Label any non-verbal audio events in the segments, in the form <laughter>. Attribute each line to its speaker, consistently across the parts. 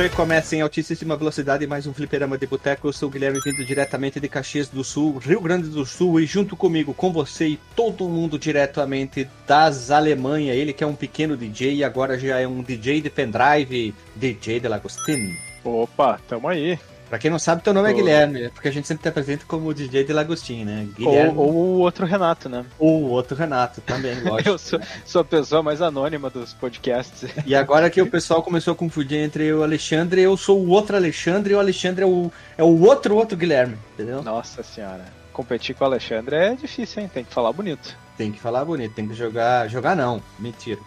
Speaker 1: Play começa em altíssima velocidade mais um fliperama de boteco. Eu sou o Guilherme, vindo diretamente de Caxias do Sul, Rio Grande do Sul, e junto comigo, com você e todo mundo diretamente das Alemanha. Ele que é um pequeno DJ e agora já é um DJ de pendrive, DJ de Lagostin.
Speaker 2: Opa, tamo aí.
Speaker 1: Pra quem não sabe, teu nome é Guilherme, porque a gente sempre te apresenta como DJ de Lagostin, né? Guilherme.
Speaker 2: Ou, ou o outro Renato, né?
Speaker 1: Ou o outro Renato também, <laughs> lógico.
Speaker 2: Eu sou, sou a pessoa mais anônima dos podcasts. <laughs>
Speaker 1: E agora que o pessoal começou a confundir entre o Alexandre, eu sou o outro Alexandre e o Alexandre é o, é o outro outro Guilherme, entendeu?
Speaker 2: Nossa senhora. Competir com o Alexandre é difícil, hein? Tem que falar bonito.
Speaker 1: Tem que falar bonito, tem que jogar. Jogar não, mentira.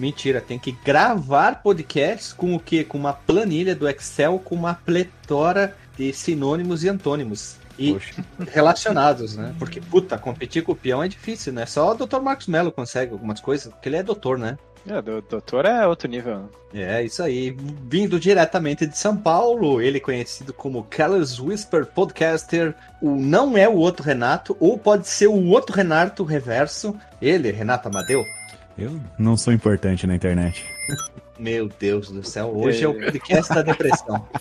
Speaker 1: Mentira, tem que gravar podcasts com o quê? Com uma planilha do Excel com uma pletora de sinônimos e antônimos. E
Speaker 3: Poxa.
Speaker 1: relacionados, né? Porque, puta, competir com o peão é difícil, né? Só o Dr. Marcos Mello consegue algumas coisas, porque ele é doutor, né?
Speaker 2: É, do doutor é outro nível.
Speaker 1: É, isso aí. Vindo diretamente de São Paulo, ele conhecido como Carlos Whisper Podcaster, o não é o outro Renato, ou pode ser o outro Renato reverso. Ele, Renato Amadeu.
Speaker 3: Eu não sou importante na internet.
Speaker 1: Meu Deus do céu, hoje é o podcast da depressão. <laughs>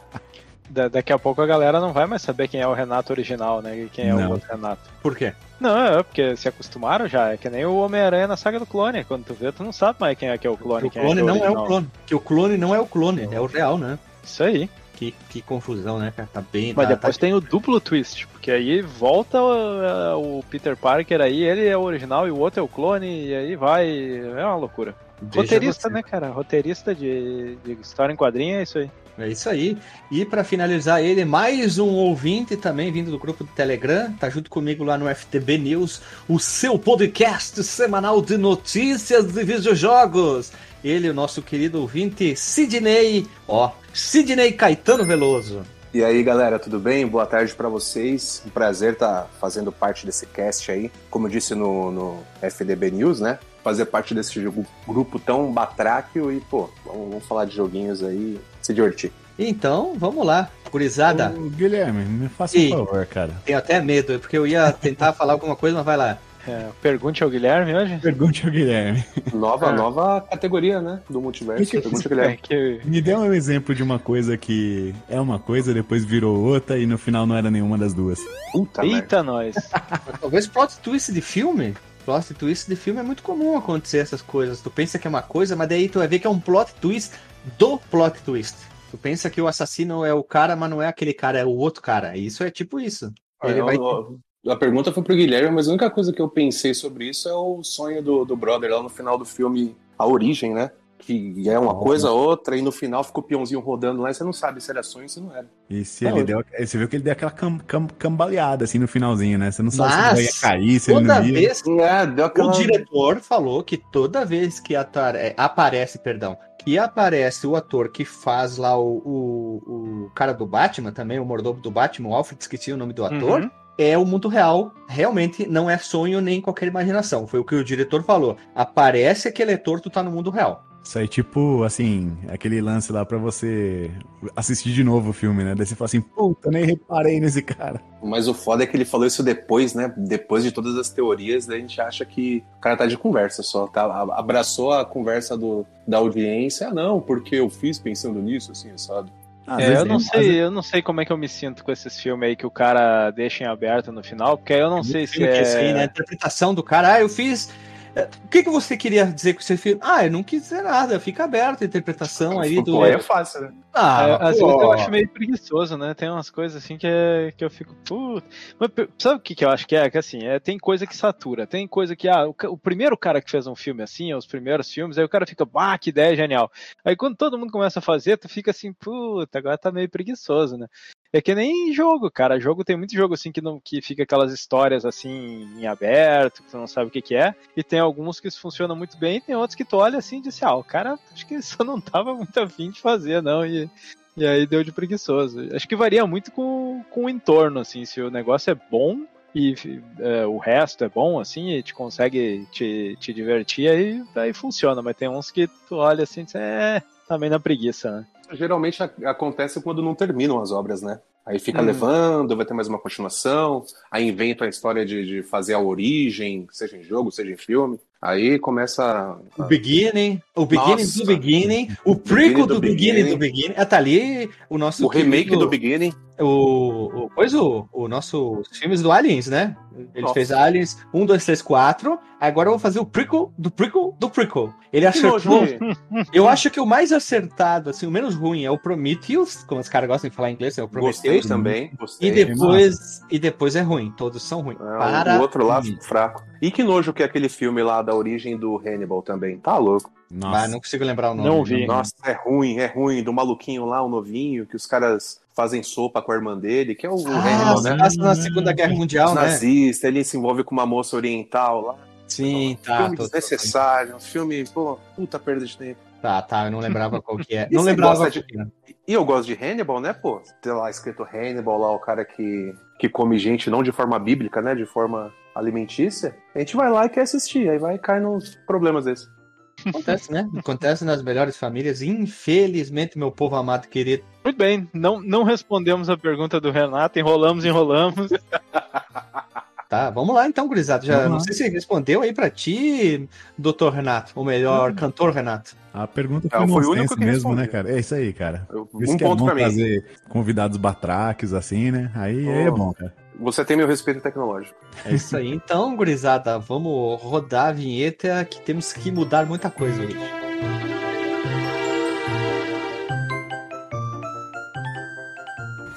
Speaker 2: Da- daqui a pouco a galera não vai mais saber quem é o Renato original, né? E quem é
Speaker 3: Não.
Speaker 2: o outro Renato.
Speaker 1: Por quê?
Speaker 2: Não, é porque se acostumaram já. É que nem o Homem-Aranha na saga do clone. Quando tu vê, tu não sabe mais quem é que é o clone.
Speaker 1: o
Speaker 2: quem
Speaker 1: clone
Speaker 2: é
Speaker 1: não é o
Speaker 2: original.
Speaker 1: clone. Que o clone não é o clone, é o real, né?
Speaker 2: Isso aí.
Speaker 1: Que, que confusão, né, cara? Tá bem.
Speaker 2: Mas
Speaker 1: tá,
Speaker 2: depois
Speaker 1: tá-
Speaker 2: tem o duplo twist, porque aí volta o, o Peter Parker aí, ele é o original e o outro é o clone, e aí vai. É uma loucura. Roteirista,
Speaker 1: você.
Speaker 2: né, cara? Roteirista de, de história em quadrinho é isso aí.
Speaker 1: É isso aí. E pra finalizar ele, mais um ouvinte também vindo do grupo do Telegram, tá junto comigo lá no FTB News, o seu podcast semanal de notícias de videojogos. Ele, o nosso querido ouvinte Sidney, ó, Sidney Caetano Veloso.
Speaker 4: E aí, galera, tudo bem? Boa tarde pra vocês. Um prazer estar fazendo parte desse cast aí. Como eu disse no, no FDB News, né? Fazer parte desse jogo- grupo tão batráquio e, pô, vamos, vamos falar de joguinhos aí, se divertir.
Speaker 1: Então, vamos lá, gurizada.
Speaker 3: Ô, Guilherme, me faça um favor, cara.
Speaker 1: Tenho até medo, porque eu ia tentar <laughs> falar alguma coisa, mas vai lá.
Speaker 2: É, pergunte ao Guilherme hoje.
Speaker 3: Pergunte ao Guilherme.
Speaker 4: Nova,
Speaker 2: É.
Speaker 4: nova categoria, né? Do multiverso. Pergunta ao
Speaker 2: É,
Speaker 4: Guilherme.
Speaker 2: que
Speaker 3: Me dê um exemplo de uma coisa que é uma coisa, depois virou outra e no final não era nenhuma das duas.
Speaker 4: Puta merda.
Speaker 2: Eita, nós. <laughs>
Speaker 1: Talvez plot twist de filme. Plot twist de filme é muito comum acontecer essas coisas. Tu pensa que é uma coisa, mas daí tu vai ver que é um plot twist do plot twist. Tu pensa que o assassino é o cara, mas não é aquele cara, é o outro cara. Isso é tipo isso. Ele
Speaker 4: Eu-
Speaker 1: vai...
Speaker 4: eu- A pergunta foi pro Guilherme, mas a única coisa que eu pensei sobre isso é o sonho do, do brother lá no final do filme A Origem, né? Que é uma
Speaker 3: Nossa.
Speaker 4: coisa, outra, e no final fica o peãozinho rodando lá e você não sabe se era sonho ou se não era.
Speaker 3: E se
Speaker 4: Não,
Speaker 3: ele
Speaker 4: eu-
Speaker 3: deu. Você viu que ele deu aquela cam, cam- cambaleada assim no finalzinho, né? Você não sabe
Speaker 1: Mas,
Speaker 3: se ele ia cair, se ele
Speaker 1: Toda
Speaker 3: não ia.
Speaker 1: vez
Speaker 4: É, deu
Speaker 1: O diretor falou que toda vez que atar- é, aparece, perdão, que aparece o ator que faz lá o, o, o cara do Batman também, o mordomo do Batman, o Alfred, esqueci o nome do ator,
Speaker 2: Uhum.
Speaker 1: É o mundo real. Realmente não é sonho nem qualquer imaginação. Foi o que o diretor falou. Aparece aquele ator, tu tá no mundo real.
Speaker 3: Isso aí, tipo, assim, aquele lance lá pra você assistir de novo o filme, né? Daí você fala assim, puta, nem reparei nesse cara.
Speaker 4: Mas o foda é que ele falou isso depois, né? Depois de todas as teorias, daí a gente acha que o cara tá de conversa só, tá? Abraçou a conversa do, da audiência. Ah, não, porque eu fiz pensando nisso, assim, sabe?
Speaker 3: Às
Speaker 2: É, eu não
Speaker 3: às
Speaker 2: sei, eu não sei como é que eu me sinto com esses filmes aí que o cara deixa em aberto no final, porque aí eu não sei se
Speaker 1: que, assim, né, a
Speaker 2: é.
Speaker 1: interpretação do cara, ah, eu fiz. É, O que, que você queria dizer com esse filme? Ah, eu não quis dizer nada, fica aberta a interpretação aí do.
Speaker 4: Pô, é fácil, né?
Speaker 1: Ah,
Speaker 2: É, às vezes eu acho meio preguiçoso, né? Tem umas coisas assim que, é, que eu fico. Puta. Mas sabe o que, que eu acho que é? Que assim, é, tem coisa que satura, tem coisa que. Ah, o, o primeiro cara que fez um filme assim, os primeiros filmes, aí o cara fica, ah, que ideia genial. Aí quando todo mundo começa a fazer, tu fica assim, puta, agora tá meio preguiçoso, né? É que nem jogo, cara. Jogo tem muito jogo assim que, não, que fica aquelas histórias assim em aberto, que tu não sabe o que, que é. E tem alguns que funcionam muito bem, e tem outros que tu olha assim e diz assim, ah, o cara acho que só <laughs> não tava muito afim de fazer, não. E, e aí deu de preguiçoso. Acho que varia muito com, com o entorno, assim, se o negócio é bom e é, o resto é bom, assim, e te consegue te, te divertir, aí, aí funciona. Mas tem uns que tu olha assim e diz, é, tá meio na preguiça, né?
Speaker 4: Geralmente acontece quando não terminam as obras, né? Aí fica
Speaker 2: Hum.
Speaker 4: levando, vai ter mais uma continuação, aí inventam a história de, de fazer a origem, seja em jogo, seja em filme. Aí começa.
Speaker 1: O Beginning, o Beginning
Speaker 4: Nossa.
Speaker 1: do Beginning, o prequel
Speaker 4: do
Speaker 1: do Beginning do Beginning. Ah, tá ali o nosso.
Speaker 4: O remake
Speaker 1: querido-
Speaker 4: do Beginning.
Speaker 1: O, o, pois o, o nosso os filmes do Aliens, né? Ele
Speaker 4: Nossa.
Speaker 1: fez Aliens 1, 2, 3, 4. Agora eu vou fazer o prequel do prequel do prequel. Ele acertou. Eu acho que o mais acertado, assim, o menos ruim é o Prometheus, como os caras gostam de falar em inglês, é o
Speaker 4: Gostei Também.
Speaker 1: E
Speaker 4: Gostei.
Speaker 1: depois, e depois é ruim, todos são ruins. Para
Speaker 4: o outro lá, fraco. E que nojo que é aquele filme lá da origem do Hannibal também. Tá louco.
Speaker 3: Nossa.
Speaker 1: Ah, não consigo lembrar o nome.
Speaker 2: Não vi.
Speaker 4: Nossa, é ruim, é ruim. Do maluquinho lá, o novinho, que os caras fazem sopa com a irmã dele, que é o,
Speaker 1: Ah,
Speaker 4: Hannibal, né?
Speaker 1: passa na Segunda Guerra Mundial,
Speaker 4: Os
Speaker 1: né?
Speaker 4: nazistas, ele se envolve com uma moça oriental lá.
Speaker 1: Sim, tá.
Speaker 4: filme
Speaker 1: tô- tô-
Speaker 4: desnecessário, um filme, pô, puta perda de tempo.
Speaker 1: Tá, tá, eu não lembrava qual que é.
Speaker 4: E
Speaker 1: Não lembrava
Speaker 4: de-
Speaker 1: era.
Speaker 4: E eu gosto de Hannibal, né, pô? Tem lá escrito Hannibal lá, o cara que, que come gente não de forma bíblica, né? De forma alimentícia. A gente vai lá e quer assistir, aí vai cair nos problemas desses.
Speaker 1: Acontece, né? Acontece nas melhores famílias. Infelizmente, meu povo amado e querido.
Speaker 2: Muito bem, não, não respondemos a pergunta do Renato, enrolamos, enrolamos. <laughs>
Speaker 1: Tá, vamos lá então, gurizada. Já não sei se respondeu aí pra ti, doutor Renato, ou melhor, cantor Renato.
Speaker 3: A pergunta
Speaker 4: Ah,
Speaker 3: foi,
Speaker 4: foi o único que
Speaker 3: mesmo, né, cara? É isso aí, cara.
Speaker 4: Eu-
Speaker 3: Por isso
Speaker 4: um
Speaker 3: que é
Speaker 4: ponto
Speaker 3: bom
Speaker 4: pra mim.
Speaker 3: fazer convidados batráquios, assim, né? Aí, aí é
Speaker 4: Oh.
Speaker 3: bom, cara.
Speaker 4: Você tem meu respeito tecnológico.
Speaker 1: É isso aí. Então, gurizada, vamos rodar a vinheta que temos que mudar muita coisa hoje.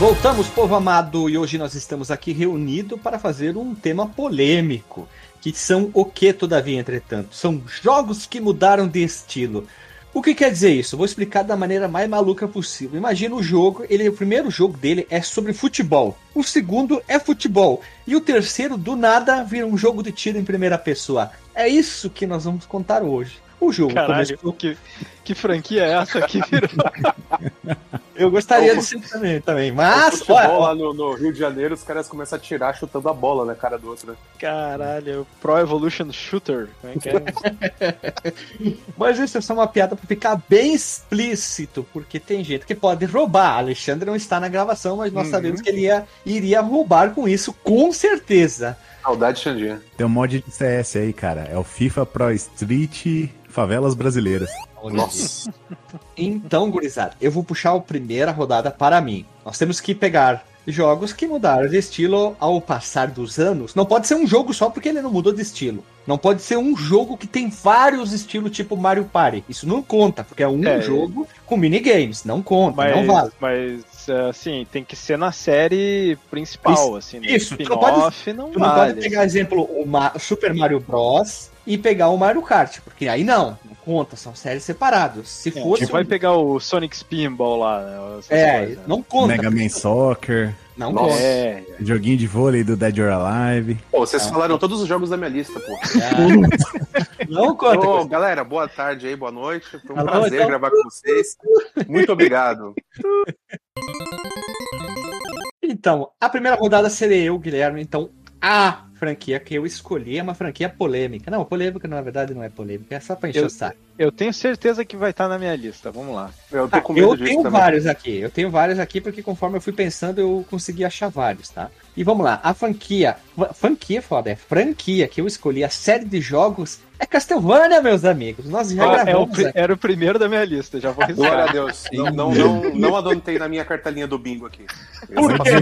Speaker 1: Voltamos, povo amado, e hoje nós estamos aqui reunidos para fazer um tema polêmico, que são o que, todavia, entretanto? São jogos que mudaram de estilo. O que quer dizer isso? Vou explicar da maneira mais maluca possível. Imagina o jogo, ele, o primeiro jogo dele é sobre futebol, o segundo é futebol, e o terceiro, do nada, vira um jogo de tiro em primeira pessoa. É isso que nós vamos contar hoje. O jogo
Speaker 2: Caralho,
Speaker 1: começou
Speaker 2: que, que franquia é essa que virou? <laughs>
Speaker 1: Eu gostaria de ser também, também.
Speaker 4: o
Speaker 1: Mas,
Speaker 4: futebol
Speaker 1: olha,
Speaker 4: lá no, no Rio de Janeiro, os caras começam a tirar chutando a bola na cara do outro, né?
Speaker 2: Caralho, Pro Evolution Shooter. Como é que é? <laughs>
Speaker 1: mas isso é só uma piada pra ficar bem explícito, porque tem gente que pode roubar. Alexandre não está na gravação, mas nós
Speaker 4: Uhum.
Speaker 1: sabemos que ele ia, iria roubar com isso, com certeza.
Speaker 4: Saudade, Xandinha.
Speaker 3: Tem um mod de CS aí, cara. É o FIFA Pro Street Favelas Brasileiras.
Speaker 4: Nossa.
Speaker 1: Então, gurizada, eu vou puxar a primeira rodada para mim. Nós temos que pegar jogos que mudaram de estilo ao passar dos anos. Não pode ser um jogo só porque ele não mudou de estilo. Não pode ser um jogo que tem vários estilos, tipo Mario Party. Isso não conta, porque é um
Speaker 2: É.
Speaker 1: jogo com minigames. Não conta, não vale.
Speaker 2: Mas, mas assim, tem que ser na série principal, assim. no
Speaker 1: isso, tu não
Speaker 2: spin-off não,
Speaker 1: Tu não
Speaker 2: vale.
Speaker 1: pode pegar, exemplo, o Super Mario Bros. e pegar o Mario Kart, porque aí não, não conta, são séries separadas. Se
Speaker 2: É,
Speaker 1: fosse.
Speaker 2: tipo, vai pegar o Sonic Spinball lá, né?
Speaker 1: É,
Speaker 2: coisas, né?
Speaker 1: não conta.
Speaker 3: Mega Man Soccer,
Speaker 1: Não
Speaker 4: Nossa.
Speaker 1: conta.
Speaker 2: É,
Speaker 3: joguinho de vôlei do Dead or Alive.
Speaker 4: Pô, vocês
Speaker 1: Não.
Speaker 4: falaram todos os jogos da minha lista, pô.
Speaker 1: É. <laughs> Não conta.
Speaker 4: Ô, galera, boa tarde aí, boa noite. Foi um
Speaker 1: Alô,
Speaker 4: prazer
Speaker 1: então.
Speaker 4: gravar com vocês. Muito obrigado.
Speaker 1: Então, a primeira rodada seria eu, Guilherme. Então, a franquia que eu escolhi é uma franquia polêmica. Não, polêmica na verdade não é polêmica, é só pra encher
Speaker 2: Eu-
Speaker 1: o saco.
Speaker 2: eu tenho certeza que vai estar na minha lista. Vamos lá.
Speaker 4: Eu tô
Speaker 1: Ah,
Speaker 4: com medo
Speaker 1: eu
Speaker 4: disso
Speaker 1: tenho
Speaker 4: também.
Speaker 1: vários aqui, eu tenho vários aqui porque conforme eu fui pensando eu consegui achar vários, tá? E vamos lá, a franquia, franquia foda, é franquia que eu escolhi, a série de jogos é Castlevania, meus amigos. Nós já
Speaker 2: É o
Speaker 1: gravamos
Speaker 2: pri-
Speaker 1: aqui.
Speaker 2: era o primeiro da minha lista, já vou
Speaker 4: Glória a
Speaker 2: riscar.
Speaker 4: Deus. Não, não, não, não adotei na minha cartelinha do bingo aqui.
Speaker 1: Por
Speaker 3: Essa
Speaker 1: que,
Speaker 3: é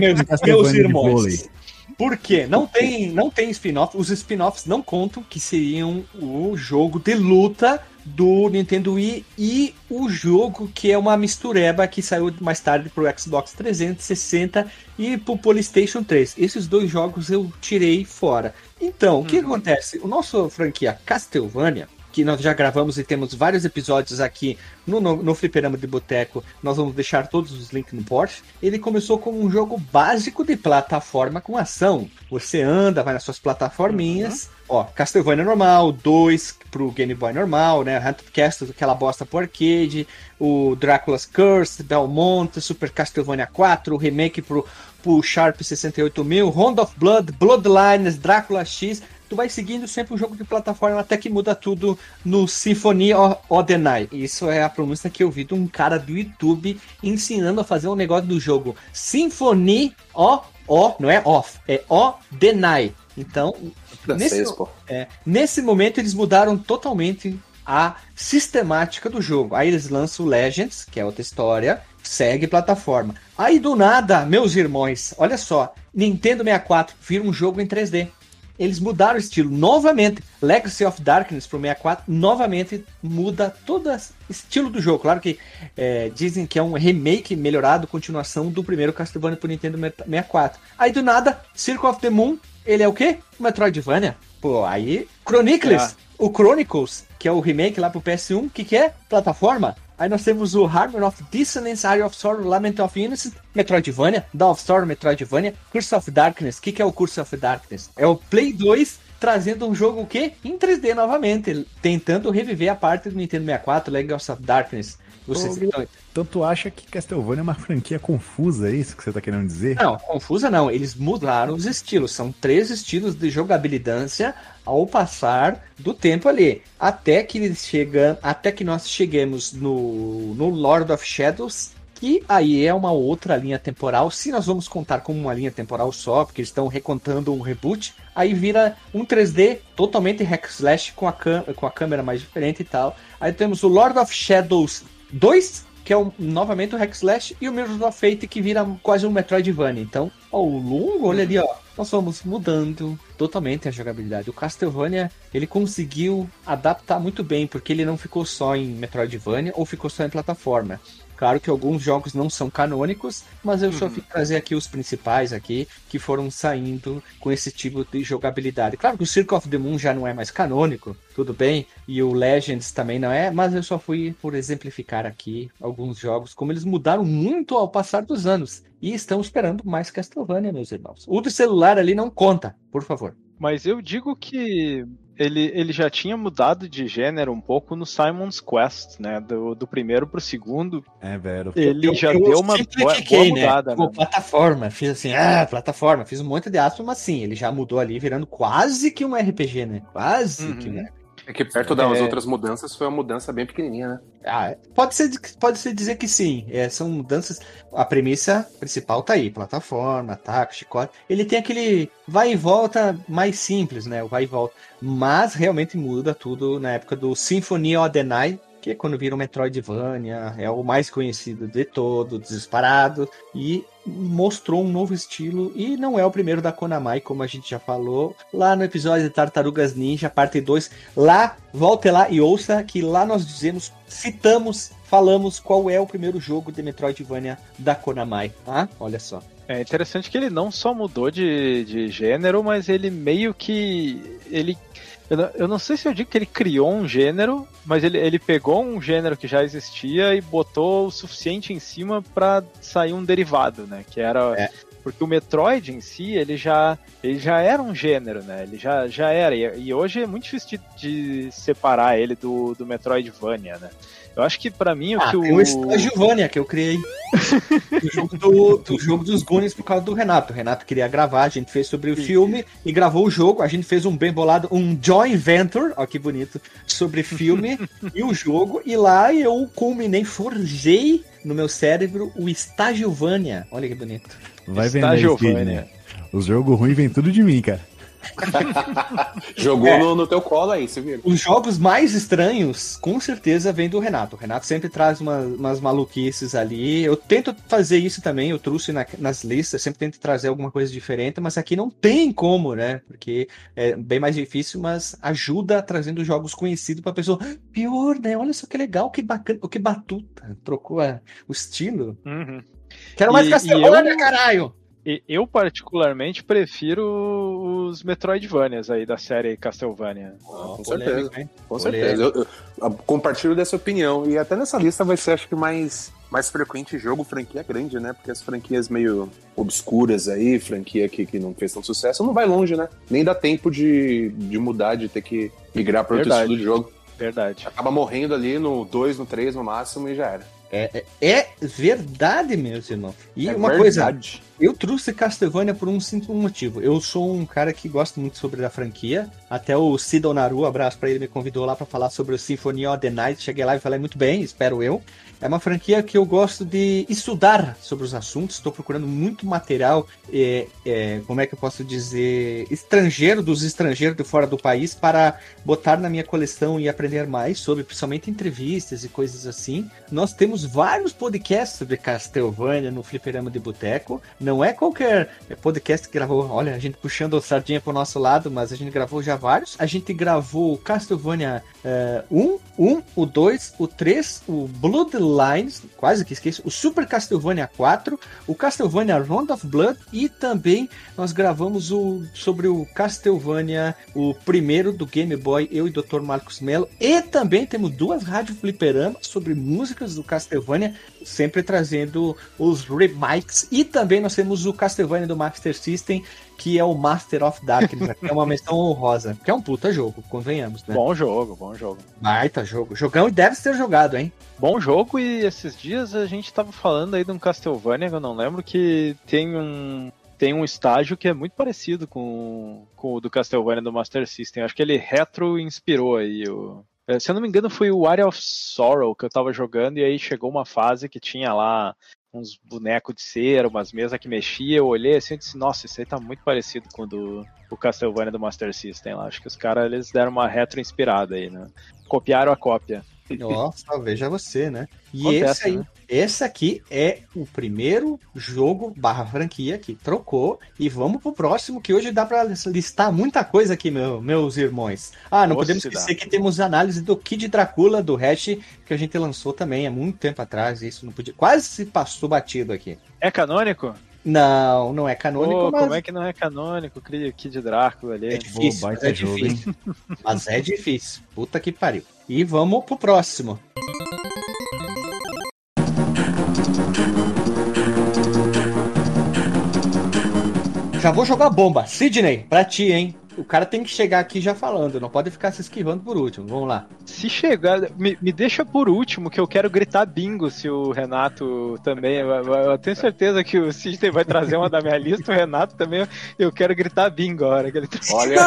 Speaker 1: meus, irmãos? Por quê? Não tem, não tem spin-off. Os spin-offs não contam que seriam o jogo de luta do Nintendo Wii e o jogo que é uma mistureba que saiu mais tarde pro Xbox 360 e pro PlayStation 3. Esses dois jogos eu tirei fora. Então, o que
Speaker 2: Uhum.
Speaker 1: acontece? O nosso franquia Castlevania, que nós já gravamos e temos vários episódios aqui no, no, no Fliperama de Boteco, nós vamos deixar todos os links no Porsche. Ele começou como um jogo básico de plataforma com ação. Você anda, vai nas suas plataforminhas. Ó, Castlevania normal, 2 pro Game Boy normal, né? Haunted Castle, aquela bosta pro arcade, o Drácula's Curse, Belmont, Super Castlevania 4, o remake pro, pro Sharp 68000, Round of Blood, Bloodlines, Drácula X. Tu vai seguindo sempre um jogo de plataforma até que muda tudo no Symphony of the Night. Isso é a pronúncia que eu vi de um cara do YouTube ensinando a fazer um negócio do jogo. Symphony O, O, não é off, é O the Night. Então, Nesse- é, nesse momento eles mudaram totalmente a sistemática do jogo. Aí eles lançam o Legends, que é outra história, segue plataforma. Aí do nada, meus irmãos, olha só, Nintendo 64 vira um jogo em 3D. Eles mudaram o estilo novamente. Legacy of Darkness pro 64 novamente muda todo o estilo do jogo. Claro que é, dizem que é um remake melhorado, continuação do primeiro Castlevania pro Nintendo 64. Aí do nada, Circle of the Moon, ele é o quê? Metroidvania. Pô, aí Chronicles,
Speaker 2: É.
Speaker 1: o Chronicles, que é o remake lá pro PS1, o que que é? Plataforma. Aí nós temos o Harmony of Dissonance, Area of Sorrow, Lament of Innocence, Metroidvania, Dawn of Sorrow, Metroidvania, Curse of Darkness. O que, que é o Curse of Darkness? É o Play 2 trazendo um jogo o quê? Em 3D novamente, tentando reviver a parte do Nintendo 64, Legacy of Darkness. Vocês estão...
Speaker 3: Então tu acha que Castlevania é uma franquia confusa, é isso que você tá querendo dizer?
Speaker 1: Não, confusa não. Eles mudaram os estilos. São três estilos de jogabilidade ao passar do tempo ali. Até que eles chegam, até que nós cheguemos no, no Lord of Shadows, que aí é uma outra linha temporal. Se nós vamos contar como uma linha temporal só, porque eles estão recontando um reboot, aí vira um 3D totalmente hack slash com a, com a câmera mais diferente e tal. Aí temos o Lord of Shadows 2, que é um- novamente o hack slash, e o Mirrors of Fate, que vira quase um Metroidvania. Então, ao longo, olha ali, ó, nós vamos mudando totalmente a jogabilidade. O Castlevania, ele conseguiu adaptar muito bem, porque ele não ficou só em Metroidvania ou ficou só em plataforma. Claro que alguns jogos não são canônicos, mas eu só vim trazer aqui os principais aqui que foram saindo com esse tipo de jogabilidade. Claro que o Circle of the Moon já não é mais canônico, tudo bem, e o Legends também não é, mas eu só fui por exemplificar aqui alguns jogos, como eles mudaram muito ao passar dos anos. E estão esperando mais Castlevania, meus irmãos. O do celular ali não conta, por favor.
Speaker 2: Mas eu digo que ele, ele já tinha mudado de gênero um pouco no Simon's Quest, né? Do, do primeiro pro segundo.
Speaker 3: É, velho.
Speaker 2: Ele
Speaker 1: Eu-
Speaker 2: já
Speaker 1: eu
Speaker 2: deu uma boa, boa mudada,
Speaker 1: Pô,
Speaker 2: né?
Speaker 1: plataforma, fiz assim, ah, plataforma, fiz um monte de aspas, mas sim, ele já mudou ali, virando quase que um RPG, né? Quase
Speaker 2: Uhum.
Speaker 1: que um
Speaker 4: É que perto das
Speaker 2: É.
Speaker 4: outras mudanças foi uma mudança bem pequenininha, né?
Speaker 1: Ah, pode ser, pode ser dizer que sim. É, são mudanças. A premissa principal tá aí: plataforma, ataque, chicote. Ele tem aquele vai e volta mais simples, né? O vai e volta. Mas realmente muda tudo na época do Symphony of the Night, que é quando vira o Metroidvania, é o mais conhecido de todo, disparado. E mostrou um novo estilo. E não é o primeiro da Konami, como a gente já falou. Lá no episódio de Tartarugas Ninja, parte 2. Lá, volte lá e ouça que lá nós dizemos, citamos, falamos qual é o primeiro jogo de Metroidvania da Konami. Ah, olha só.
Speaker 2: É interessante que ele não só mudou de, de gênero, mas ele meio que. Ele. Eu não, eu não sei se eu digo que ele criou um gênero, mas ele, ele pegou um gênero que já existia e botou o suficiente em cima pra sair um derivado, né? Que era.
Speaker 1: É.
Speaker 2: Porque o Metroid em si, ele já, ele já era um gênero, né? Ele já, já era. E, e hoje é muito difícil de, de separar ele do, do Metroidvania, né? Eu acho que pra mim o
Speaker 1: Ah,
Speaker 2: que
Speaker 1: tem o Stagivania que eu criei. <laughs> do, jogo do, do jogo dos Goonies por causa do Renato. O Renato queria gravar, a gente fez sobre o filme e gravou o jogo. A gente fez um bem bolado, um joint venture, ó que bonito, sobre filme <laughs> e o jogo. E lá eu culminei, forjei no meu cérebro o Stagivania. Olha que bonito.
Speaker 3: Vai vender. Speed, né? Os jogos ruins vêm tudo de mim, cara. <laughs>
Speaker 4: Jogou
Speaker 1: É.
Speaker 4: no, no teu colo aí, você viu?
Speaker 1: Os jogos mais estranhos, com certeza, vem do Renato. O Renato sempre traz uma- umas maluquices ali. Eu tento fazer isso também, eu trouxe na- nas listas, sempre tento trazer alguma coisa diferente, mas aqui não tem como, né? Porque é bem mais difícil, mas ajuda trazendo jogos conhecidos pra pessoa. "Ah, Pior, né? Olha só que legal, que bacana, que batuta. Trocou a- o estilo.
Speaker 2: Uhum.
Speaker 1: Quero mais
Speaker 2: E-
Speaker 1: Castlevania,
Speaker 2: e eu-
Speaker 1: caralho!
Speaker 2: E eu, particularmente, prefiro os Metroidvanias aí da série Castlevania.
Speaker 4: com certeza.
Speaker 1: hein?
Speaker 4: Com
Speaker 1: Polêmica.
Speaker 4: certeza. Eu, eu- compartilho dessa opinião. E até nessa lista vai ser, acho que, mais, mais frequente jogo franquia grande, né? Porque as franquias meio obscuras aí, franquia que, que não fez tanto sucesso, não vai longe, né? Nem dá tempo de, de mudar, de ter que migrar para outro estilo de jogo.
Speaker 2: Verdade.
Speaker 4: Acaba morrendo ali no 2, no 3 no máximo e já era.
Speaker 1: É, é, é verdade, meus irmãos. E
Speaker 4: é
Speaker 1: uma coisa,
Speaker 4: verdade.
Speaker 1: Eu trouxe Castlevania por um simples motivo. Eu sou um cara que gosta muito sobre a franquia. Até o Sidon Naru, abraço pra ele, me convidou lá pra falar sobre o Symphony of the Night. Cheguei lá e falei muito bem, espero eu. É uma franquia que eu gosto de estudar sobre os assuntos. Estou procurando muito material, é, é, como é que eu posso dizer, estrangeiro, dos estrangeiros de fora do país, para botar na minha coleção e aprender mais sobre, principalmente entrevistas e coisas assim. Nós temos vários podcasts sobre Castlevania no Fliperama de Boteco. Não é qualquer podcast que gravou, olha, a gente puxando a sardinha pro nosso lado, mas a gente gravou já vários. A gente gravou o Castlevania eh, 1, 1, o 2, o 3, o Bloodlines, quase que esqueço, o Super Castlevania 4, o Castlevania Round of Blood e também nós gravamos o sobre o Castlevania, o primeiro do Game Boy, eu e o Dr. Marcos Mello. E também temos duas rádio fliperamas sobre músicas do Castlevania, sempre trazendo os remakes. E também nós temos o Castlevania do Master System, que é o Master of Darkness, que é uma menção honrosa, que é um puta jogo, convenhamos, né?
Speaker 2: Bom jogo, bom jogo.
Speaker 1: Baita jogo. Jogão e deve ser jogado, hein?
Speaker 2: Bom jogo, e esses dias a gente tava falando aí de um Castlevania, que eu não lembro, que tem um. Tem um estágio que é muito parecido com, com o do Castlevania do Master System. Acho que ele retro inspirou aí o. eh, Se eu não me engano, foi o Area of Sorrow que eu tava jogando, e aí chegou uma fase que tinha lá uns bonecos de cera, umas mesas que mexia. Eu olhei assim e disse, nossa, isso aí tá muito parecido com o do o Castlevania do Master System lá. Acho que os caras eles deram uma retro inspirada aí, né? Copiaram a cópia.
Speaker 1: Nossa, veja você, né? E
Speaker 2: Acontece,
Speaker 1: esse aí,
Speaker 2: né?
Speaker 1: esse aqui é o primeiro jogo barra franquia que trocou. E vamos pro próximo, que hoje dá pra listar muita coisa aqui, meu- meus irmãos. Ah, não
Speaker 2: Nossa,
Speaker 1: podemos
Speaker 2: dá.
Speaker 1: esquecer que temos análise do Kid Dracula, do Hash, que a gente lançou também há muito tempo atrás. Isso não podia. Quase se passou batido aqui.
Speaker 2: É canônico?
Speaker 1: Não, não é canônico,
Speaker 2: Pô,
Speaker 1: mas
Speaker 2: como é que não é canônico? Cria Kid Drácula ali.
Speaker 1: é difícil.
Speaker 3: Pô,
Speaker 1: mas é
Speaker 3: jogo,
Speaker 1: difícil. Mas é difícil. Puta que pariu. E vamos pro próximo. Já vou jogar bomba. Sidney, pra ti, hein? O cara tem que chegar aqui já falando, não pode ficar se esquivando por último. Vamos lá.
Speaker 2: Se chegar, me, me deixa por último, que eu quero gritar bingo se o Renato também. Eu, tenho certeza que o Sidney vai trazer uma da minha lista, o Renato também. Eu quero gritar bingo a hora que ele tá.
Speaker 4: Olha,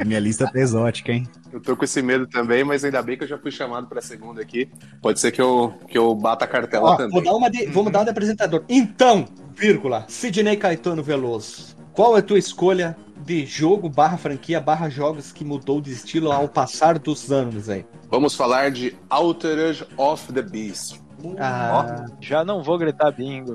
Speaker 3: A minha lista tá exótica, hein?
Speaker 4: eu tô com esse medo também, mas ainda bem que eu já fui chamado pra segunda aqui. Pode ser que eu, que eu bata a cartela
Speaker 1: Ó,
Speaker 4: também.
Speaker 1: vou dar uma de, vou mudar de apresentador. Então, vírgula, Sidney Caetano Veloso. Qual é a tua escolha de jogo barra franquia barra jogos que mudou de estilo ao passar dos anos aí?
Speaker 4: Vamos falar de Altered of the Beast.
Speaker 1: Ah,
Speaker 2: Já não vou gritar bingo.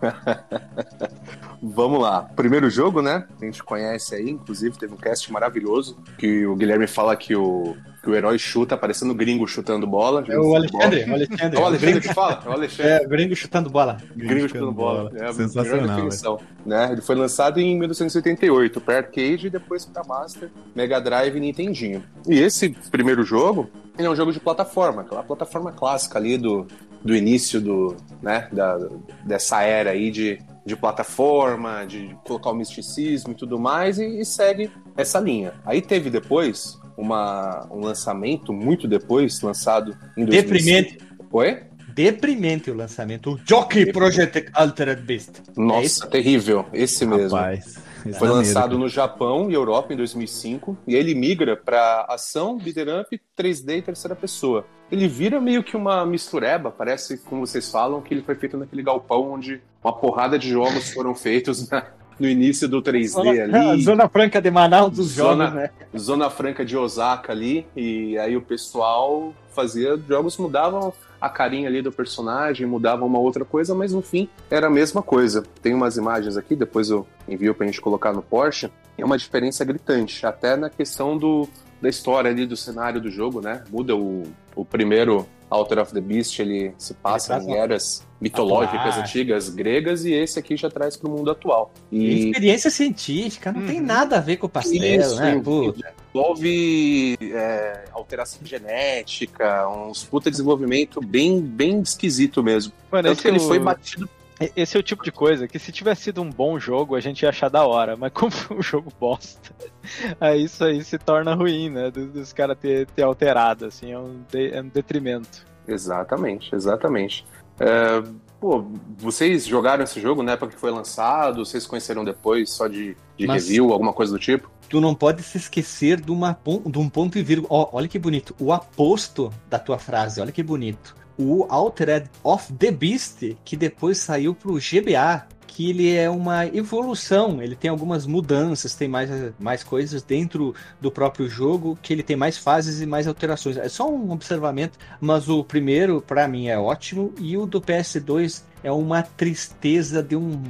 Speaker 2: <laughs>
Speaker 4: Vamos lá. Primeiro jogo, né? A gente conhece aí, inclusive teve um cast maravilhoso que o Guilherme fala que o, que o herói chuta, parecendo gringo chutando bola.
Speaker 1: é o Alexandre, o Alexandre.
Speaker 4: É o Alexandre que fala? É o Alexandre.
Speaker 1: É, gringo chutando bola.
Speaker 4: Gringo chutando bola. É a melhor
Speaker 3: Sensacional.
Speaker 4: definição, né? Ele foi lançado em 1988 para arcade e depois para Master, Mega Drive e Nintendinho. E esse primeiro jogo, ele é um jogo de plataforma, aquela plataforma clássica ali do, do início do, né, da, dessa era aí de, de plataforma, de colocar o misticismo e tudo mais, e, e segue essa linha. Aí teve depois uma, um lançamento, muito depois, lançado em 2005.
Speaker 1: Deprimente.
Speaker 4: Oi?
Speaker 1: Deprimente o lançamento. O Jockey Project Altered Beast. É
Speaker 4: Nossa,
Speaker 1: isso?
Speaker 4: terrível. Esse mesmo.
Speaker 3: Rapaz.
Speaker 4: Foi
Speaker 3: dá
Speaker 4: lançado no Japão e Europa em 2005 e ele migra para ação, beat'em up, 3D e terceira pessoa. Ele vira meio que uma mistureba, parece, como vocês falam, que ele foi feito naquele galpão onde uma porrada de jogos foram feitos na, no início do 3D
Speaker 1: Zona,
Speaker 4: ali.
Speaker 1: Zona Franca de Manaus dos
Speaker 4: Zona-
Speaker 1: jogos, né?
Speaker 4: Zona Franca de Osaka ali, e aí o pessoal fazia jogos mudavam a carinha ali do personagem, mudavam uma outra coisa, mas no fim era a mesma coisa. Tem umas imagens aqui, depois eu envio pra gente colocar no Porsche, é uma diferença gritante, até na questão do, da história ali do cenário do jogo, né? Muda o, o primeiro Alter of the Beast, ele se passa
Speaker 1: Ele
Speaker 4: em eras mitológicas
Speaker 1: Atuais.
Speaker 4: antigas gregas e esse aqui já traz pro mundo atual. E
Speaker 1: Experiência científica, não tem
Speaker 2: Uhum.
Speaker 1: nada a ver com o pastel,
Speaker 4: Isso,
Speaker 1: né?
Speaker 4: envolve-
Speaker 1: Puta.
Speaker 4: envolve é, alteração genética, uns puta desenvolvimento bem, bem esquisito mesmo.
Speaker 2: Mano,
Speaker 4: Tanto que ele
Speaker 2: é o-
Speaker 4: foi batido.
Speaker 2: Esse é o tipo de coisa que se tivesse sido um bom jogo, a gente ia achar da hora, mas como foi um jogo bosta, <laughs> aí isso aí se torna ruim, né? Dos, dos caras ter, ter alterado, assim, é um, de- é um detrimento.
Speaker 4: Exatamente, exatamente. É, pô, vocês jogaram esse jogo na época que foi lançado? Vocês conheceram depois só de, de
Speaker 1: Mas-
Speaker 4: review, alguma coisa do tipo?
Speaker 1: Tu não pode se esquecer de, uma, de um ponto e vírgula. Ó, olha que bonito. O aposto da tua frase, olha que bonito. O Altered of the Beast, que depois saiu pro GBA, que ele é uma evolução, ele tem algumas mudanças, tem mais, mais coisas dentro do próprio jogo, que ele tem mais fases e mais alterações. É só um observamento, mas o primeiro, pra mim, é ótimo, e o do PS2 é uma tristeza de um.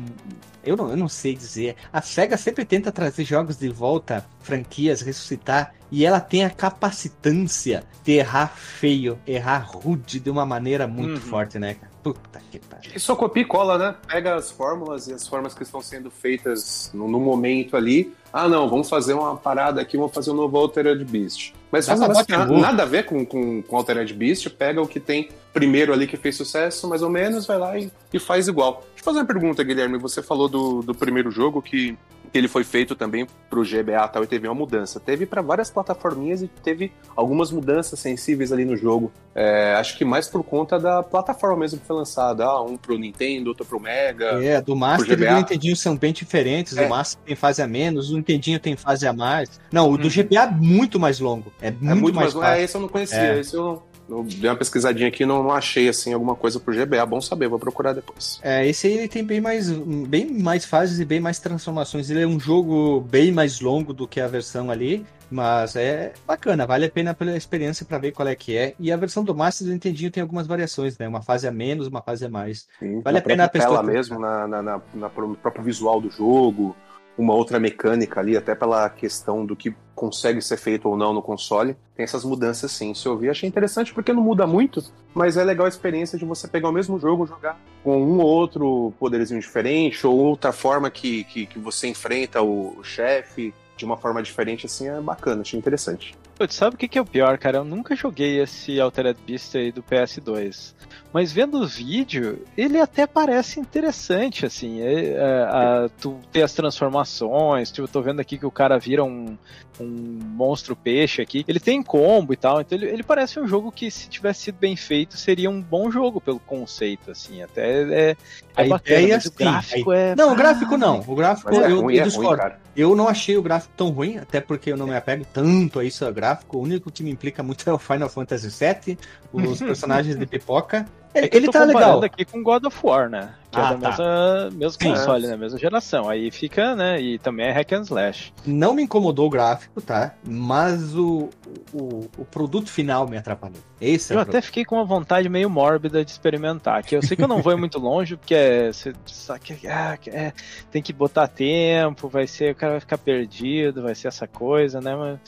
Speaker 1: Eu não, eu não sei dizer. A SEGA sempre tenta trazer jogos de volta, franquias, ressuscitar, e ela tem a capacitância de errar feio, errar rude de uma maneira muito
Speaker 2: Uhum.
Speaker 1: forte, né, cara? Puta que pariu.
Speaker 4: E só copia e cola, né? Pega as fórmulas e as formas que estão sendo feitas no, no momento ali. Ah, não, vamos fazer uma parada aqui, vamos fazer um novo Altered Beast. Mas faz um que nada a ver com, com, com Altered Beast, pega o que tem primeiro ali que fez sucesso, mais ou menos, vai lá e, e faz igual. Deixa eu fazer uma pergunta, Guilherme. Você falou do, do primeiro jogo que ele foi feito também pro GBA e tal, e teve uma mudança. Teve para várias plataforminhas e teve algumas mudanças sensíveis ali no jogo. É, acho que mais por conta da plataforma mesmo que foi lançada. Ah, um pro Nintendo, outro pro Mega.
Speaker 1: É, do Master e do
Speaker 4: GBA.
Speaker 1: Nintendinho são bem diferentes.
Speaker 4: É.
Speaker 1: O Master tem fase a menos, o Nintendinho tem fase a mais. Não, o do
Speaker 2: Uhum.
Speaker 1: GBA é muito mais longo. É muito,
Speaker 4: é muito
Speaker 1: mais,
Speaker 4: mais. É,
Speaker 1: fácil.
Speaker 4: esse eu não conhecia.
Speaker 1: É.
Speaker 4: Esse eu, eu dei uma pesquisadinha aqui e não, não achei assim alguma coisa pro GBA. Bom saber, vou procurar depois.
Speaker 1: É, esse aí ele tem bem mais, bem mais fases e bem mais transformações. Ele é um jogo bem mais longo do que a versão ali, mas é bacana, vale a pena pela experiência para ver qual é que é. E a versão do Master do Nintendinho tem algumas variações, né? Uma fase a menos, uma fase a mais.
Speaker 4: Sim,
Speaker 1: Vale a pena a pessoa
Speaker 4: mesmo, na, na, na- no próprio visual do jogo, uma outra mecânica ali, até pela questão do que consegue ser feito ou não no console. Tem essas mudanças sim. Se eu vi, achei interessante porque não muda muito, mas é legal a experiência de você pegar o mesmo jogo, jogar com um ou outro poderzinho diferente, ou outra forma que, que, que você enfrenta o, o chefe de uma forma diferente, assim, é bacana, achei interessante.
Speaker 2: Putz, sabe o que, que é o pior, cara? Eu nunca joguei esse Altered Beast aí do PS2. Mas vendo o vídeo, ele até parece interessante, assim. É, é, a- tu ter as transformações, tipo, eu tô vendo aqui que o cara vira um, um monstro peixe aqui. Ele tem combo e tal, então ele, ele parece um jogo que, se tivesse sido bem feito, seria um bom jogo pelo conceito, assim. Até é, é
Speaker 1: A
Speaker 2: bacana,
Speaker 1: ideia,
Speaker 2: mas o
Speaker 1: sim,
Speaker 2: gráfico é...
Speaker 1: Não, o gráfico não. O gráfico
Speaker 4: Mas é
Speaker 1: eu,
Speaker 4: ruim,
Speaker 1: eu
Speaker 4: é ruim,
Speaker 1: discordo.
Speaker 4: cara.
Speaker 1: Eu não achei o gráfico tão ruim, até porque eu não me apego tanto a isso a gráfico. O único que me implica muito é o Final Fantasy VII, os <laughs> personagens de pipoca.
Speaker 2: É
Speaker 1: Ele,
Speaker 2: eu
Speaker 1: ele tá legal.
Speaker 2: aqui com God of War, né? Que
Speaker 1: Ah,
Speaker 2: é da
Speaker 1: tá.
Speaker 2: mesma, mesmo
Speaker 1: Sim.
Speaker 2: console, né? Mesma geração. Aí fica, né? E também é hack and slash.
Speaker 1: Não me incomodou o gráfico, tá? Mas o, o, o produto final me atrapalhou. Esse é
Speaker 2: Eu
Speaker 1: o
Speaker 2: até fiquei com uma vontade meio mórbida de experimentar. Que eu sei que eu não vou ir muito longe, porque é, você sabe que ah, é, tem que botar tempo, vai ser, o cara vai ficar perdido, vai ser essa coisa, né? Mas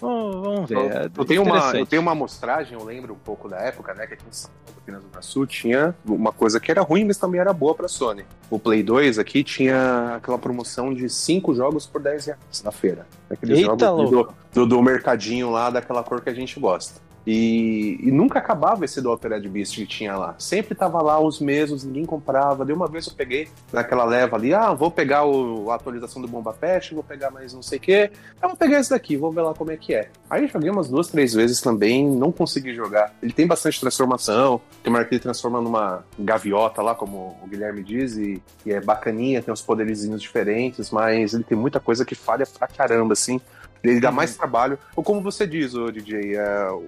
Speaker 2: vamos, vamos ver. é
Speaker 4: Eu, eu tenho uma, eu tenho uma amostragem, eu lembro um pouco da época, né? Que aqui em São Paulo, aqui na Zona Sul, tinha uma coisa que era ruim, mas também era boa pra Sony. O Play 2 aqui tinha aquela promoção de 5 jogos por 10 reais na feira. Aqueles
Speaker 2: Eita,
Speaker 4: jogos do, do, do mercadinho lá, daquela cor que a gente gosta. E, e nunca acabava esse do Altered Beast que tinha lá. Sempre tava lá os mesmos, ninguém comprava. De uma vez eu peguei naquela leva ali, ah, vou pegar o, a atualização do Bomba Pet, vou pegar mais não sei o quê. Eu vou pegar esse daqui, vou ver lá como é que é. Aí joguei umas duas, três vezes também, não consegui jogar. Ele tem bastante transformação, tem uma que ele transforma numa gaviota lá, como o Guilherme diz, e, e é bacaninha, tem uns poderzinhos diferentes, mas ele tem muita coisa que falha pra caramba, assim. Ele dá mais trabalho. Ou como você diz, ô DJ, é, o,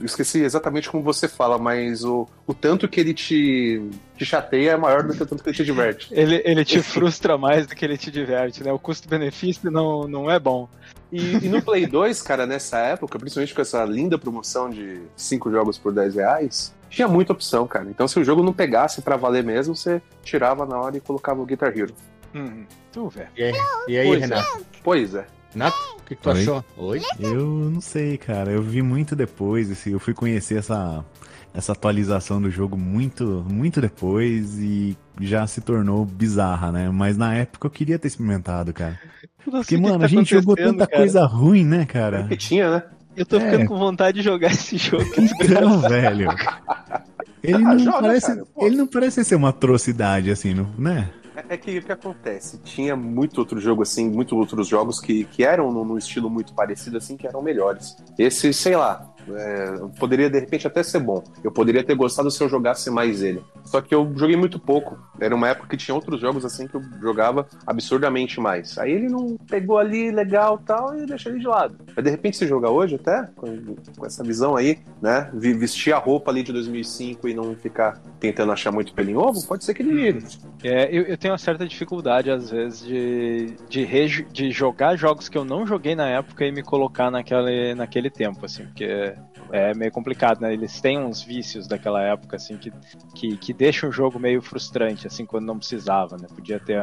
Speaker 4: eu esqueci exatamente como você fala, mas o, o tanto que ele te, te chateia é maior do que o tanto que ele te diverte. <laughs>
Speaker 2: Ele, ele te frustra mais do que ele te diverte, né? O custo-benefício não, não é bom.
Speaker 4: E, e, no Play 2, cara, nessa época, principalmente com essa linda promoção de 5 jogos por 10 reais, tinha muita opção, cara. Então, se o jogo não pegasse para valer mesmo, você tirava na hora e colocava o Guitar Hero.
Speaker 2: Hum, tu vê.
Speaker 1: E aí, e aí
Speaker 4: Pois é.
Speaker 1: Renato?
Speaker 4: Pois é.
Speaker 1: Renato, o que, que tu
Speaker 3: Oi?
Speaker 1: achou? Oi?
Speaker 3: Eu não sei, cara. Eu vi muito depois. Assim, eu fui conhecer essa, essa atualização do jogo muito, muito depois e já se tornou bizarra, né? Mas na época eu queria ter experimentado, cara. Porque, mano,
Speaker 2: tá
Speaker 3: a gente jogou tanta
Speaker 2: cara.
Speaker 3: coisa ruim, né, cara?
Speaker 4: Que tinha, né?
Speaker 2: Eu tô ficando
Speaker 3: É.
Speaker 2: com vontade de jogar esse jogo. <laughs>
Speaker 3: Então, velho. Ele
Speaker 4: Ah,
Speaker 3: não,
Speaker 4: joga,
Speaker 3: parece,
Speaker 4: cara,
Speaker 3: ele não parece ser uma atrocidade, assim, não- né?
Speaker 4: É, que o que acontece? Tinha muito outro jogo, assim, muitos outros jogos que, que eram num estilo muito parecido, assim, que eram melhores. Esse, sei lá, é, poderia de repente até ser bom. Eu poderia ter gostado se eu jogasse mais ele. Só que eu joguei muito pouco. Era uma época que tinha outros jogos assim que eu jogava absurdamente mais. Aí ele não pegou ali legal tal e deixa ele de lado. Mas de repente se jogar hoje até, com, com essa visão aí, né? Vestir a roupa ali de 2005 e não ficar tentando achar muito pelo em ovo, pode ser que ele.
Speaker 2: É, eu, eu tenho uma certa dificuldade, às vezes, de, de, de jogar jogos que eu não joguei na época e me colocar naquele, naquele tempo, assim, porque é meio complicado, né? Eles têm uns vícios daquela época, assim, que, que, que deixam o jogo meio frustrante, assim, quando não precisava, né? Podia ter,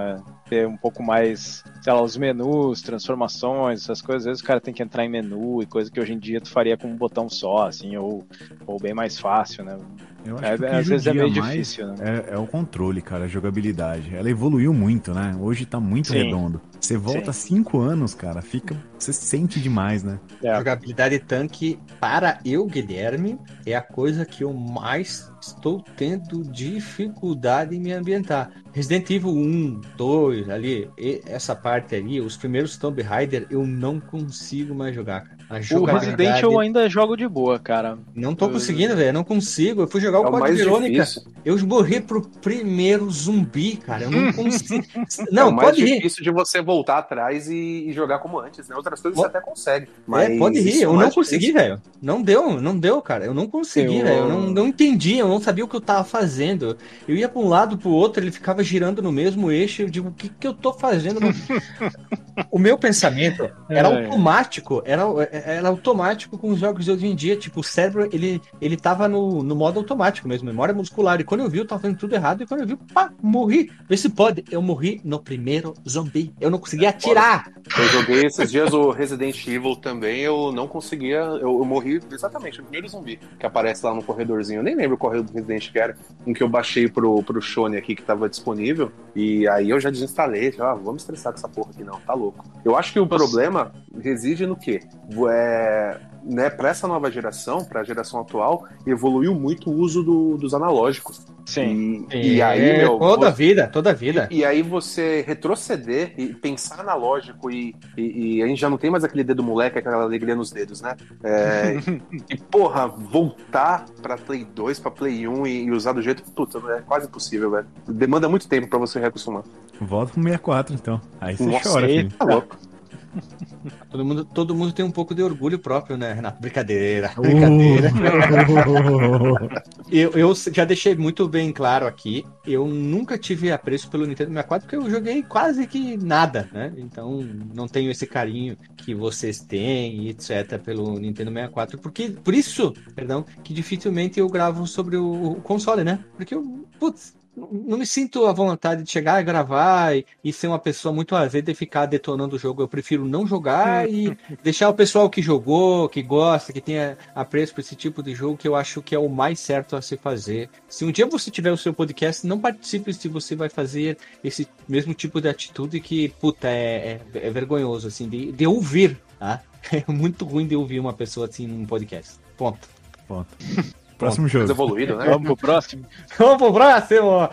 Speaker 2: ter um pouco mais, sei lá, os menus, transformações, essas coisas. Às vezes o cara tem que entrar em menu e coisa que hoje em dia tu faria com um botão só, assim, ou, ou bem mais fácil, né?
Speaker 3: Eu acho
Speaker 2: É,
Speaker 3: que o que
Speaker 2: às vezes é meio difícil, né?
Speaker 3: É, é o controle, cara, a jogabilidade. Ela evoluiu muito, né? Hoje tá muito
Speaker 2: Sim.
Speaker 3: redondo. Você volta cinco anos, cara, fica. Você sente demais, né?
Speaker 2: É.
Speaker 1: Jogabilidade tanque para eu, Guilherme, é a coisa que eu mais estou tendo dificuldade em me ambientar. Resident Evil 1, 2, ali, essa parte ali, os primeiros Tomb Raider, eu não consigo mais jogar, cara.
Speaker 2: O
Speaker 1: jogabilidade...
Speaker 2: Resident eu ainda jogo de boa, cara.
Speaker 1: Não tô conseguindo, velho. Não consigo. Eu fui jogar
Speaker 4: É
Speaker 1: o
Speaker 4: o
Speaker 1: Código
Speaker 4: mais
Speaker 1: Verônica.
Speaker 4: difícil.
Speaker 1: Eu morri pro primeiro zumbi, cara. Eu não consigo. <laughs>
Speaker 4: é
Speaker 1: não,
Speaker 4: o mais
Speaker 1: pode rir.
Speaker 4: difícil de você voltar atrás e, e jogar como antes, né? Outras coisas você até consegue. Mas
Speaker 1: É, pode rir.
Speaker 4: é
Speaker 1: Eu não consegui, velho. Não deu, não deu, cara. Eu não consegui,
Speaker 2: Eu-
Speaker 1: velho. Eu não, não entendi. Eu não sabia o que eu tava fazendo. Eu ia pra um lado, pro outro, ele ficava girando no mesmo eixo. Eu digo, o que que eu tô fazendo? no- <laughs> o meu pensamento era
Speaker 2: É.
Speaker 1: automático. Era, era automático com os jogos de hoje em dia. Tipo, o cérebro, ele, ele tava no, no modo automático mesmo, memória muscular. E quando eu vi, eu tava fazendo tudo errado. E quando eu vi, pá, morri. Vê se pode. Eu morri no primeiro zumbi. Eu não conseguia atirar.
Speaker 4: Eu joguei esses dias o Resident Evil também, eu não conseguia. Eu, eu morri exatamente, o primeiro zumbi que aparece lá no corredorzinho. Eu nem lembro qual corredor do Resident que era, em que eu baixei pro, pro Shone aqui que tava disponível. E aí eu já desinstalei. Ah, vamos estressar com essa porra aqui, não, tá louco. Eu acho que o problema reside no quê? É, né, pra essa nova geração, pra geração atual, evoluiu muito o uso do- dos analógicos.
Speaker 2: Sim.
Speaker 4: E, e aí,
Speaker 1: É,
Speaker 4: meu.
Speaker 1: toda a
Speaker 4: vo-
Speaker 1: vida, toda a vida.
Speaker 4: e aí você retroceder e pensar analógico e, e, e a gente já não tem mais aquele dedo moleque, aquela alegria nos dedos, né? É, <laughs> e porra, voltar pra Play 2, pra Play 1 e, e usar do jeito. Puta, é quase impossível, velho. Demanda muito tempo pra você reacostumar.
Speaker 3: Volta pro 64, então. Aí você
Speaker 4: Nossa,
Speaker 3: chora,
Speaker 2: aí-
Speaker 3: filho.
Speaker 4: Tá louco.
Speaker 1: Todo mundo, todo mundo tem um pouco de orgulho próprio, né, Renato? Brincadeira, brincadeira. <laughs> Eu, eu já deixei muito bem claro aqui, eu nunca tive apreço pelo Nintendo 64 porque eu joguei quase que nada, né? Então não tenho esse carinho que vocês têm etc pelo Nintendo 64, porque por isso, perdão, que dificilmente eu gravo sobre o, o console, né? Porque eu, putz, não- me sinto à vontade de chegar e gravar e, e ser uma pessoa muito azeda e ficar detonando o jogo. Eu prefiro não jogar e deixar o pessoal que jogou, que gosta, que tenha apreço por esse tipo de jogo, que eu acho que é o mais certo a se fazer. Se um dia você tiver o seu podcast, não participe se você vai fazer esse mesmo tipo de atitude que, puta, é, é, é vergonhoso, assim, de, de ouvir, tá? <laughs> É muito ruim de ouvir uma pessoa assim num podcast. Ponto.
Speaker 3: Ponto. <laughs> Próximo
Speaker 4: Mais
Speaker 3: jogo.
Speaker 4: evoluído, né?
Speaker 2: Vamos pro próximo? <laughs>
Speaker 1: Vamos pro próximo!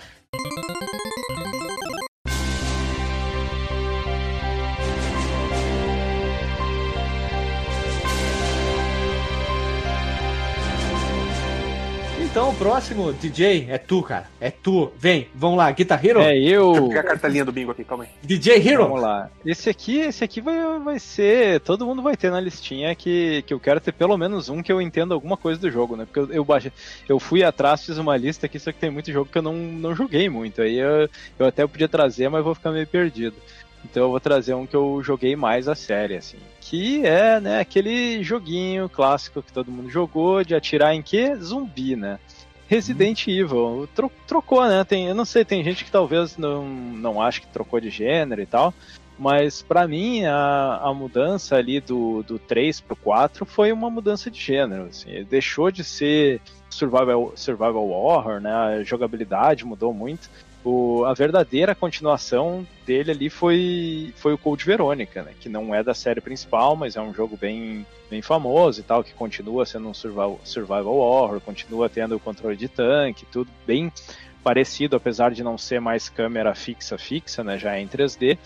Speaker 1: Então o próximo DJ é tu, cara. É tu. Vem, vamos lá, Guitar Hero?
Speaker 2: É
Speaker 4: Deixa eu
Speaker 2: eu.
Speaker 4: pegar a cartelinha do bingo aqui, calma aí.
Speaker 1: DJ Hero?
Speaker 2: Vamos lá. Esse aqui, esse aqui vai, vai ser. Todo mundo vai ter na listinha que, que eu quero ter pelo menos um que eu entenda alguma coisa do jogo, né? Porque eu, eu, baixei, eu fui atrás, fiz uma lista aqui, só que tem muito jogo que eu não, não joguei muito. Aí eu, eu até podia trazer, mas vou ficar meio perdido. Então eu vou trazer um que eu joguei mais a série, assim. Que é, né, aquele joguinho clássico que todo mundo jogou, de atirar em quê? Zumbi, né? Resident Evil. Tro trocou, né? Tem, eu não sei, tem gente que talvez não, não acha que trocou de gênero e tal. Mas pra mim, a, a mudança ali do, do 3 pro 4 foi uma mudança de gênero. Assim. Ele deixou de ser survival, survival horror, né? A jogabilidade mudou muito. O, a verdadeira continuação dele ali foi, foi o Code Verônica, né? Que não é da série principal, mas é um jogo bem, bem famoso e tal, que continua sendo um survival, survival horror, continua tendo o controle de tanque, tudo bem parecido, apesar de não ser mais câmera fixa fixa, né? Já é em 3D.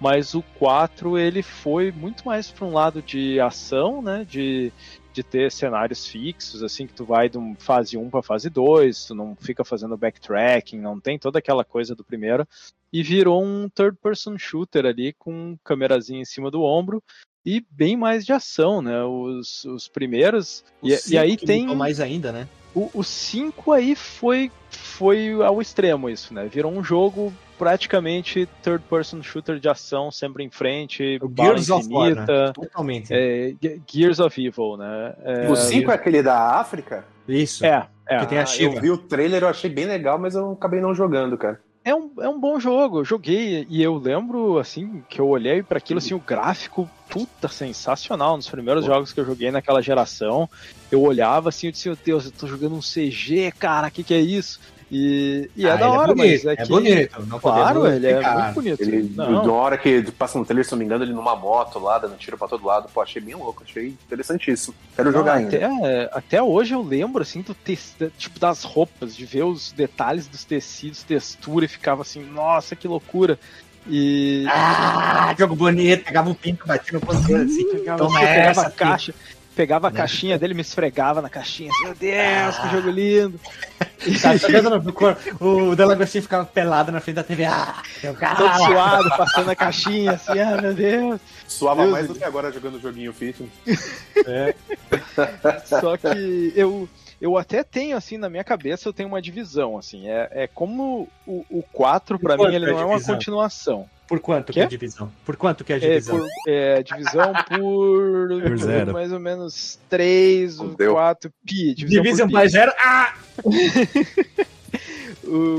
Speaker 2: Mas o 4 ele foi muito mais para um lado de ação, né? De, de ter cenários fixos, assim, que tu vai de um fase 1 para fase 2, tu não fica fazendo backtracking, não tem toda aquela coisa do primeiro, e virou um third person shooter ali com câmerazinha em cima do ombro e bem mais de ação, né? Os, os primeiros.
Speaker 1: O
Speaker 2: E, e aí tem.
Speaker 1: mais ainda, né?
Speaker 2: O 5 aí foi, foi ao extremo isso, né? Virou um jogo praticamente third person shooter de ação, sempre em frente,
Speaker 1: O
Speaker 2: bala
Speaker 1: Gears of War, né? Totalmente.
Speaker 2: é, Ge- Gears of Evil, né? É,
Speaker 4: o 5 é aquele da África?
Speaker 1: Isso.
Speaker 2: é, é.
Speaker 1: Que tem a
Speaker 4: Ah,
Speaker 1: Shiva.
Speaker 4: eu vi o trailer, eu achei bem legal, mas eu acabei não jogando, cara.
Speaker 2: É um, é um bom jogo, eu joguei e eu lembro, assim, que eu olhei para aquilo, assim, o gráfico, puta, sensacional, nos primeiros jogos que eu joguei naquela geração, eu olhava assim, eu disse, meu Deus, eu tô jogando um CG, cara, o que que é isso? E, e é
Speaker 1: Ah,
Speaker 2: da
Speaker 1: ele
Speaker 2: hora,
Speaker 1: bonito,
Speaker 2: mas é,
Speaker 1: é
Speaker 2: que...
Speaker 1: bonito. Não
Speaker 2: Claro, ele é muito bonito.
Speaker 4: Ele,
Speaker 2: Não.
Speaker 4: na hora que passa no trailer, se não me engano, ele numa moto lá, dando tiro pra todo lado. Pô, achei bem louco, achei interessantíssimo. Quero jogar
Speaker 2: Não,
Speaker 4: ainda.
Speaker 2: até, até hoje eu lembro, assim, do te- tipo, das roupas, de ver os detalhes dos tecidos, textura, e ficava assim, nossa, que loucura. E...
Speaker 1: Ah, jogo bonito. Pegava um pinto, batia no controle assim.
Speaker 2: Pegava,
Speaker 1: Toma
Speaker 2: pegava
Speaker 1: essa,
Speaker 2: a caixa, pegava a
Speaker 1: Né?
Speaker 2: caixinha dele, me esfregava na caixinha. assim, Meu Deus, que jogo lindo. <laughs>
Speaker 1: Tá corpo. O Delagostinho ficava pelado na frente da TV. Ah, meu
Speaker 2: Todo
Speaker 1: cara.
Speaker 2: suado, passando a caixinha, assim, ah, meu Deus.
Speaker 4: Suava
Speaker 2: Deus
Speaker 4: mais
Speaker 2: do
Speaker 4: do que agora jogando joguinho fitness. <laughs>
Speaker 2: Só que eu, eu até tenho, assim, na minha cabeça, eu tenho uma divisão, assim. É, é como o, o 4, pra mim, ele
Speaker 1: é
Speaker 2: não é uma
Speaker 1: divisão?
Speaker 2: continuação.
Speaker 1: Por quanto que é a divisão? Por quanto que é a
Speaker 2: É,
Speaker 1: divisão?
Speaker 2: por, é, divisão por, <laughs>
Speaker 3: Por zero. <laughs>
Speaker 2: mais ou menos 3,
Speaker 4: Fudeu.
Speaker 2: 4 pi. Divisão,
Speaker 1: Division
Speaker 2: por pi.
Speaker 1: zero. Ah! <laughs>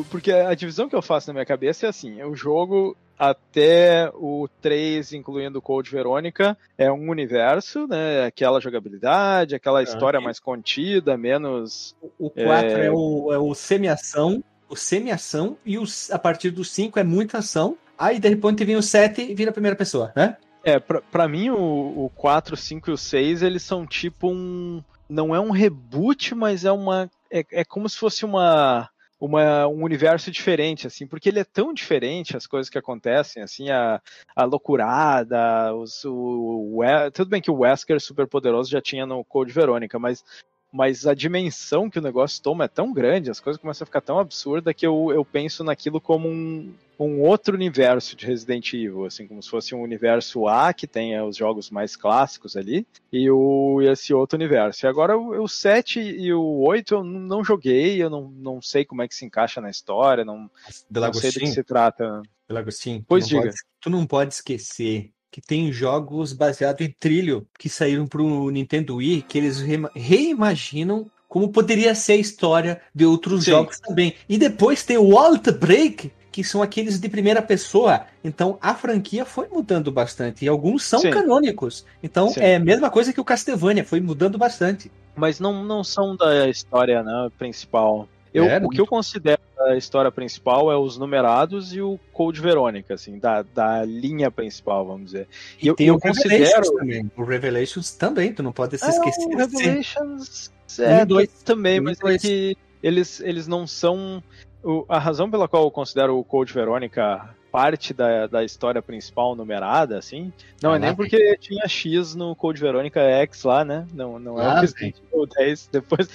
Speaker 2: Porque a divisão que eu faço na minha cabeça é assim: o jogo até o 3, incluindo o Code Verônica, é um universo, né? Aquela jogabilidade, aquela história
Speaker 1: e-
Speaker 2: mais contida, menos.
Speaker 1: O 4
Speaker 2: É.
Speaker 1: é, o, é o semi-ação, o semi-ação, e os, a partir do 5 é muita ação. Aí de repente vem o 7 e vira a primeira pessoa, né?
Speaker 2: É, pra, pra mim, o, o 4, 5 e o 6, eles são tipo um. Não é um reboot, mas é uma. É, é como se fosse uma. Uma, um universo diferente, assim, porque ele é tão diferente, as coisas que acontecem, assim, a, a loucurada, os, o, o tudo bem que o Wesker super poderoso já tinha no Code Verônica, mas, mas a dimensão que o negócio toma é tão grande, as coisas começam a ficar tão absurdas que eu, eu penso naquilo como um, um outro universo de Resident Evil, assim, como se fosse um universo A, que tenha os jogos mais clássicos ali, e o, e esse outro universo. E agora o, o 7 e o 8 eu não joguei, eu não, não sei como é que se encaixa na história, não, não sei do que se trata.
Speaker 1: Delagostinho,
Speaker 2: Pois
Speaker 1: tu
Speaker 2: diga.
Speaker 1: Pode, tu não pode esquecer que tem jogos baseados em trilho que saíram pro Nintendo Wii que eles rema- reimaginam como poderia ser a história de outros
Speaker 2: Sim.
Speaker 1: jogos também. E depois tem o Alt Break, que são aqueles de primeira pessoa. Então a franquia foi mudando bastante. E alguns são
Speaker 2: Sim.
Speaker 1: canônicos. Então
Speaker 2: Sim.
Speaker 1: é a mesma coisa que o Castlevania, foi mudando bastante.
Speaker 2: Mas não, não são da história né, principal. Eu,
Speaker 1: É,
Speaker 2: o que eu considero a história principal é os numerados e o Code Verônica, assim, da, da linha principal, vamos dizer.
Speaker 1: E
Speaker 2: Eu-
Speaker 1: tem
Speaker 2: eu
Speaker 1: o
Speaker 2: considero-
Speaker 1: também. O Revelations também, tu não pode se
Speaker 2: Ah,
Speaker 1: esquecer.
Speaker 2: o. Revelations é,
Speaker 1: e dois.
Speaker 2: também,
Speaker 1: e
Speaker 2: mas é
Speaker 1: dois.
Speaker 2: que eles, eles não são. o- a razão pela qual eu considero o Code Verônica parte da, da história principal numerada, assim. Não
Speaker 1: Ah,
Speaker 2: é nem porque tinha X no Code Verônica X lá, né? Não, não é
Speaker 1: Lá
Speaker 2: o Resident Evil 10 depois.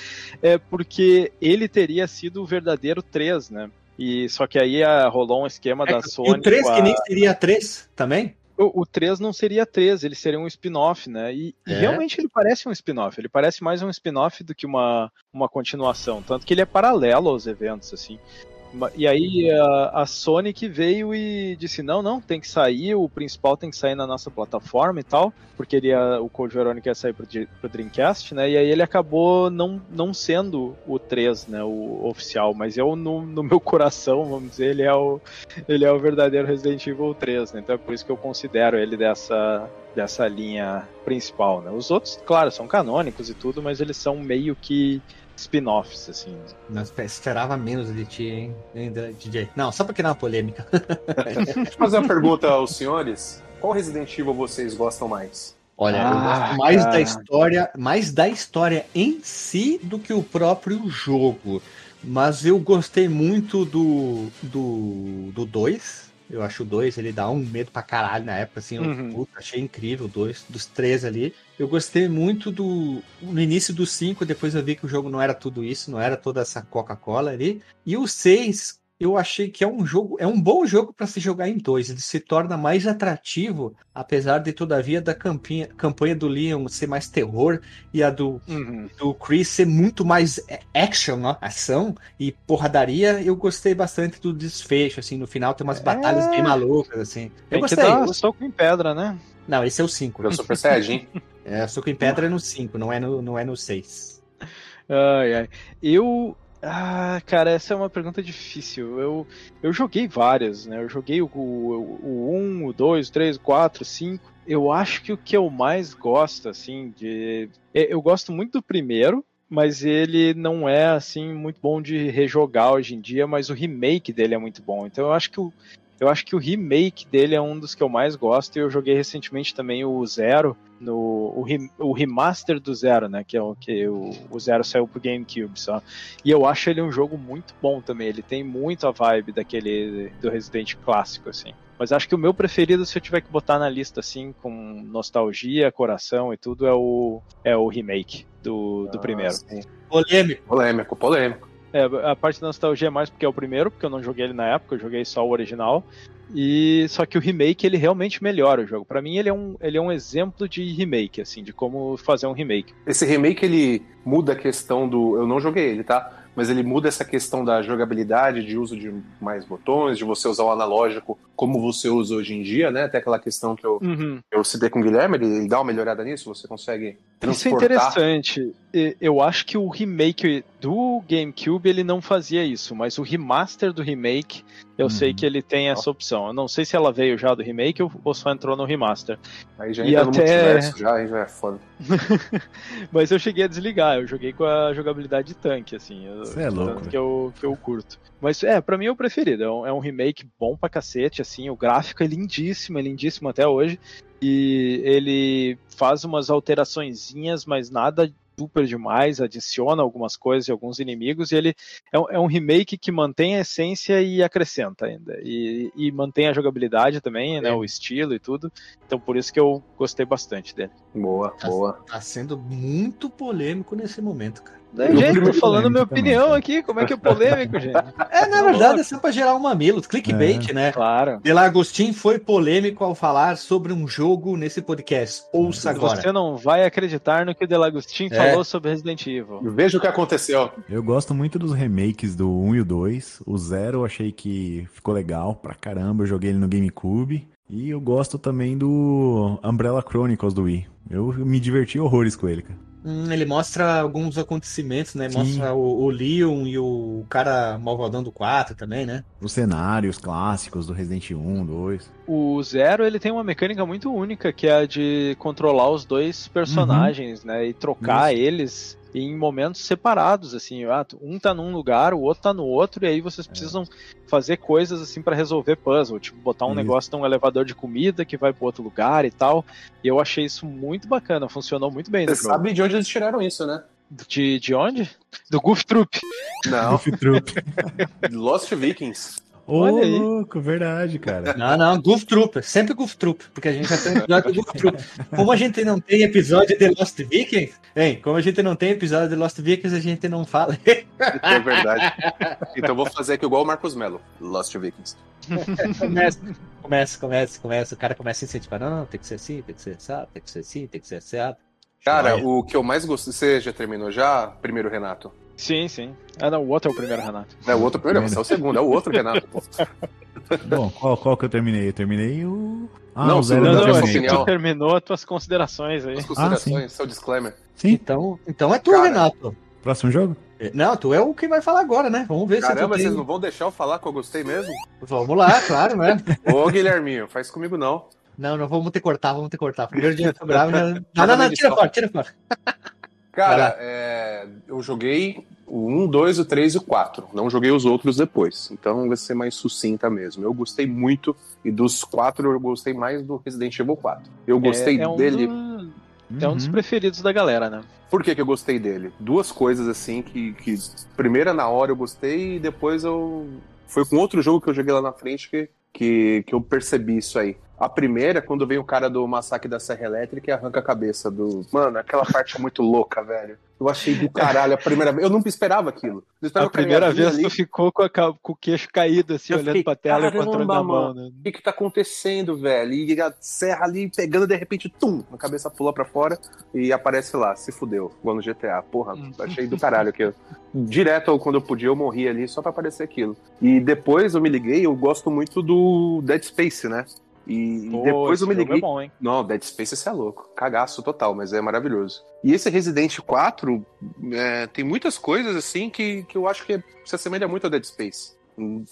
Speaker 2: É porque ele teria sido o verdadeiro 3, né? E só que aí ah, rolou um esquema da
Speaker 1: e
Speaker 2: Sony.
Speaker 1: o 3
Speaker 2: com a-
Speaker 1: que nem seria 3 também?
Speaker 2: O, o 3 não seria 3, ele seria um spin-off, né? E, e
Speaker 1: É.
Speaker 2: realmente ele parece um spin-off. Ele parece mais um spin-off do que uma, uma continuação. Tanto que ele é paralelo aos eventos, assim. E aí a, a Sony que veio e disse: não, não, tem que sair, o principal tem que sair na nossa plataforma e tal, porque ele ia, o Code Veronica ia sair pro, pro Dreamcast, né? E aí ele acabou não, não sendo o 3, né? O oficial, mas eu, no, no meu coração, vamos dizer, ele é o, ele é o verdadeiro Resident Evil 3, né? Então é por isso que eu considero ele dessa, dessa linha principal, né? Os outros, claro, são canônicos e tudo, mas eles são meio que spin-offs, assim.
Speaker 1: Nós esperava menos de ti, hein, DJ? Não, só pra criar uma polêmica. <laughs>
Speaker 4: Deixa eu fazer uma pergunta aos senhores. Qual Resident Evil vocês gostam mais?
Speaker 1: Olha, eu
Speaker 2: Ah,
Speaker 1: gosto mais
Speaker 2: cara.
Speaker 1: da história, mais da história em si do que o próprio jogo. Mas eu gostei muito do do do 2. Eu acho o 2, ele dá um medo pra caralho na época, assim, eu
Speaker 2: Uhum.
Speaker 1: puta, achei incrível o 2, dos três ali. Eu gostei muito do. No início do 5, depois eu vi que o jogo não era tudo isso, não era toda essa Coca-Cola ali. E o 6, eu achei que é um jogo, é um bom jogo para se jogar em dois. Ele se torna mais atrativo, apesar de todavia da campinha, campanha do Leon ser mais terror e a do,
Speaker 2: Uhum.
Speaker 1: do Chris ser muito mais é, action, ó, ação e porradaria. Eu gostei bastante do desfecho, assim, no final tem umas batalhas bem malucas, assim. Eu
Speaker 2: Tem que
Speaker 1: gostei.
Speaker 2: dar
Speaker 1: eu gostei.
Speaker 2: soco em pedra, né?
Speaker 1: Não, esse é o 5.
Speaker 4: Eu Super Saiyajin. <laughs>
Speaker 1: É, Soco em Pedra é no 5, não é no, não é no 6.
Speaker 2: Ai, ai. Eu. Ah, cara, essa é uma pergunta difícil. Eu, eu joguei várias, né? Eu joguei o, o, o 1, o 2, o 3, o 4, o 5. Eu acho que o que eu mais gosto, assim, de. é, Eu gosto muito do primeiro, mas ele não é, assim, muito bom de rejogar hoje em dia, mas o remake dele é muito bom. Então eu acho que o. Eu acho que o remake dele é um dos que eu mais gosto e eu joguei recentemente também o Zero, no, o, rem- o remaster do Zero, né? Que é o que o, o Zero saiu pro GameCube só. E eu acho ele um jogo muito bom também. Ele tem muito a vibe daquele do Resident clássico, assim. Mas acho que o meu preferido, se eu tiver que botar na lista, assim, com nostalgia, coração e tudo, é o, é o remake do, do primeiro.
Speaker 4: Ah, sim.
Speaker 1: Polêmico.
Speaker 4: Polêmico, polêmico.
Speaker 2: É, a parte da nostalgia é mais porque é o primeiro, porque eu não joguei ele na época, eu joguei só o original. E só que o remake ele realmente melhora o jogo. Pra mim ele é um ele é um exemplo de remake assim, de como fazer um remake.
Speaker 4: Esse remake ele muda a questão do. Eu não joguei ele, tá? Mas ele muda essa questão da jogabilidade, de uso de mais botões, de você usar o analógico como você usa hoje em dia, né? Até aquela questão que eu, eu citei com o Guilherme, ele, ele dá uma melhorada nisso, você consegue
Speaker 2: Isso é interessante. Eu acho que o remake do GameCube ele não fazia isso, mas o remaster do remake eu
Speaker 3: Uhum.
Speaker 2: sei que ele tem essa opção. Eu não sei se ela veio já do remake ou só entrou no remaster.
Speaker 4: Aí já
Speaker 2: E até-
Speaker 4: já, aí já é foda. <laughs>
Speaker 2: Mas eu cheguei a desligar, eu joguei com a jogabilidade de tanque, assim. eu-
Speaker 3: Cê é louco,
Speaker 2: tanto
Speaker 3: velho.
Speaker 2: que eu, que eu curto. Mas é, pra mim é o preferido. É um, é um remake bom pra cacete, assim. O gráfico é lindíssimo, é lindíssimo até hoje. E ele faz umas alteraçõezinhas, mas nada super demais, adiciona algumas coisas e alguns inimigos, e ele é um, é um remake que mantém a essência e acrescenta ainda. E, e mantém a jogabilidade também, né?
Speaker 1: É.
Speaker 2: O estilo e tudo. Então por isso que eu gostei bastante dele.
Speaker 4: Boa, boa.
Speaker 1: Tá sendo muito polêmico nesse momento, cara.
Speaker 2: Gente, tô falando minha
Speaker 3: também,
Speaker 2: opinião
Speaker 3: cara.
Speaker 2: aqui, como é que é polêmico, gente?
Speaker 1: É, na verdade, é só pra gerar um mamilo, clickbait, né?
Speaker 2: Claro.
Speaker 1: Delagostin foi polêmico ao falar sobre um jogo nesse podcast. Ouça agora.
Speaker 2: Você não vai acreditar no que o Delagostin
Speaker 1: É.
Speaker 2: falou sobre Resident Evil.
Speaker 4: Veja o que aconteceu.
Speaker 3: Eu gosto muito dos remakes do 1 e o 2. O 0 eu achei que ficou legal pra caramba. Eu joguei ele no GameCube. E eu gosto também do Umbrella Chronicles do Wii. Eu me diverti horrores com ele, cara.
Speaker 1: Hum, ele mostra alguns acontecimentos, né?
Speaker 3: Sim.
Speaker 1: Mostra o, o Leon e o cara malvadão do 4 também, né?
Speaker 3: Os cenários clássicos do Resident 1, 2.
Speaker 2: O Zero, ele tem uma mecânica muito única, que é a de controlar os dois personagens, né? E trocar eles em momentos separados, assim. Ah, um tá num lugar, o outro tá no outro, e aí vocês precisam fazer coisas, assim, pra resolver puzzle. Tipo, botar um
Speaker 3: Isso.
Speaker 2: negócio num elevador de comida que vai pro outro lugar e tal. E eu achei isso muito bacana, funcionou muito bem no
Speaker 4: Você
Speaker 2: jogo.
Speaker 4: sabe de onde eles tiraram isso, né?
Speaker 2: De, de onde? Do Goof Troop.
Speaker 4: Não,
Speaker 3: Goof Troop. <laughs>
Speaker 4: Lost Vikings.
Speaker 3: Ô,
Speaker 2: Olha aí.
Speaker 3: louco, verdade, cara.
Speaker 1: Não, não, Goof Troop, sempre Goof Troop, porque a gente já tem episódio do Goof Troop. Como a gente não tem episódio de Lost Vikings, hein, como a gente não tem episódio de Lost Vikings, a gente não fala.
Speaker 4: É verdade. Então eu vou fazer aqui igual o Marcos Mello, Lost Vikings.
Speaker 1: começa, começa, começa, começa, o cara começa a incentivar, não, não, tem que ser assim, tem que ser assim, tem que ser assim, tem que ser assim.
Speaker 4: Cara, o que eu mais gostei. Você já terminou já? Primeiro, Renato.
Speaker 2: Sim, sim. Ah, não, o outro é o primeiro, Renato.
Speaker 4: Não, o outro primeiro, você é o segundo, é o outro, Renato. Pô. <laughs>
Speaker 3: Bom, qual, qual que eu terminei? Eu terminei o. Ah,
Speaker 4: Não,
Speaker 3: o zero
Speaker 4: não,
Speaker 2: Não, não, é
Speaker 3: terminei.
Speaker 2: tu terminou as tuas considerações aí.
Speaker 4: As considerações, seu disclaimer.
Speaker 3: Sim,
Speaker 1: Então, então é tu,
Speaker 4: Cara.
Speaker 1: Renato.
Speaker 3: próximo jogo?
Speaker 1: Não, tu é o que vai falar agora, né? Vamos ver
Speaker 4: Caramba,
Speaker 1: se tu tem...
Speaker 4: vocês não vão deixar eu falar que eu gostei mesmo?
Speaker 1: Vamos lá, claro, né? <laughs>
Speaker 4: Ô, Guilherminho, faz comigo não.
Speaker 1: Não, não vamos ter que cortar, vamos ter que cortar. Primeiro dia eu já... Não,
Speaker 4: Nada
Speaker 1: não, não,
Speaker 4: na
Speaker 1: tira fora, tira fora.
Speaker 4: Cara, é, eu joguei o 1, 2, o 3 e o 4. Não joguei os outros depois. Então vai ser mais sucinta mesmo. Eu gostei muito, e dos quatro eu gostei mais do Resident Evil 4. Eu gostei
Speaker 2: é, é um
Speaker 4: dele.
Speaker 2: do- É um dos
Speaker 3: Uhum.
Speaker 2: preferidos da galera, né?
Speaker 4: Por que, que eu gostei dele? Duas coisas assim que, que. Primeira na hora eu gostei e depois eu. Foi com outro jogo que eu joguei lá na frente que, que, que eu percebi isso aí. A primeira, quando vem o cara do massacre da Serra Elétrica e arranca a cabeça do. Mano, aquela parte é muito louca, velho. Eu achei do caralho a primeira vez. Eu não esperava aquilo. Eu esperava
Speaker 2: A primeira vez
Speaker 4: ali.
Speaker 2: tu ficou com, a com o queixo caído, assim,
Speaker 4: Eu
Speaker 2: olhando
Speaker 4: fiquei,
Speaker 2: pra tela e com o controle
Speaker 4: "Caramba,
Speaker 2: na mão,
Speaker 4: mano."
Speaker 2: né?
Speaker 4: O que que tá acontecendo, velho? E a serra ali pegando, de repente, tum, a cabeça pula pra fora e aparece lá, se fudeu, igual no GTA. Porra,
Speaker 2: Hum.
Speaker 4: achei do caralho aquilo. Direto, quando eu podia, eu morria ali só pra aparecer aquilo. E depois eu me liguei, eu gosto muito do Dead Space, né? E
Speaker 2: Pô,
Speaker 4: depois eu me
Speaker 2: jogo
Speaker 4: liguei.
Speaker 2: É bom, hein?
Speaker 4: Não, Dead Space você é louco. Cagaço total, mas é maravilhoso. E esse Resident 4 é, tem muitas coisas assim que, que eu acho que se assemelha muito ao Dead Space.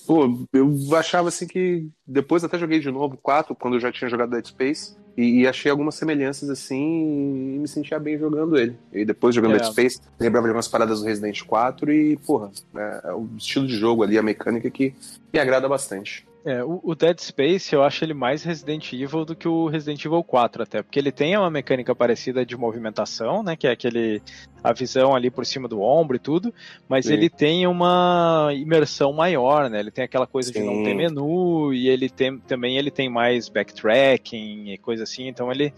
Speaker 4: Pô, eu achava assim que. Depois até joguei de novo o 4, quando eu já tinha jogado Dead Space. E, e achei algumas semelhanças assim e me sentia bem jogando ele. E depois jogando
Speaker 2: É.
Speaker 4: Dead Space, lembrava de algumas paradas do Resident 4 e, porra, é, é o estilo de jogo ali, a mecânica que me agrada bastante.
Speaker 2: É, o, o Dead Space eu acho ele mais Resident Evil do que o Resident Evil 4 até, porque ele tem uma mecânica parecida de movimentação, né, que é aquele a visão ali por cima do ombro e tudo, mas
Speaker 4: Sim.
Speaker 2: ele tem uma imersão maior, né? Ele tem aquela coisa de não
Speaker 4: Sim.
Speaker 2: ter menu e ele tem também ele tem mais backtracking e coisa assim, então ele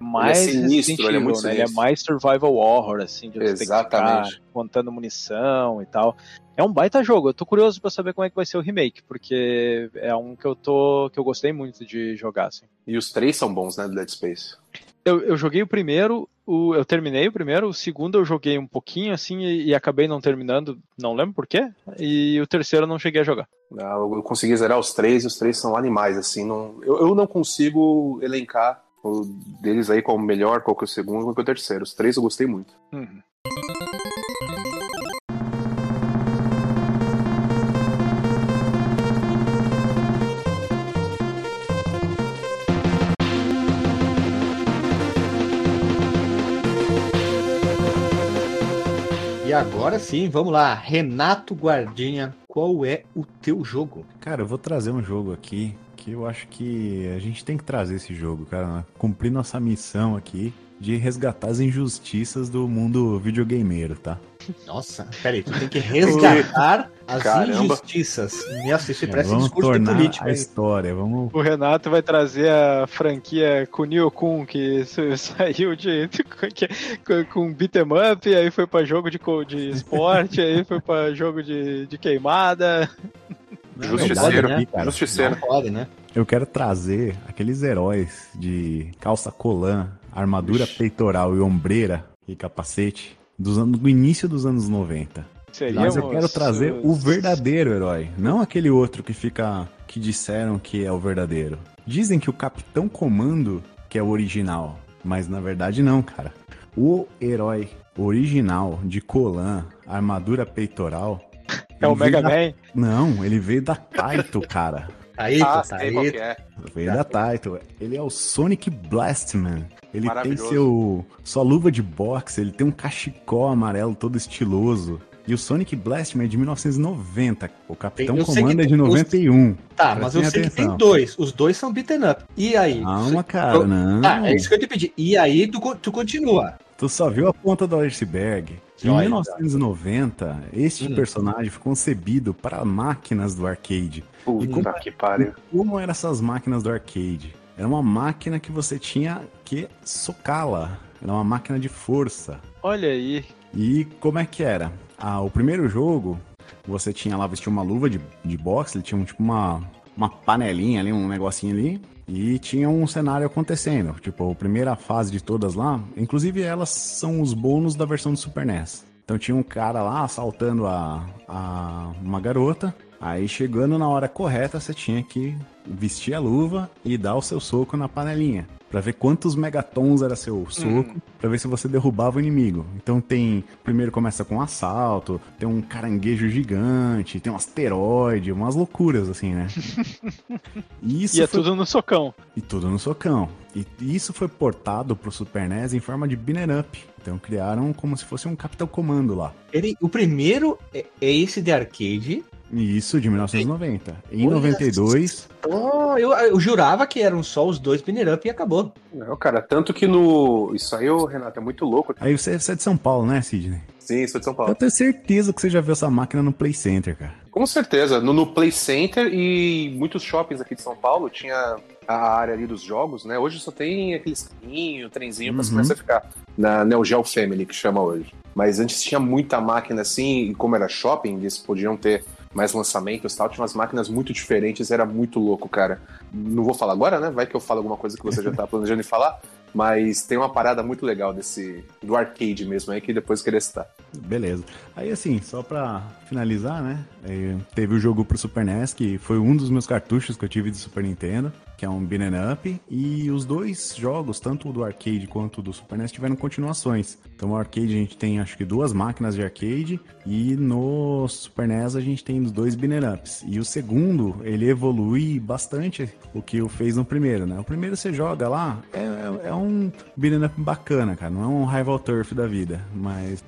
Speaker 2: mais
Speaker 4: sinistro,
Speaker 2: Resident
Speaker 4: ele é muito
Speaker 2: né? Ele é
Speaker 4: sinistro.
Speaker 2: mais survival horror assim, de você
Speaker 4: Exatamente.
Speaker 2: ficar contando munição e tal. É um baita jogo. Eu tô curioso pra saber como é que vai ser o remake, porque é um que eu tô que eu gostei muito de jogar assim.
Speaker 4: E os três são bons, né, do Dead Space.
Speaker 2: Eu, eu joguei o primeiro, o, eu terminei o primeiro, o segundo eu joguei um pouquinho assim e, e acabei não terminando, não lembro por quê. E o terceiro eu não cheguei a jogar.
Speaker 4: Ah, Eu eu consegui zerar os três e os três são animais, assim. Não, eu, eu não consigo elencar o deles aí qual o melhor, qual que é o segundo, qual que é o terceiro. Os três eu gostei muito.
Speaker 2: Uhum.
Speaker 1: E agora sim, vamos lá. Renato Guardinha, qual é o teu jogo?
Speaker 3: Cara, eu vou trazer um jogo aqui que eu acho que a gente tem que trazer esse jogo, cara. né? Cumprir nossa missão aqui de resgatar as injustiças do mundo videogameiro, tá?
Speaker 1: Nossa, peraí, tu tem que resgatar <laughs> as
Speaker 4: Caramba.
Speaker 1: injustiças. Nossa, isso
Speaker 3: É,
Speaker 1: parece
Speaker 3: vamos
Speaker 1: discurso de
Speaker 3: tornar
Speaker 1: político.
Speaker 3: a
Speaker 1: hein?
Speaker 3: história, vamos...
Speaker 2: O Renato vai trazer a franquia Kunio Kun, que sa- saiu de, com, beat'em up, aí foi pra jogo de, de esporte, aí foi pra jogo de, de queimada.
Speaker 4: Justiceiro,
Speaker 1: né?
Speaker 3: cara.
Speaker 4: Justiceiro.
Speaker 1: Não pode, né?
Speaker 3: Eu quero trazer aqueles heróis de calça colã, armadura
Speaker 4: Ixi.
Speaker 3: peitoral e ombreira e capacete dos anos, do início dos anos 90.
Speaker 2: Seria
Speaker 3: Mas eu quero trazer o verdadeiro herói, não aquele outro que fica que disseram que é o verdadeiro. Dizem que o Capitão Comando que é o original, mas na verdade não, cara. O herói original de colã, armadura peitoral
Speaker 2: É o Mega
Speaker 3: da-
Speaker 2: Man.
Speaker 3: Não, ele veio da Taito, <laughs> cara.
Speaker 1: Aí,
Speaker 4: Ah,
Speaker 1: tá
Speaker 4: sei qual
Speaker 1: aí.
Speaker 4: que é.
Speaker 3: Veio da Taito. Ele é o Sonic Blastman. Ele tem seu sua luva de boxe, ele tem um cachecol amarelo todo estiloso. E o Sonic Blastman é de 1990. O Capitão Comando é de
Speaker 1: tem- os-
Speaker 3: 91.
Speaker 1: Tá, mas eu sei que tem
Speaker 3: atenção.
Speaker 1: dois. Os dois são beaten up. E aí?
Speaker 3: Calma, cara,
Speaker 1: Eu-
Speaker 3: não.
Speaker 1: Ah, é isso que eu te pedi. E aí tu, tu continua.
Speaker 3: Tu só viu a ponta do iceberg. Em
Speaker 1: Joia.
Speaker 3: 1990, este
Speaker 1: Hum.
Speaker 3: personagem foi concebido para máquinas do arcade.
Speaker 4: Puta que pariu.
Speaker 3: Como eram essas máquinas do arcade? Era uma máquina que você tinha que socá-la. Era uma máquina de força.
Speaker 2: Olha aí.
Speaker 3: E como é que era? Ah, o primeiro jogo, você tinha lá, vestia uma luva de, de boxe, ele tinha um, tipo uma, uma panelinha ali, um negocinho ali, e tinha um cenário acontecendo. Tipo, a primeira fase de todas lá, inclusive elas são os bônus da versão do Super NES. Então tinha um cara lá assaltando a, a uma garota, aí chegando na hora correta, você tinha que vestir a luva e dar o seu soco na panelinha. Pra ver quantos megatons era seu soco, pra ver se você derrubava o inimigo. Então tem. Primeiro começa com um assalto, tem um caranguejo gigante, tem um asteroide, umas loucuras assim, né? <laughs> E isso
Speaker 2: E é
Speaker 3: foi-
Speaker 2: tudo no socão.
Speaker 3: e tudo no socão. E isso foi portado pro Super NES em forma de Binner Up. Então criaram como se fosse um Capitão Comando lá.
Speaker 1: Ele, o primeiro é, é esse de arcade.
Speaker 3: E isso de 1990. Em
Speaker 1: Olha
Speaker 3: 92,
Speaker 1: Oh, eu, eu jurava que eram só os dois Binner Up e acabou.
Speaker 4: Não, cara, tanto que no. Isso aí, ô, Renato, é muito louco.
Speaker 3: aí você, você é de São Paulo, né, Sidney?
Speaker 4: Sim, sou de São
Speaker 3: Eu
Speaker 4: Paulo.
Speaker 3: tenho certeza que você já viu essa máquina no Play Center, cara.
Speaker 4: Com certeza. No, no Play Center e muitos shoppings aqui de São Paulo tinha a área ali dos jogos, né? Hoje só tem aqueles carrinho, trenzinho pra
Speaker 3: Uhum.
Speaker 4: ficar. Na Neo Geo Family, que chama hoje. Mas antes tinha muita máquina assim, e como era shopping, eles podiam ter mais lançamentos e tal. Tinha umas máquinas muito diferentes, era muito louco, cara. Não vou falar agora, né? Vai que eu falo alguma coisa que você já tá <laughs> planejando falar. Mas tem uma parada muito legal desse. do arcade mesmo aí, que depois eu queria citar.
Speaker 3: Beleza. Aí assim, só pra finalizar, né? Teve o jogo pro Super NES, que foi um dos meus cartuchos que eu tive de Super Nintendo, que é um Beat'em Up. E os dois jogos, tanto o do arcade quanto o do Super NES, tiveram continuações. Então, no arcade a gente tem acho que duas máquinas de arcade, e no Super NES a gente tem os dois Beat'em Ups. E o segundo, ele evolui bastante o que o fez no primeiro, né? O primeiro você joga lá, é, é- é um Beat'em Up bacana, cara. Não é um Rival Turf da vida, mas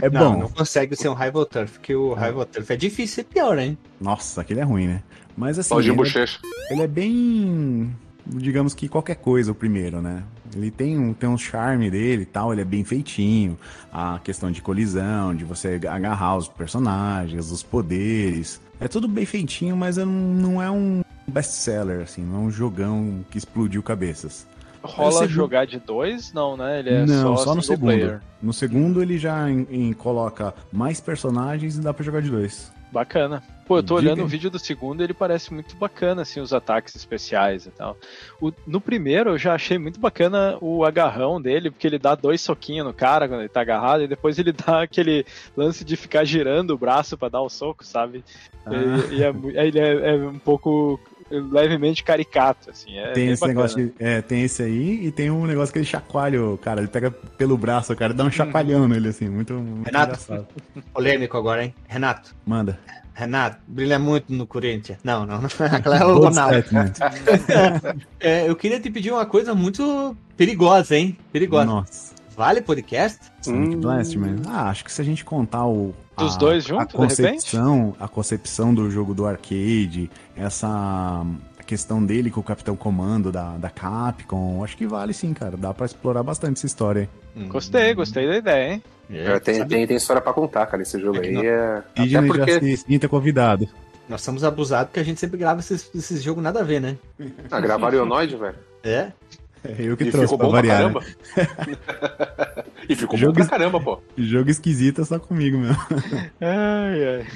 Speaker 3: é, é <laughs>
Speaker 1: não,
Speaker 3: bom.
Speaker 1: não consegue ser um Rival Turf, porque o Rival Turf é difícil ser pior, hein?
Speaker 3: Nossa, aquele é ruim, né? Mas assim, ele, é- ele é bem. Digamos que qualquer coisa, o primeiro, né? Ele tem um, tem um charme dele e tal, ele é bem feitinho. A questão de colisão, de você agarrar os personagens, os poderes. É tudo bem feitinho, mas é não é um best-seller, assim, não é um jogão que explodiu cabeças.
Speaker 2: Rola
Speaker 3: segundo-
Speaker 2: jogar de dois? Não, né? Ele é
Speaker 3: não,
Speaker 2: só,
Speaker 3: só, no segundo.
Speaker 2: player.
Speaker 3: No segundo ele já em- em- coloca mais personagens e dá pra jogar de dois.
Speaker 2: Bacana. Pô, eu tô
Speaker 3: Diga.
Speaker 2: olhando o vídeo do segundo ele parece muito bacana, assim, os ataques especiais e tal. O- no primeiro eu já achei muito bacana o agarrão dele, porque ele dá dois soquinhos no cara quando ele tá agarrado, e depois ele <laughs> dá aquele lance de ficar girando o braço pra dar o soco, sabe?
Speaker 3: Ah.
Speaker 2: E, e é, ele é, é um pouco levemente caricato, assim. É
Speaker 3: tem
Speaker 2: bem
Speaker 3: esse
Speaker 2: bacana.
Speaker 3: negócio de, é, tem esse aí e tem um negócio que ele chacoalha o cara, ele pega pelo braço, o cara dá um chacoalhão nele assim, muito, muito
Speaker 1: Renato.
Speaker 3: engraçado.
Speaker 1: Polêmico agora, hein? Renato.
Speaker 3: Manda.
Speaker 1: Renato, brilha muito no Corinthians. Não, não. <laughs> Aquela é o Ronaldo.
Speaker 3: statement. <laughs>
Speaker 1: É, eu queria te pedir uma coisa muito perigosa, hein? Perigosa.
Speaker 3: Nossa.
Speaker 1: Vale podcast?
Speaker 3: Sonic Blast, man. Ah, acho que se a gente contar o.
Speaker 2: Dos
Speaker 3: a-
Speaker 2: dois
Speaker 3: a
Speaker 2: juntos, de repente?
Speaker 3: concepção, A concepção do jogo do arcade, essa questão dele com o Capitão Comando da, da Capcom, acho que vale sim, cara. Dá pra explorar bastante essa história aí.
Speaker 2: Gostei, gostei da ideia, hein?
Speaker 4: É, tem, tem, tem história pra contar, cara. Esse jogo
Speaker 1: É
Speaker 4: aí
Speaker 1: não-
Speaker 4: é.
Speaker 3: Já
Speaker 4: porque.
Speaker 3: se sinta convidado.
Speaker 1: Nós somos abusados porque a gente sempre grava esses, esses jogos nada a ver, né?
Speaker 4: Ah, gravaram Ionoid, velho.
Speaker 1: É?
Speaker 3: É eu que
Speaker 4: E
Speaker 3: trouxe
Speaker 4: ficou
Speaker 3: pra
Speaker 4: bom pra
Speaker 3: variar.
Speaker 4: caramba. <laughs> e ficou
Speaker 3: Jogo
Speaker 4: bom pra caramba, pô.
Speaker 3: né? Jogo esquisito é só comigo mesmo. <laughs>
Speaker 2: Ai, ai.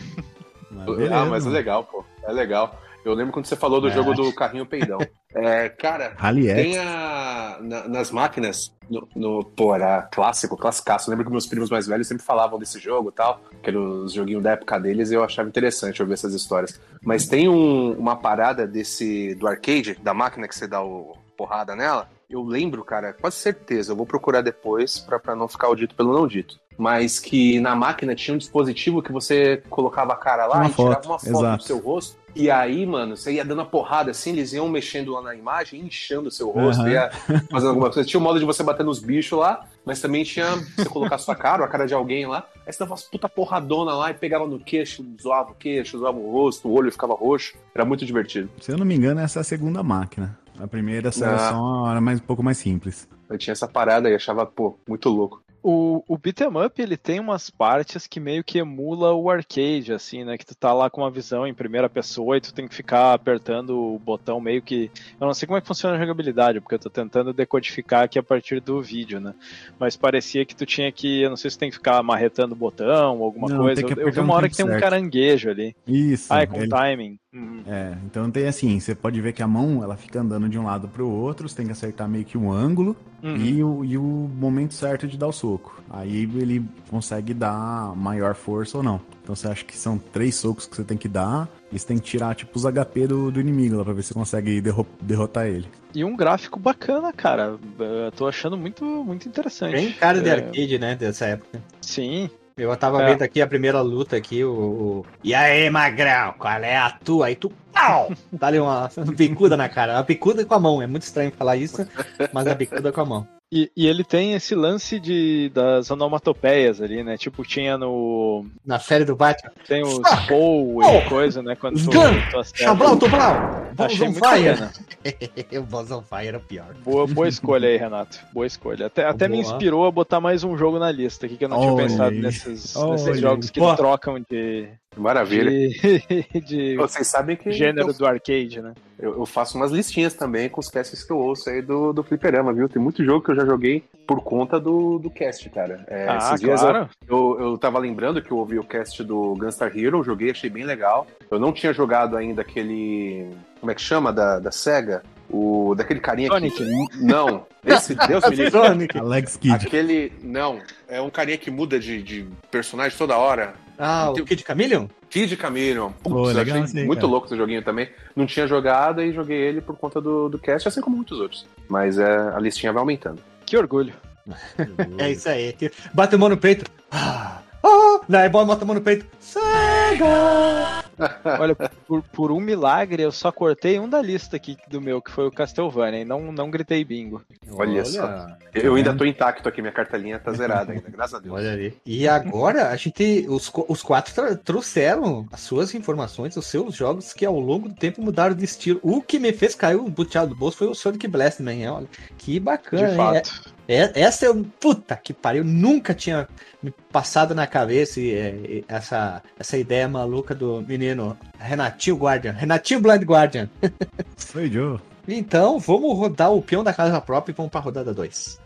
Speaker 3: Mas
Speaker 4: ah,
Speaker 3: beleza,
Speaker 4: mas é
Speaker 3: mano.
Speaker 4: legal, pô. É legal. Eu lembro quando você falou do
Speaker 1: É.
Speaker 4: jogo do carrinho peidão. <laughs> É, cara,
Speaker 3: Rally
Speaker 4: tem a. na- nas máquinas, no, no, pô, era clássico, classicaço. Eu lembro que meus primos mais velhos sempre falavam desse jogo e tal, que era os joguinhos da época deles, e eu achava interessante ouvir essas histórias. Mas tem um- uma parada desse. do arcade, da máquina que você dá o porrada nela. Eu lembro, cara, quase certeza, eu vou procurar depois pra, pra não ficar o dito pelo não dito. Mas que na máquina tinha um dispositivo que você colocava a cara lá
Speaker 3: Uma
Speaker 4: e tirava
Speaker 3: foto,
Speaker 4: uma foto
Speaker 3: exato.
Speaker 4: do seu rosto. E aí, mano, você ia dando a porrada assim, eles iam mexendo lá na imagem, inchando o seu rosto,
Speaker 3: Aham.
Speaker 4: ia <laughs> fazendo alguma coisa. Tinha o modo de você bater nos bichos lá, mas também tinha você colocar a sua cara, ou a cara de alguém lá. Aí você dava umas puta porradona lá e pegava no queixo, zoava o queixo, zoava o rosto, o olho ficava roxo. Era muito divertido.
Speaker 3: Se eu não me engano, essa é a segunda máquina. A primeira seleção era mais, um pouco mais simples.
Speaker 4: Eu tinha essa parada e achava, pô, muito louco.
Speaker 2: O, o beat'em up, ele tem umas partes que meio que emula o arcade, assim, né? Que tu tá lá com uma visão em primeira pessoa e tu tem que ficar apertando o botão meio que... Eu não sei como é que funciona a jogabilidade, porque eu tô tentando decodificar aqui a partir do vídeo, né? Mas parecia que tu tinha que... Eu não sei se tem que ficar marretando o botão ou alguma
Speaker 3: Não,
Speaker 2: coisa. Eu, eu vi uma hora que tem um
Speaker 3: certo.
Speaker 2: caranguejo ali.
Speaker 3: Isso.
Speaker 2: Ah, é com
Speaker 3: ele-
Speaker 2: timing. Uhum.
Speaker 3: É, então tem assim, você pode ver que a mão ela fica andando de um lado pro outro, você tem que acertar meio que um ângulo
Speaker 2: Uhum.
Speaker 3: e, o, e o momento certo de dar o soco. Aí ele consegue dar maior força ou não. Então você acha que são três socos que você tem que dar e você tem que tirar tipo os HP do, do inimigo lá pra ver se você consegue derro- derrotar ele.
Speaker 2: E um gráfico bacana, cara. Eu tô achando muito, muito interessante.
Speaker 1: Bem cara de
Speaker 2: É,
Speaker 1: arcade, né, dessa época.
Speaker 2: Sim.
Speaker 1: Eu tava
Speaker 2: É.
Speaker 1: vendo aqui a primeira luta aqui, o, o- E aí, magrão, qual é a tua? Aí tu. Pau! Dá ali uma <laughs> bicuda na cara. Uma bicuda com a mão. É muito estranho falar isso, mas a bicuda com a mão.
Speaker 2: E, e ele tem esse lance de, das onomatopeias ali, né? Tipo, tinha no.
Speaker 1: Na série do Batman.
Speaker 2: Tem os
Speaker 1: Fuck!
Speaker 2: Pou
Speaker 1: Oh!
Speaker 2: e coisa, né? Quando tu, tu acerta.
Speaker 1: Xablau, Toblau!
Speaker 2: Achei
Speaker 1: Balls on Fire!
Speaker 2: bacana. <laughs>
Speaker 1: o Balls on Fire era o pior.
Speaker 2: Boa, boa escolha aí, Renato. Boa escolha. Até, até me
Speaker 1: Boa.
Speaker 2: inspirou a botar mais um jogo na lista aqui, que eu não tinha pensado nesses, nesses jogos que
Speaker 1: Pô.
Speaker 2: trocam de,
Speaker 4: Maravilha.
Speaker 2: de, <laughs> de
Speaker 4: Vocês sabem que
Speaker 2: gênero do arcade, né?
Speaker 4: Eu, eu faço umas listinhas também com os casts que eu ouço aí do, do Fliperama, viu? Tem muito jogo que eu já joguei por conta do, do cast, cara. É,
Speaker 2: ah,
Speaker 4: esses dias eu,
Speaker 2: claro.
Speaker 4: Eu, eu tava lembrando que eu ouvi o cast do Gunstar Hero, joguei, achei bem legal. Eu não tinha jogado ainda aquele. Como é que chama? Da, da SEGA? O, daquele carinha
Speaker 2: Sonic.
Speaker 4: que. Não, esse Deus me livre.
Speaker 1: Sonic.
Speaker 3: Alex Kidd.
Speaker 4: Aquele. Não, é um carinha que muda de, de personagem toda hora.
Speaker 1: Ah, o Kid Chameleon?
Speaker 4: Kid Chameleon. Putz,
Speaker 3: legal aí,
Speaker 4: muito
Speaker 3: cara.
Speaker 4: louco esse joguinho também. Não tinha jogado e joguei ele por conta do, do cast, assim como muitos outros. Mas é, a listinha vai aumentando.
Speaker 2: Que orgulho. <laughs>
Speaker 1: É isso aí. Bate a mão no peito. Ah! Ah! Daí bota a mão no peito. Sega! <laughs>
Speaker 2: Olha, por, por um milagre eu só cortei um da lista aqui do meu, que foi o Castlevania, e não, não gritei bingo.
Speaker 4: Olha só. Eu ainda tô intacto aqui, minha cartelinha tá zerada ainda, graças a Deus.
Speaker 1: Olha ali. E agora a gente, os, os quatro trouxeram as suas informações, os seus jogos que ao longo do tempo mudaram de estilo. O que me fez cair o buteado do bolso foi o Sonic Blast, man. Olha, que bacana.
Speaker 2: De fato.
Speaker 1: É- essa eu, puta que pariu, nunca tinha me passado na cabeça e, é, essa, essa ideia maluca do menino Renatinho Guardian. Renatinho Blind Guardian.
Speaker 3: Foi Joe.
Speaker 1: Então, vamos rodar o peão da casa própria e vamos pra rodada 2.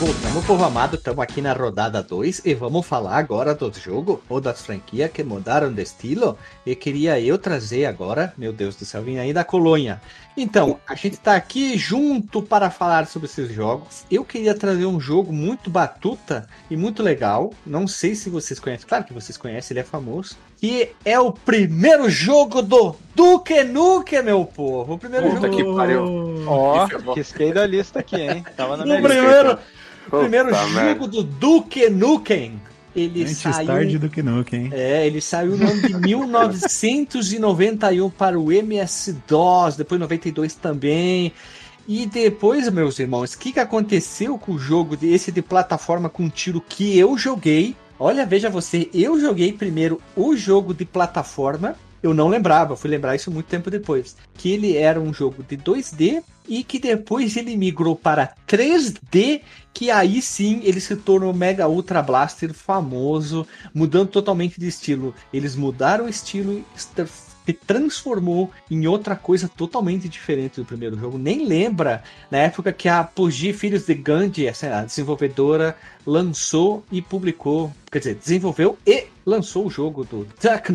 Speaker 1: Voltamos, povo amado, estamos aqui na rodada 2 e vamos falar agora do jogo ou das franquias que mudaram de estilo. E queria eu trazer agora, meu Deus do céu, vim aí da colônia. Então, a gente tá aqui junto para falar sobre esses jogos. Eu queria trazer um jogo muito batuta e muito legal. Não sei se vocês conhecem, claro que vocês conhecem, ele é famoso. Que é o primeiro jogo do Duke Nukem, meu povo. O primeiro
Speaker 4: Puta
Speaker 1: jogo
Speaker 4: que pariu.
Speaker 2: Ó,
Speaker 4: Que ferrou.
Speaker 2: risquei da lista aqui, hein? Tava na
Speaker 1: O
Speaker 2: minha lista.
Speaker 1: Primeiro,
Speaker 4: Puta
Speaker 1: primeiro
Speaker 4: merda.
Speaker 1: jogo do Duke Nukem. Ele
Speaker 3: Antes
Speaker 1: saiu.
Speaker 3: tarde do que nunca, hein?
Speaker 1: É, ele saiu no ano de <laughs> 1991 para o MS-DOS, depois 92 também. E depois, meus irmãos, o que, que aconteceu com o jogo de, esse de plataforma com tiro que eu joguei? Olha, veja você, eu joguei primeiro o jogo de plataforma. Eu não lembrava, fui lembrar isso muito tempo depois. Que ele era um jogo de 2D e que depois ele migrou para 3D, que aí sim ele se tornou Mega Ultra Blaster famoso, mudando totalmente de estilo. Eles mudaram o estilo e se transformou em outra coisa totalmente diferente do primeiro jogo. Nem lembra na época que a Apogee Filhos de Gandhi, a desenvolvedora, lançou e publicou, quer dizer, desenvolveu e lançou o jogo do Duck.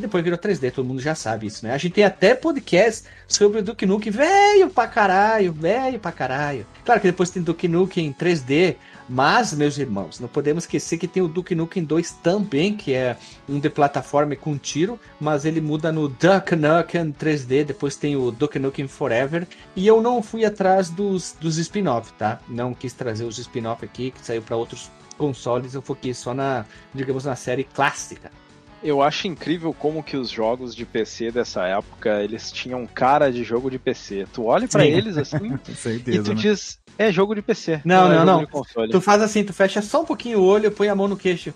Speaker 1: E depois virou 3D, todo mundo já sabe isso, né? A gente tem até podcast sobre o Duke Nukem, velho pra caralho, velho pra caralho. Claro que depois tem Duke Nukem em 3D, mas, meus irmãos, não podemos esquecer que tem o Duke Nukem 2 também, que é um de plataforma com tiro, mas ele muda no Duke Nukem 3D, depois tem o Duke Nukem Forever, e eu não fui atrás dos, dos spin-off, tá? Não quis trazer os spin-off aqui, que saiu para outros consoles, eu foquei só na, digamos, na série clássica.
Speaker 2: Eu acho incrível como que os jogos de PC dessa época, eles tinham cara de jogo de PC. Tu olha pra
Speaker 1: Sim.
Speaker 2: eles assim <laughs> e tu
Speaker 3: né?
Speaker 2: diz, é jogo de PC.
Speaker 1: Não,
Speaker 2: é
Speaker 1: não,
Speaker 2: jogo
Speaker 1: não.
Speaker 2: de console.
Speaker 1: Tu faz assim, tu fecha só um pouquinho o olho, põe a mão no queixo.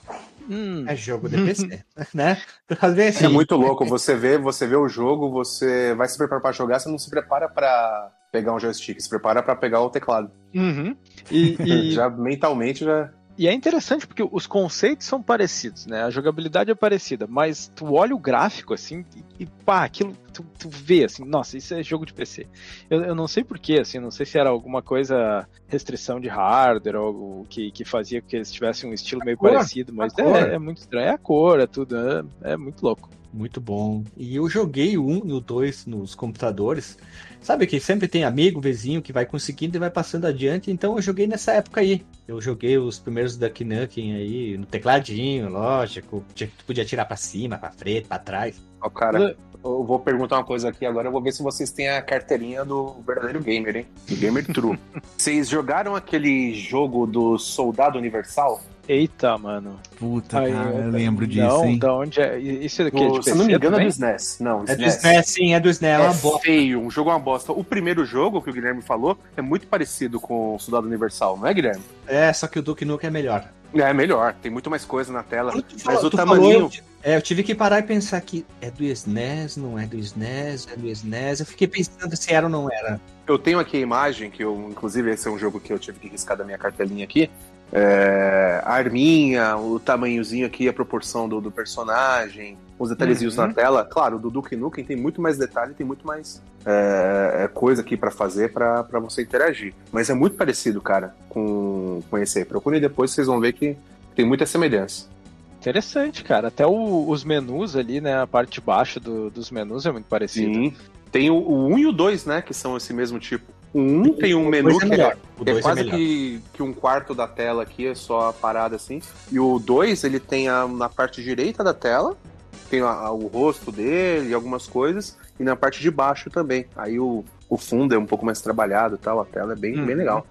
Speaker 2: Hum.
Speaker 1: É jogo de <laughs> PC, né? Às vezes,
Speaker 4: É
Speaker 1: assim,
Speaker 4: muito louco. Você vê, você vê o jogo, você vai se preparar pra jogar, você não se prepara pra pegar um joystick, se prepara pra pegar o teclado.
Speaker 2: Uhum. E, e- <laughs>
Speaker 4: Já mentalmente já.
Speaker 2: E é interessante porque os conceitos são parecidos, né? A jogabilidade é parecida, mas tu olha o gráfico assim e, pá, aquilo tu, tu vê assim, nossa, isso é jogo de PC. Eu, eu não sei porquê, assim, não sei se era alguma coisa, restrição de hardware ou algo que, que fazia com que eles tivessem um estilo meio
Speaker 1: cor,
Speaker 2: parecido, mas é, é muito estranho. É a cor, é tudo, é, é muito louco.
Speaker 1: Muito bom. E eu joguei o 1 e o 2 nos computadores. Sabe que sempre tem amigo, vizinho que vai conseguindo e vai passando adiante. Então eu joguei nessa época aí. Eu joguei os primeiros Duck Nukem aí, no tecladinho, lógico. Tinha- Tu podia tirar pra cima, pra frente, pra trás.
Speaker 4: Ó, cara, eu vou perguntar uma coisa aqui agora, eu vou ver se vocês têm a carteirinha do verdadeiro gamer, hein? Do Gamer True. <laughs> vocês jogaram aquele jogo do Soldado Universal?
Speaker 2: Eita, mano.
Speaker 3: Puta,
Speaker 2: Aí,
Speaker 3: cara, eu
Speaker 2: eu-
Speaker 3: lembro disso,
Speaker 2: não,
Speaker 3: hein?
Speaker 2: da onde é? Isso é? Do- De
Speaker 4: se eu não me engano, é
Speaker 2: também?
Speaker 4: do SNES. Não,
Speaker 1: É do
Speaker 4: SNES.
Speaker 1: SNES, sim, é do SNES. É
Speaker 4: É
Speaker 1: uma
Speaker 4: feio, um jogo é uma bosta. O primeiro jogo que o Guilherme falou é muito parecido com o Soldado Universal, não é, Guilherme?
Speaker 1: É, só que o Duke Nukem é melhor.
Speaker 4: É melhor, tem muito mais coisa na tela. Mas o
Speaker 1: tu
Speaker 4: tamaninho.
Speaker 1: falou, eu- é, eu tive que parar e pensar que é do SNES, não é do SNES, é do SNES. Eu fiquei pensando se era ou não era.
Speaker 4: Eu tenho aqui a imagem, que eu, inclusive, esse é um jogo que eu tive que riscar da minha cartelinha aqui. É, a arminha, o tamanhozinho aqui, a proporção do, do personagem, os detalhezinhos
Speaker 2: Uhum.
Speaker 4: na tela. Claro, o do Duke Nukem tem muito mais detalhe, tem muito mais é, é, coisa aqui pra fazer pra pra você interagir. Mas é muito parecido, cara, com, com esse aí. Procurem depois, vocês vão ver que tem muita semelhança.
Speaker 2: Interessante, cara. Até o- os menus ali, né? A parte de baixo do- dos menus é muito parecida.
Speaker 4: Sim. Tem o, o 1 e o 2, né, que são esse mesmo tipo. O 1 tem um menu
Speaker 1: dois
Speaker 4: que
Speaker 1: é
Speaker 4: é É
Speaker 1: 2 é
Speaker 4: quase
Speaker 1: melhor.
Speaker 4: que, que um quarto da tela aqui, é só a parada assim. E o 2, ele tem a, na parte direita da tela, tem a- a- o rosto dele, algumas coisas, e na parte de baixo também. Aí o, o fundo é um pouco mais trabalhado e tal, a tela é bem,
Speaker 2: Uhum.
Speaker 4: bem legal.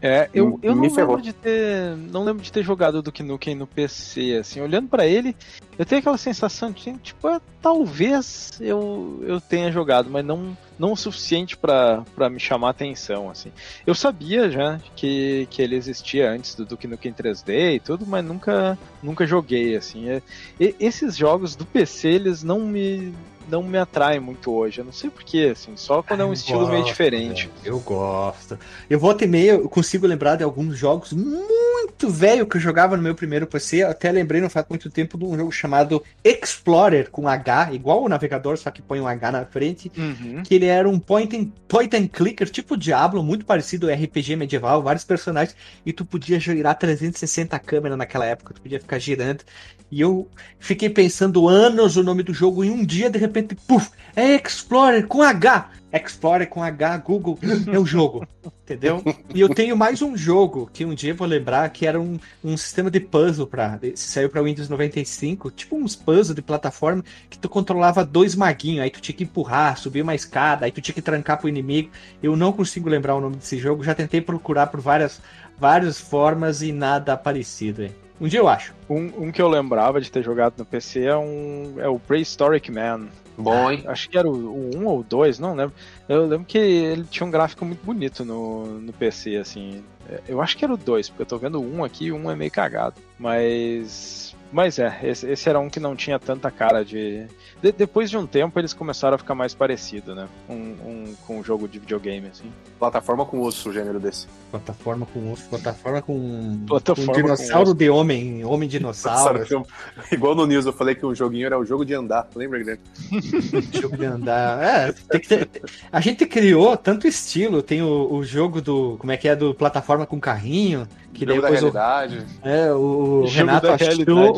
Speaker 2: É, eu, eu não
Speaker 4: ferrou.
Speaker 2: lembro de ter. Não lembro de ter jogado o Duke Nukem no PC, assim, olhando pra ele, eu tenho aquela sensação de, tipo, ah, talvez eu, eu tenha jogado, mas não, não o suficiente pra me chamar atenção, assim. Eu sabia já que, que ele existia antes do Duke Nukem 3D e tudo, mas nunca, nunca joguei, assim. É- e- esses jogos do PC, eles não me não me atraem muito hoje. Eu não sei porquê, assim, só quando é um estilo meio
Speaker 1: gosto,
Speaker 2: diferente.
Speaker 1: velho. Eu gosto. Eu volta e meia, eu consigo lembrar de alguns jogos muito velho que eu jogava no meu primeiro PC. Eu até lembrei não faz muito tempo de um jogo chamado Explorer com H, igual o navegador, só que põe um H na frente.
Speaker 2: Uhum.
Speaker 1: Que ele era um point and, point and clicker, tipo Diablo, muito parecido ao RPG medieval, vários personagens, e tu podia girar 360 câmeras naquela época, tu podia ficar girando. E eu fiquei pensando anos o nome do jogo, e um dia, de repente, puf, é Explorer com H. Explorer com H, Google, <laughs> é o jogo, entendeu? E eu tenho mais um jogo que um dia vou lembrar que era um, um sistema de puzzle para saiu para Windows 95, tipo uns puzzles de plataforma que tu controlava dois maguinhos, aí tu tinha que empurrar, subir uma escada, aí tu tinha que trancar pro inimigo. Eu não consigo lembrar o nome desse jogo, já tentei procurar por várias, várias formas e nada parecido. hein. Um dia eu acho.
Speaker 2: Um, um que eu lembrava de ter jogado no PC é, um, é o Prehistoric Man.
Speaker 4: Bom, hein?
Speaker 2: Acho que era o, o 1 ou o 2, não lembro. Eu lembro que ele tinha um gráfico muito bonito no, no PC, assim. É, Eu acho que era o 2, porque eu tô vendo o 1 aqui e o 1 é meio cagado. Mas. Mas é, esse, esse era um que não tinha tanta cara de... de- Depois de um tempo eles começaram a ficar mais parecido, né? Um, um, com um jogo de videogame, assim.
Speaker 4: Plataforma com osso, o gênero desse.
Speaker 1: Plataforma com osso, plataforma com,
Speaker 2: Plataforma
Speaker 1: com
Speaker 2: com
Speaker 1: dinossauro
Speaker 2: osso.
Speaker 1: de homem, homem dinossauro,
Speaker 4: Sabe, <laughs> Igual no News, eu falei que o joguinho era o jogo de andar. Lembra, Guilherme? <laughs>
Speaker 1: jogo de andar. É, tem que ter- a gente criou tanto estilo, tem o, o jogo do, como é que é, do plataforma com carrinho, que
Speaker 4: jogo da
Speaker 1: depois o,
Speaker 4: realidade.
Speaker 1: é, o
Speaker 2: Jogo
Speaker 1: Renato
Speaker 2: da
Speaker 1: achou.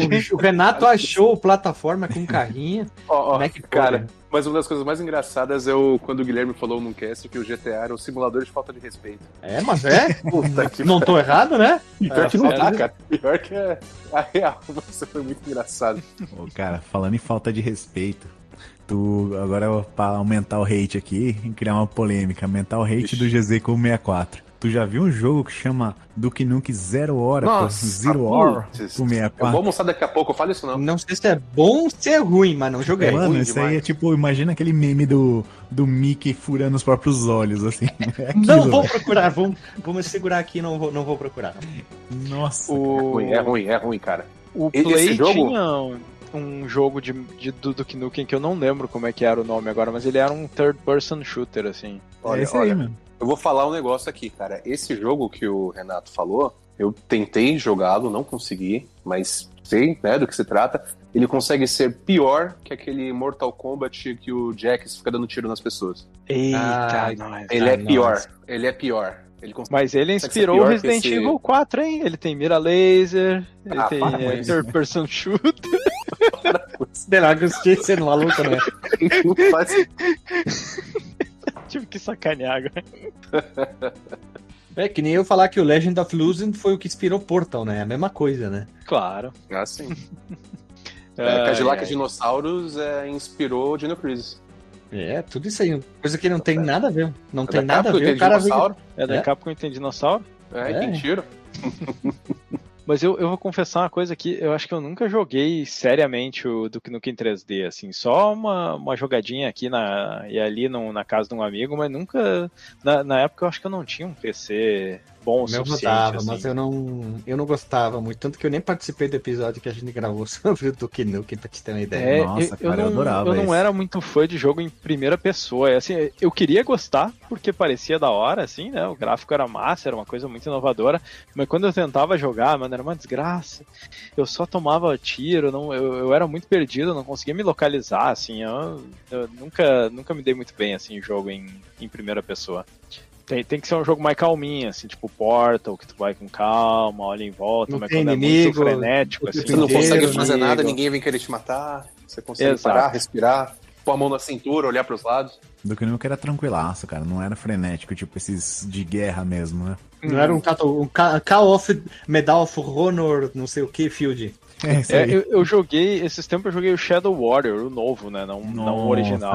Speaker 1: O, o Renato achou plataforma com carrinho. <laughs>
Speaker 4: Ó,
Speaker 1: que
Speaker 4: cara, mas uma das coisas mais engraçadas é o, quando o Guilherme falou num cast que o GTA era um simulador de falta de respeito.
Speaker 1: É, mas é? <laughs>
Speaker 4: Puta que
Speaker 1: Não tô errado, né?
Speaker 4: Pior
Speaker 2: É,
Speaker 4: que não tá, cara. Pior que é a real. <laughs> Você foi muito engraçado.
Speaker 3: Ô, cara, falando em falta de respeito, tu agora pra aumentar o hate aqui e criar uma polêmica, aumentar o hate
Speaker 4: Ixi.
Speaker 3: do GZ com 64. Tu já viu um jogo que chama Duke Nukem Zero Hora, Zero Hora
Speaker 4: Eu vou
Speaker 3: 64?
Speaker 4: almoçar daqui a pouco, fala isso não.
Speaker 1: Não sei se é bom ou se é ruim, mas não joguei.
Speaker 3: Mano,
Speaker 4: ruim
Speaker 3: isso aí
Speaker 4: demais.
Speaker 3: é tipo, imagina aquele meme do, do Mickey furando os próprios olhos, assim. <laughs> É
Speaker 1: Não
Speaker 3: aquilo,
Speaker 1: vou
Speaker 3: velho.
Speaker 1: procurar, vou, vou me segurar aqui, não vou, não vou procurar.
Speaker 3: Nossa.
Speaker 4: É
Speaker 2: O...
Speaker 4: ruim, é ruim, é ruim, cara.
Speaker 2: O
Speaker 4: Esse
Speaker 2: Play
Speaker 4: jogo?
Speaker 2: tinha um, um jogo de, de do Duke Nukem que eu não lembro como é que era o nome agora, mas ele era um third person shooter, assim.
Speaker 4: Olha,
Speaker 3: é esse
Speaker 4: olha,
Speaker 3: aí, mano.
Speaker 4: Eu vou falar um negócio aqui, cara. Esse jogo que o Renato falou, eu tentei jogá-lo, não consegui, mas sei, né, do que se trata. Ele consegue ser pior que aquele Mortal Kombat que o Jax fica dando tiro nas pessoas.
Speaker 2: Eita,
Speaker 1: Ai,
Speaker 2: nós.
Speaker 4: Ele é
Speaker 1: Ah,
Speaker 4: pior,
Speaker 1: nossa.
Speaker 4: ele é pior. Ele consegue...
Speaker 2: Mas ele inspirou o
Speaker 4: pior
Speaker 2: Resident
Speaker 4: esse-
Speaker 2: Evil 4, hein? Ele tem mira laser, ele
Speaker 4: Ah,
Speaker 2: tem é, third person <laughs> shooter.
Speaker 1: Tinha que ser maluco, né? <laughs>
Speaker 4: Faz-
Speaker 2: Tive que sacanear agora.
Speaker 1: É que nem eu falar que o Legend of Losing foi o que inspirou Portal, né? É a mesma coisa, né?
Speaker 2: Claro.
Speaker 4: Ah, sim. <laughs> É, Cadillac
Speaker 2: ai.
Speaker 4: Dinossauros é, inspirou o Dino Crisis.
Speaker 1: É, tudo isso aí. Coisa que não tem nada a ver. Não
Speaker 4: É
Speaker 1: tem
Speaker 4: da
Speaker 1: nada a ver. O cara veio...
Speaker 4: dinossauro.
Speaker 2: É da
Speaker 1: É?
Speaker 2: Capcom tem dinossauro?
Speaker 4: É,
Speaker 1: É.
Speaker 4: tem tiro. <laughs>
Speaker 2: Mas eu, eu vou confessar uma coisa aqui, eu acho que eu nunca joguei seriamente o Duke Nukem 3D, assim, só uma, uma jogadinha aqui na, e ali no- na casa de um amigo, mas nunca, na, na época eu acho que eu não tinha um PC bom o
Speaker 1: meu
Speaker 2: suficiente,
Speaker 1: rodava,
Speaker 2: assim.
Speaker 1: mas eu não, eu não gostava muito. Tanto que eu nem participei do episódio que a gente gravou <laughs> sobre o Duke Nukem, pra te ter uma ideia.
Speaker 2: É,
Speaker 3: Nossa,
Speaker 2: eu, eu
Speaker 3: cara, eu
Speaker 2: não,
Speaker 3: adorava
Speaker 2: eu não
Speaker 3: esse.
Speaker 2: era muito fã de jogo em primeira pessoa. É, Assim, eu queria gostar, porque parecia da hora, assim, né? O gráfico era massa, era uma coisa muito inovadora. Mas quando eu tentava jogar, mano, era uma desgraça. Eu só tomava tiro, não, eu, eu era muito perdido, não conseguia me localizar, assim. Eu, eu nunca, nunca me dei muito bem, assim, em jogo em, em primeira pessoa. Tem, tem que ser um jogo mais calminho, assim, tipo Portal, que tu vai com calma, olha em volta,
Speaker 1: Não
Speaker 2: mas
Speaker 1: tem
Speaker 2: quando é
Speaker 1: inimigo,
Speaker 2: muito frenético, assim.
Speaker 4: Você não consegue
Speaker 1: Inteiro,
Speaker 4: fazer
Speaker 1: amigo.
Speaker 4: nada, ninguém vem querer te matar. Você consegue
Speaker 2: Exato.
Speaker 4: parar, respirar, pôr a mão na cintura, olhar pros lados.
Speaker 3: Do que nunca era tranquilaço, cara. Não era frenético, tipo esses de guerra mesmo, né?
Speaker 1: Não era um, um Ca- Call of Medal of Honor, não sei o que, Field.
Speaker 3: É
Speaker 2: É, eu, eu joguei, esses tempos eu joguei o Shadow Warrior, o novo, né? Não, não o
Speaker 3: Nossa,
Speaker 2: original.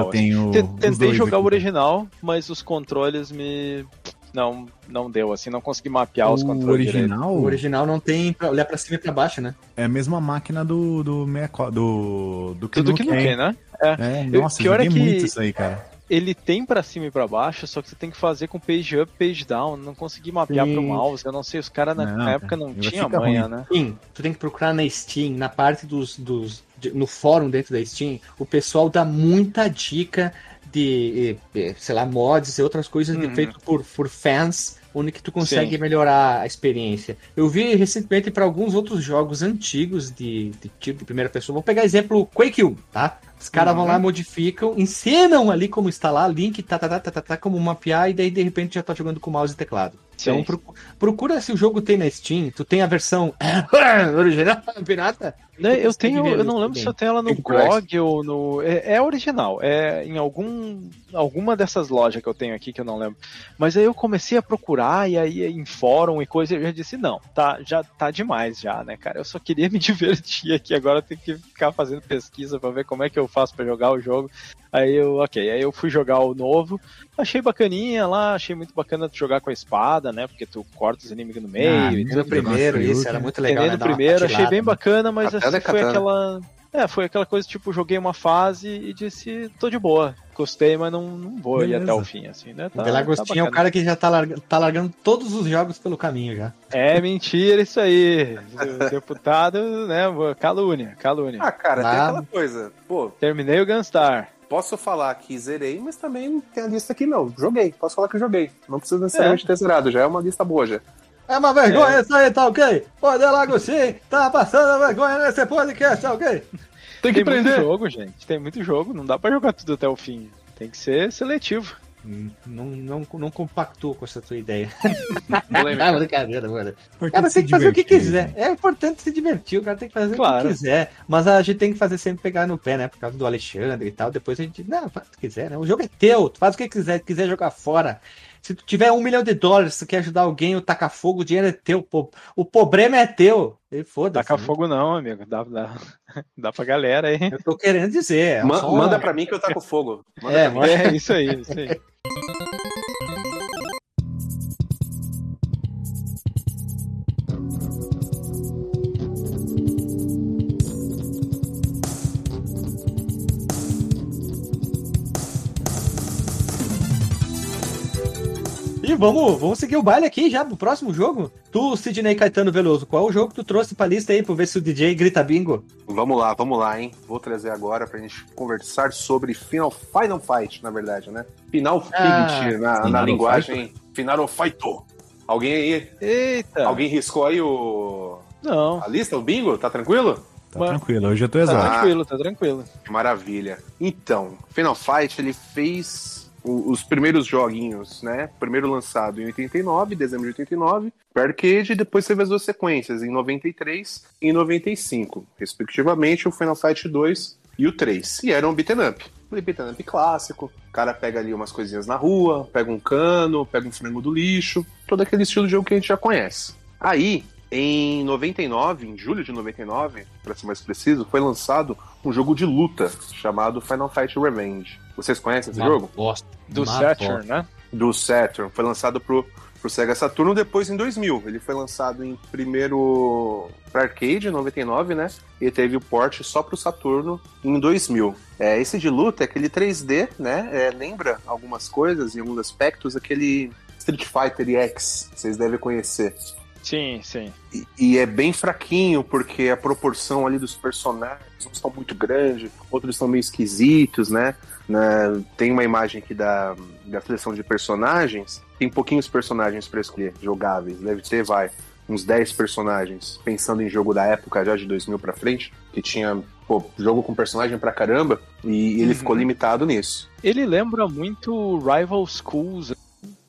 Speaker 3: eu os
Speaker 2: Tentei jogar o
Speaker 3: aqui.
Speaker 2: original, mas os controles me. Não, não deu, assim, não consegui mapear os
Speaker 3: O
Speaker 2: controles. direito.
Speaker 3: original
Speaker 1: O original não tem pra olhar pra cima e pra baixo, né?
Speaker 3: é a mesma máquina do do 64, do do
Speaker 2: Tudo que não tem, né?
Speaker 3: É,
Speaker 2: Eu-
Speaker 3: nossa,
Speaker 2: pior é
Speaker 3: joguei
Speaker 2: que-
Speaker 3: muito isso aí, cara.
Speaker 2: Ele tem pra cima e pra baixo, só que você tem que fazer com page up, page down. Não consegui mapear
Speaker 1: Sim.
Speaker 2: pro mouse. Eu não sei, os caras na,
Speaker 3: Não,
Speaker 2: época não
Speaker 3: fica
Speaker 2: manha,
Speaker 3: ruim.
Speaker 2: né?
Speaker 1: Steam, tu tem que procurar na Steam, na parte dos. dos no fórum dentro da Steam, o pessoal dá muita dica de, sei lá, mods e outras coisas
Speaker 2: Uhum.
Speaker 1: feito por, por fans, onde que tu consegue
Speaker 2: Sim.
Speaker 1: melhorar a experiência. Eu vi recentemente para alguns outros jogos antigos de, de tiro de primeira pessoa. Vou pegar exemplo Quake 1, tá? Os caras vão
Speaker 2: Uhum.
Speaker 1: lá, modificam, ensinam ali como instalar, link, tá, tá, tá, tá, tá, tá, como mapear, e daí de repente já tá jogando com mouse e teclado. Então
Speaker 2: Sim.
Speaker 1: procu- procura se o jogo tem na Steam, tu tem a versão <coughs> original, pirata?
Speaker 2: Né, eu tenho, eu não lembro
Speaker 1: também.
Speaker 2: se eu tenho ela no
Speaker 4: Tem.
Speaker 2: GOG ou no. É, é original, é em algum, alguma dessas lojas que eu tenho aqui que eu não lembro. Mas aí eu comecei a procurar e aí em fórum e coisa, eu já disse, não, tá, já tá demais já, né, cara? Eu só queria <laughs> me divertir aqui, agora eu tenho que ficar fazendo pesquisa pra ver como é que eu faço pra jogar o jogo. Aí eu, ok, aí eu fui jogar o novo, achei bacaninha lá, achei muito bacana tu jogar com a espada, né? Porque tu corta os inimigos no meio
Speaker 3: Ah,
Speaker 2: e tudo.
Speaker 1: Primeiro, isso era muito
Speaker 2: Legal,
Speaker 1: né?
Speaker 2: primeiro, achei bem
Speaker 1: né?
Speaker 2: bacana, mas Assim,
Speaker 4: da
Speaker 2: foi
Speaker 4: katana.
Speaker 2: aquela. É, foi aquela coisa, tipo, joguei uma fase e disse, tô de boa. Gostei, mas não, não vou ir
Speaker 3: Beleza.
Speaker 2: até o fim, assim, né?
Speaker 1: O Delagostinho é o cara que já tá, larga- tá largando todos os jogos pelo caminho já.
Speaker 2: É mentira isso aí. <laughs> Deputado, né? Calúnia, calúnia.
Speaker 4: Ah, cara, tem
Speaker 1: Lá-
Speaker 4: aquela coisa. Pô,
Speaker 2: Terminei o Gunstar.
Speaker 4: posso falar que zerei, mas também tem a lista aqui, não. Joguei, posso falar que joguei. Não precisa necessariamente ter zerado, já é uma lista boa já.
Speaker 1: É uma vergonha isso aí, tá ok? Pô, Delagostinho, tá passando vergonha nesse podcast, tá ok?
Speaker 2: Tem que muito jogo, gente. Tem muito jogo. Não dá pra jogar tudo até o fim. Tem que ser seletivo.
Speaker 1: Hum, Não, não, não compactuo com essa tua ideia. <laughs> Ah, brincadeira, mano.
Speaker 3: Importante
Speaker 1: Cara, tem que fazer o que quiser.
Speaker 3: né?
Speaker 1: É importante se divertir, o cara tem que fazer o
Speaker 2: Claro.
Speaker 1: que quiser. Mas a gente tem que fazer sempre pegar no pé, né? Por causa do Alexandre e tal. Depois a gente. Não, faz o que quiser, né? O jogo é teu, tu faz o que quiser, se quiser jogar fora. Se tu tiver um milhão de dólares, tu quer ajudar alguém ou tacar fogo, o dinheiro é teu. pô. O problema é teu. E foda-se.
Speaker 2: Taca
Speaker 1: né?
Speaker 2: fogo não, amigo. Dá, dá, <laughs> dá pra galera aí.
Speaker 1: Eu tô querendo dizer. é
Speaker 4: Ma-
Speaker 1: só-
Speaker 4: Manda pra mim que eu taco fogo. Manda
Speaker 1: É,
Speaker 4: pra mim.
Speaker 1: manda-
Speaker 2: É, isso aí, isso aí. <laughs>
Speaker 1: E vamos, vamos seguir o baile aqui já pro próximo jogo. Tu, Sidney Caetano Veloso, qual o jogo que tu trouxe pra lista aí pra ver se o DJ grita bingo?
Speaker 4: Vamos lá, vamos lá, hein? Vou trazer agora pra gente conversar sobre Final, Final Fight, na verdade, né? Final Fight,
Speaker 1: Ah,
Speaker 4: na, na
Speaker 3: Final
Speaker 4: linguagem Final Fight. Alguém aí?
Speaker 2: Eita!
Speaker 4: Alguém riscou aí o...
Speaker 2: Não,
Speaker 4: a lista, o bingo? Tá tranquilo?
Speaker 3: Tá
Speaker 2: Mas-
Speaker 3: tranquilo, hoje eu tô
Speaker 2: tá
Speaker 3: exato.
Speaker 2: tranquilo, tá tranquilo.
Speaker 4: Maravilha. Então, Final Fight, ele fez os primeiros joguinhos, né? Primeiro lançado em 89, dezembro de 89, para arcade, e depois teve as duas sequências, em 93 e em 95, respectivamente, o Final Fight 2 e o 3. E era um beat'em up. Um beat'em up clássico, o cara pega ali umas coisinhas na rua, pega um cano, pega um frango do lixo, todo aquele estilo de jogo que a gente já conhece. Aí, em 99, em julho de 99, para ser mais preciso, foi lançado um jogo de luta chamado Final Fight Revenge. Vocês conhecem esse jogo?
Speaker 1: Bosta.
Speaker 2: Do
Speaker 1: Uma
Speaker 2: Saturn,
Speaker 1: bosta.
Speaker 2: né?
Speaker 4: Do Saturn. Foi lançado pro, pro Sega Saturno depois em 2000. Ele foi lançado em primeiro para arcade em 99, né? E teve o port só pro Saturno em 2000. É, esse de luta é aquele 3D, né? É, lembra algumas coisas em alguns aspectos aquele Street Fighter X, vocês devem conhecer.
Speaker 2: Sim, sim.
Speaker 4: E, e é bem fraquinho, porque a proporção ali dos personagens, uns estão muito grandes, outros estão meio esquisitos, né? Na- tem uma imagem aqui da, da seleção de personagens, tem pouquinhos personagens para escolher, jogáveis. Deve ter, vai, uns 10 personagens, pensando em jogo da época, já de 2000 pra frente, que tinha pô, jogo com personagem pra caramba, e ele
Speaker 2: Uhum.
Speaker 4: ficou limitado nisso.
Speaker 2: Ele lembra muito Rival Schools.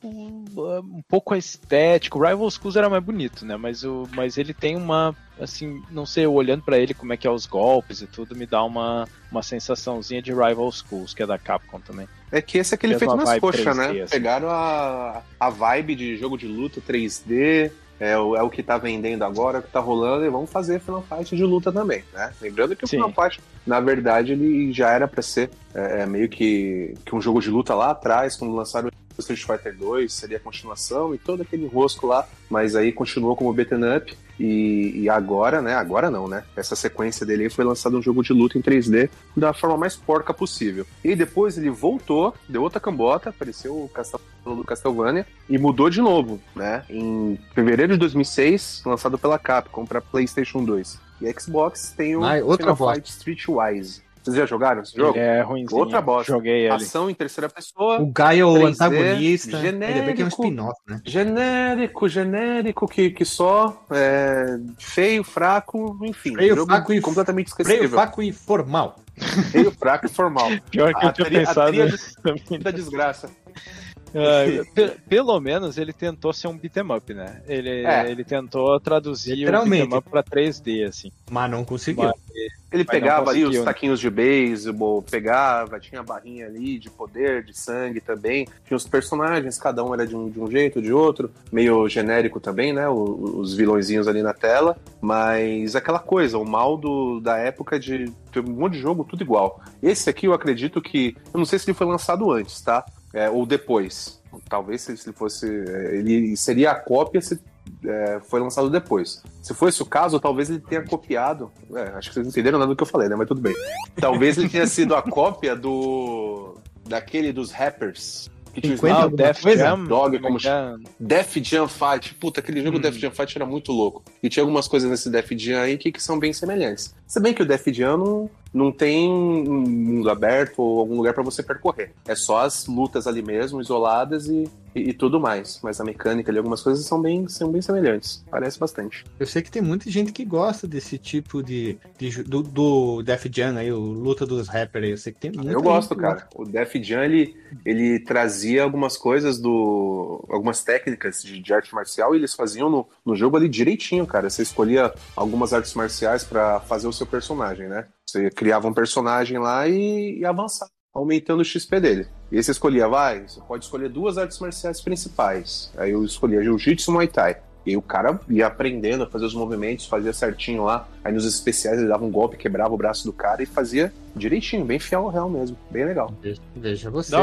Speaker 2: Um, pouco a estética. O Rival Schools era mais bonito, né? Mas, o, mas ele tem uma. Assim, não sei, eu olhando pra ele como é que é os golpes e tudo, me dá uma, uma sensaçãozinha de Rival Schools, que é da Capcom também.
Speaker 4: É que esse é aquele feito nas coxas,
Speaker 2: 3D,
Speaker 4: né?
Speaker 2: assim.
Speaker 4: Pegaram a, a vibe de jogo de luta 3D, é o, é o que tá vendendo agora, é o que tá rolando, e vamos fazer Final Fight de luta também, né? Lembrando que o
Speaker 2: Sim.
Speaker 4: Final Fight, na verdade, ele já era pra ser é, é meio que, que um jogo de luta lá atrás, quando lançaram o Street Fighter 2, seria a continuação e todo aquele rosco lá, mas aí continuou como beaten up. E, e agora, né? Agora não, né? Essa sequência dele aí foi lançado um jogo de luta em 3D da forma mais porca possível. E depois ele voltou, deu outra cambota, apareceu o Castel do Castlevania e mudou de novo, né? Em fevereiro de 2006, lançado pela Capcom para PlayStation 2. E Xbox tem o
Speaker 1: Ai, outra
Speaker 4: Final
Speaker 1: bosta.
Speaker 4: Fight Streetwise. Vocês já jogaram esse jogo?
Speaker 2: Ele é ruimzinho.
Speaker 4: Outra bosta.
Speaker 2: Joguei ele.
Speaker 4: Ação em terceira pessoa.
Speaker 1: O Guy é o
Speaker 4: 3D,
Speaker 1: antagonista. Ainda bem que é um
Speaker 4: genérico.
Speaker 1: spin-off, né?
Speaker 4: Genérico, genérico, que, que só é, feio, fraco, enfim.
Speaker 1: Feio,
Speaker 4: jogo
Speaker 1: fraco e-
Speaker 4: completamente
Speaker 1: Freio,
Speaker 4: esquecível.
Speaker 1: faco e formal.
Speaker 4: Feio, fraco e formal. <laughs>
Speaker 2: Pior que
Speaker 4: A
Speaker 2: eu tinha
Speaker 4: tri- a
Speaker 2: pensado nisso <laughs> também.
Speaker 4: Da desgraça. <laughs>
Speaker 2: Pe- pelo menos ele tentou ser um beat'em up, né? Ele,
Speaker 4: É.
Speaker 2: ele tentou traduzir o beat'em up pra 3D, assim.
Speaker 1: Mas não conseguiu.
Speaker 2: Mas-
Speaker 4: Ele
Speaker 2: Mas
Speaker 4: pegava ali os
Speaker 2: conseguiu, né?
Speaker 4: taquinhos de beisebol, pegava, tinha a barrinha ali de poder, de sangue também. Tinha os personagens, cada um era de um, de um jeito, de outro. Meio genérico também, né? o- os vilõezinhos ali na tela. Mas aquela coisa, o mal do, da época de ter um monte de jogo, tudo igual. Esse aqui eu acredito que. Eu não sei se ele foi lançado antes, tá? É, ou depois. Talvez se ele fosse. é, Ele seria a cópia se é, foi lançado depois. Se for esse o caso, talvez ele tenha copiado. é, acho que vocês entenderam nada do que eu falei, né? Mas tudo bem. Talvez ele tenha sido a cópia do. daquele dos rappers. Que tinha o
Speaker 1: 50
Speaker 2: o
Speaker 1: alguma
Speaker 2: Def? Jam.
Speaker 4: Dog, como
Speaker 2: é?
Speaker 4: Def Jam Fight. Puta, aquele jogo
Speaker 2: Hum.
Speaker 4: Def Jam Fight era muito louco. E tinha algumas coisas nesse Def Jam aí que, que são bem semelhantes. Se bem que o Def Jam não, não tem um mundo aberto ou algum lugar pra você percorrer. É só as lutas ali mesmo, isoladas e, e, e tudo mais. Mas a mecânica ali, algumas coisas são bem, são bem semelhantes. Parece bastante.
Speaker 1: Eu sei que tem muita gente que gosta desse tipo de. de do, do Def Jam aí, o luta dos rappers aí. Eu sei que tem muita
Speaker 4: Eu gosto, cara. O Def Jam, ele, ele trazia algumas coisas do. algumas técnicas de, de arte marcial e eles faziam no, no jogo ali direitinho, cara. Você escolhia algumas artes marciais pra fazer o seu personagem, né? Você criava um personagem lá e, e avançava, aumentando o XP dele. E aí você escolhia, vai, você pode escolher duas artes marciais principais. Aí eu escolhia Jiu-Jitsu e Muay Thai. E aí o cara ia aprendendo a fazer os movimentos, fazia certinho lá. Aí nos especiais ele dava um golpe, quebrava o braço do cara e fazia direitinho, bem fiel ao real mesmo. Bem legal.
Speaker 1: Veja, veja você,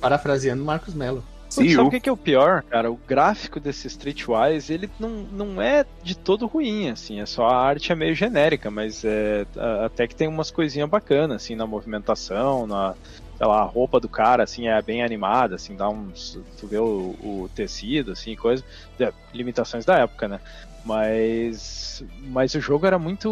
Speaker 1: parafraseando Marcos Mello.
Speaker 4: See
Speaker 2: sabe o que, que é o pior, cara? O gráfico desse Streetwise, ele não, não é de todo ruim, assim. É só a arte é meio genérica, mas é, até que tem umas coisinhas bacanas, assim, na movimentação, na, sei lá, a roupa do cara, assim, é bem animada, assim, dá uns. Tu vê o, o tecido, assim, coisa. É, limitações da época, né? Mas. Mas o jogo era muito.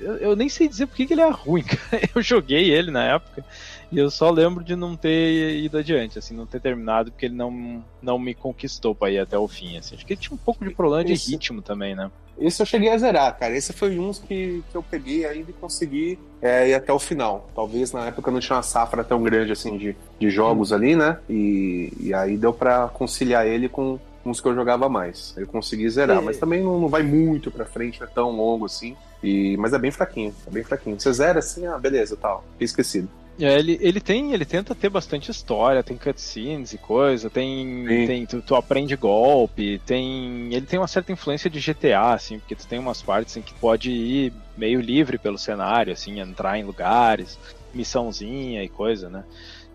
Speaker 2: Eu, eu nem sei dizer porque que ele é ruim, <laughs> cara. Eu joguei ele na época. E eu só lembro de não ter ido adiante, assim, não ter terminado, porque ele não, não me conquistou pra ir até o fim, assim. Acho que ele tinha um pouco de problema de
Speaker 4: Isso.
Speaker 2: ritmo também, né?
Speaker 4: Esse eu cheguei a zerar, cara. Esse foi um que, que eu peguei ainda e consegui é, ir até o final. Talvez na época não tinha uma safra tão grande assim de, de jogos ali, né? E, e aí deu pra conciliar ele com uns que eu jogava mais. Eu consegui zerar,
Speaker 1: É.
Speaker 4: mas também não, não vai muito pra frente, não é tão longo assim. E, mas é bem fraquinho, é bem fraquinho. Você zera assim, ah, beleza, tal. Fiquei esquecido.
Speaker 2: É, ele, ele tem, ele tenta ter bastante história, tem cutscenes e coisa, tem,
Speaker 4: Sim.
Speaker 2: tem tu, tu aprende golpe, tem, ele tem uma certa influência de GTA, assim, porque tu tem umas partes em que pode ir meio livre pelo cenário, assim, entrar em lugares, missãozinha e coisa, né?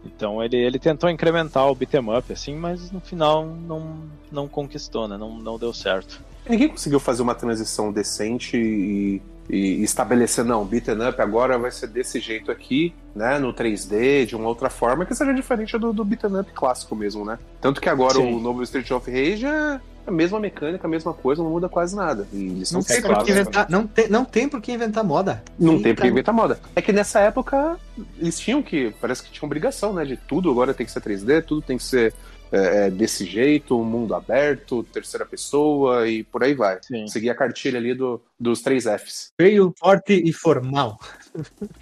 Speaker 2: Então ele, ele tentou incrementar o beat'em up, assim, mas no final não, não conquistou, né? Não, não deu certo.
Speaker 4: Ninguém conseguiu fazer uma transição decente e, e estabelecer, não, beaten up agora vai ser desse jeito aqui, né, no 3D, de uma outra forma, que seja diferente do, do beaten up clássico mesmo, né? Tanto que agora
Speaker 2: Sim.
Speaker 4: o novo Street of Rage é a mesma mecânica, a mesma coisa, não muda quase nada. E são
Speaker 1: Não tem, por
Speaker 2: claro,
Speaker 1: que
Speaker 2: né?
Speaker 1: inventar, não, tem, não tem por que inventar moda.
Speaker 4: Não tem
Speaker 1: Eita.
Speaker 4: porque inventar moda. É que nessa época eles tinham que, parece que tinha obrigação, né? De tudo agora tem que ser 3D, tudo tem que ser é, é, desse jeito, mundo aberto, terceira pessoa e por aí vai.
Speaker 2: Sim.
Speaker 4: Seguir a cartilha ali do, dos três Fs.
Speaker 1: Feio, forte e formal.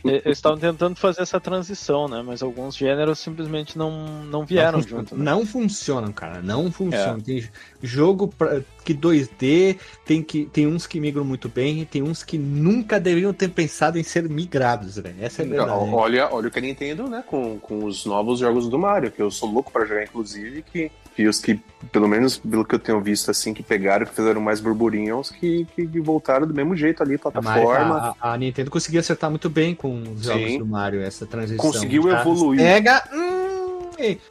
Speaker 2: Eles estavam tentando fazer essa transição, né? Mas alguns gêneros simplesmente não, não vieram
Speaker 1: não,
Speaker 2: junto. Né?
Speaker 1: não funcionam, cara. Não funcionam. Tem jogo pra- que 2D, tem, que, tem uns que migram muito bem, e tem uns que nunca deveriam ter pensado em ser migrados, velho. Essa é a verdade.
Speaker 4: Olha, olha o que a Nintendo, né, com, com os novos jogos do Mario, que eu sou louco pra jogar, inclusive, que, que os que, pelo menos pelo que eu tenho visto, assim, que pegaram, que fizeram mais burburinho, os que, que voltaram do mesmo jeito ali, plataforma.
Speaker 1: A, a- a Nintendo conseguiu acertar muito bem com os jogos
Speaker 4: Sim.
Speaker 1: do Mario, essa transição.
Speaker 4: Conseguiu
Speaker 1: Tá?
Speaker 4: evoluir.
Speaker 1: Pega. Hum, e-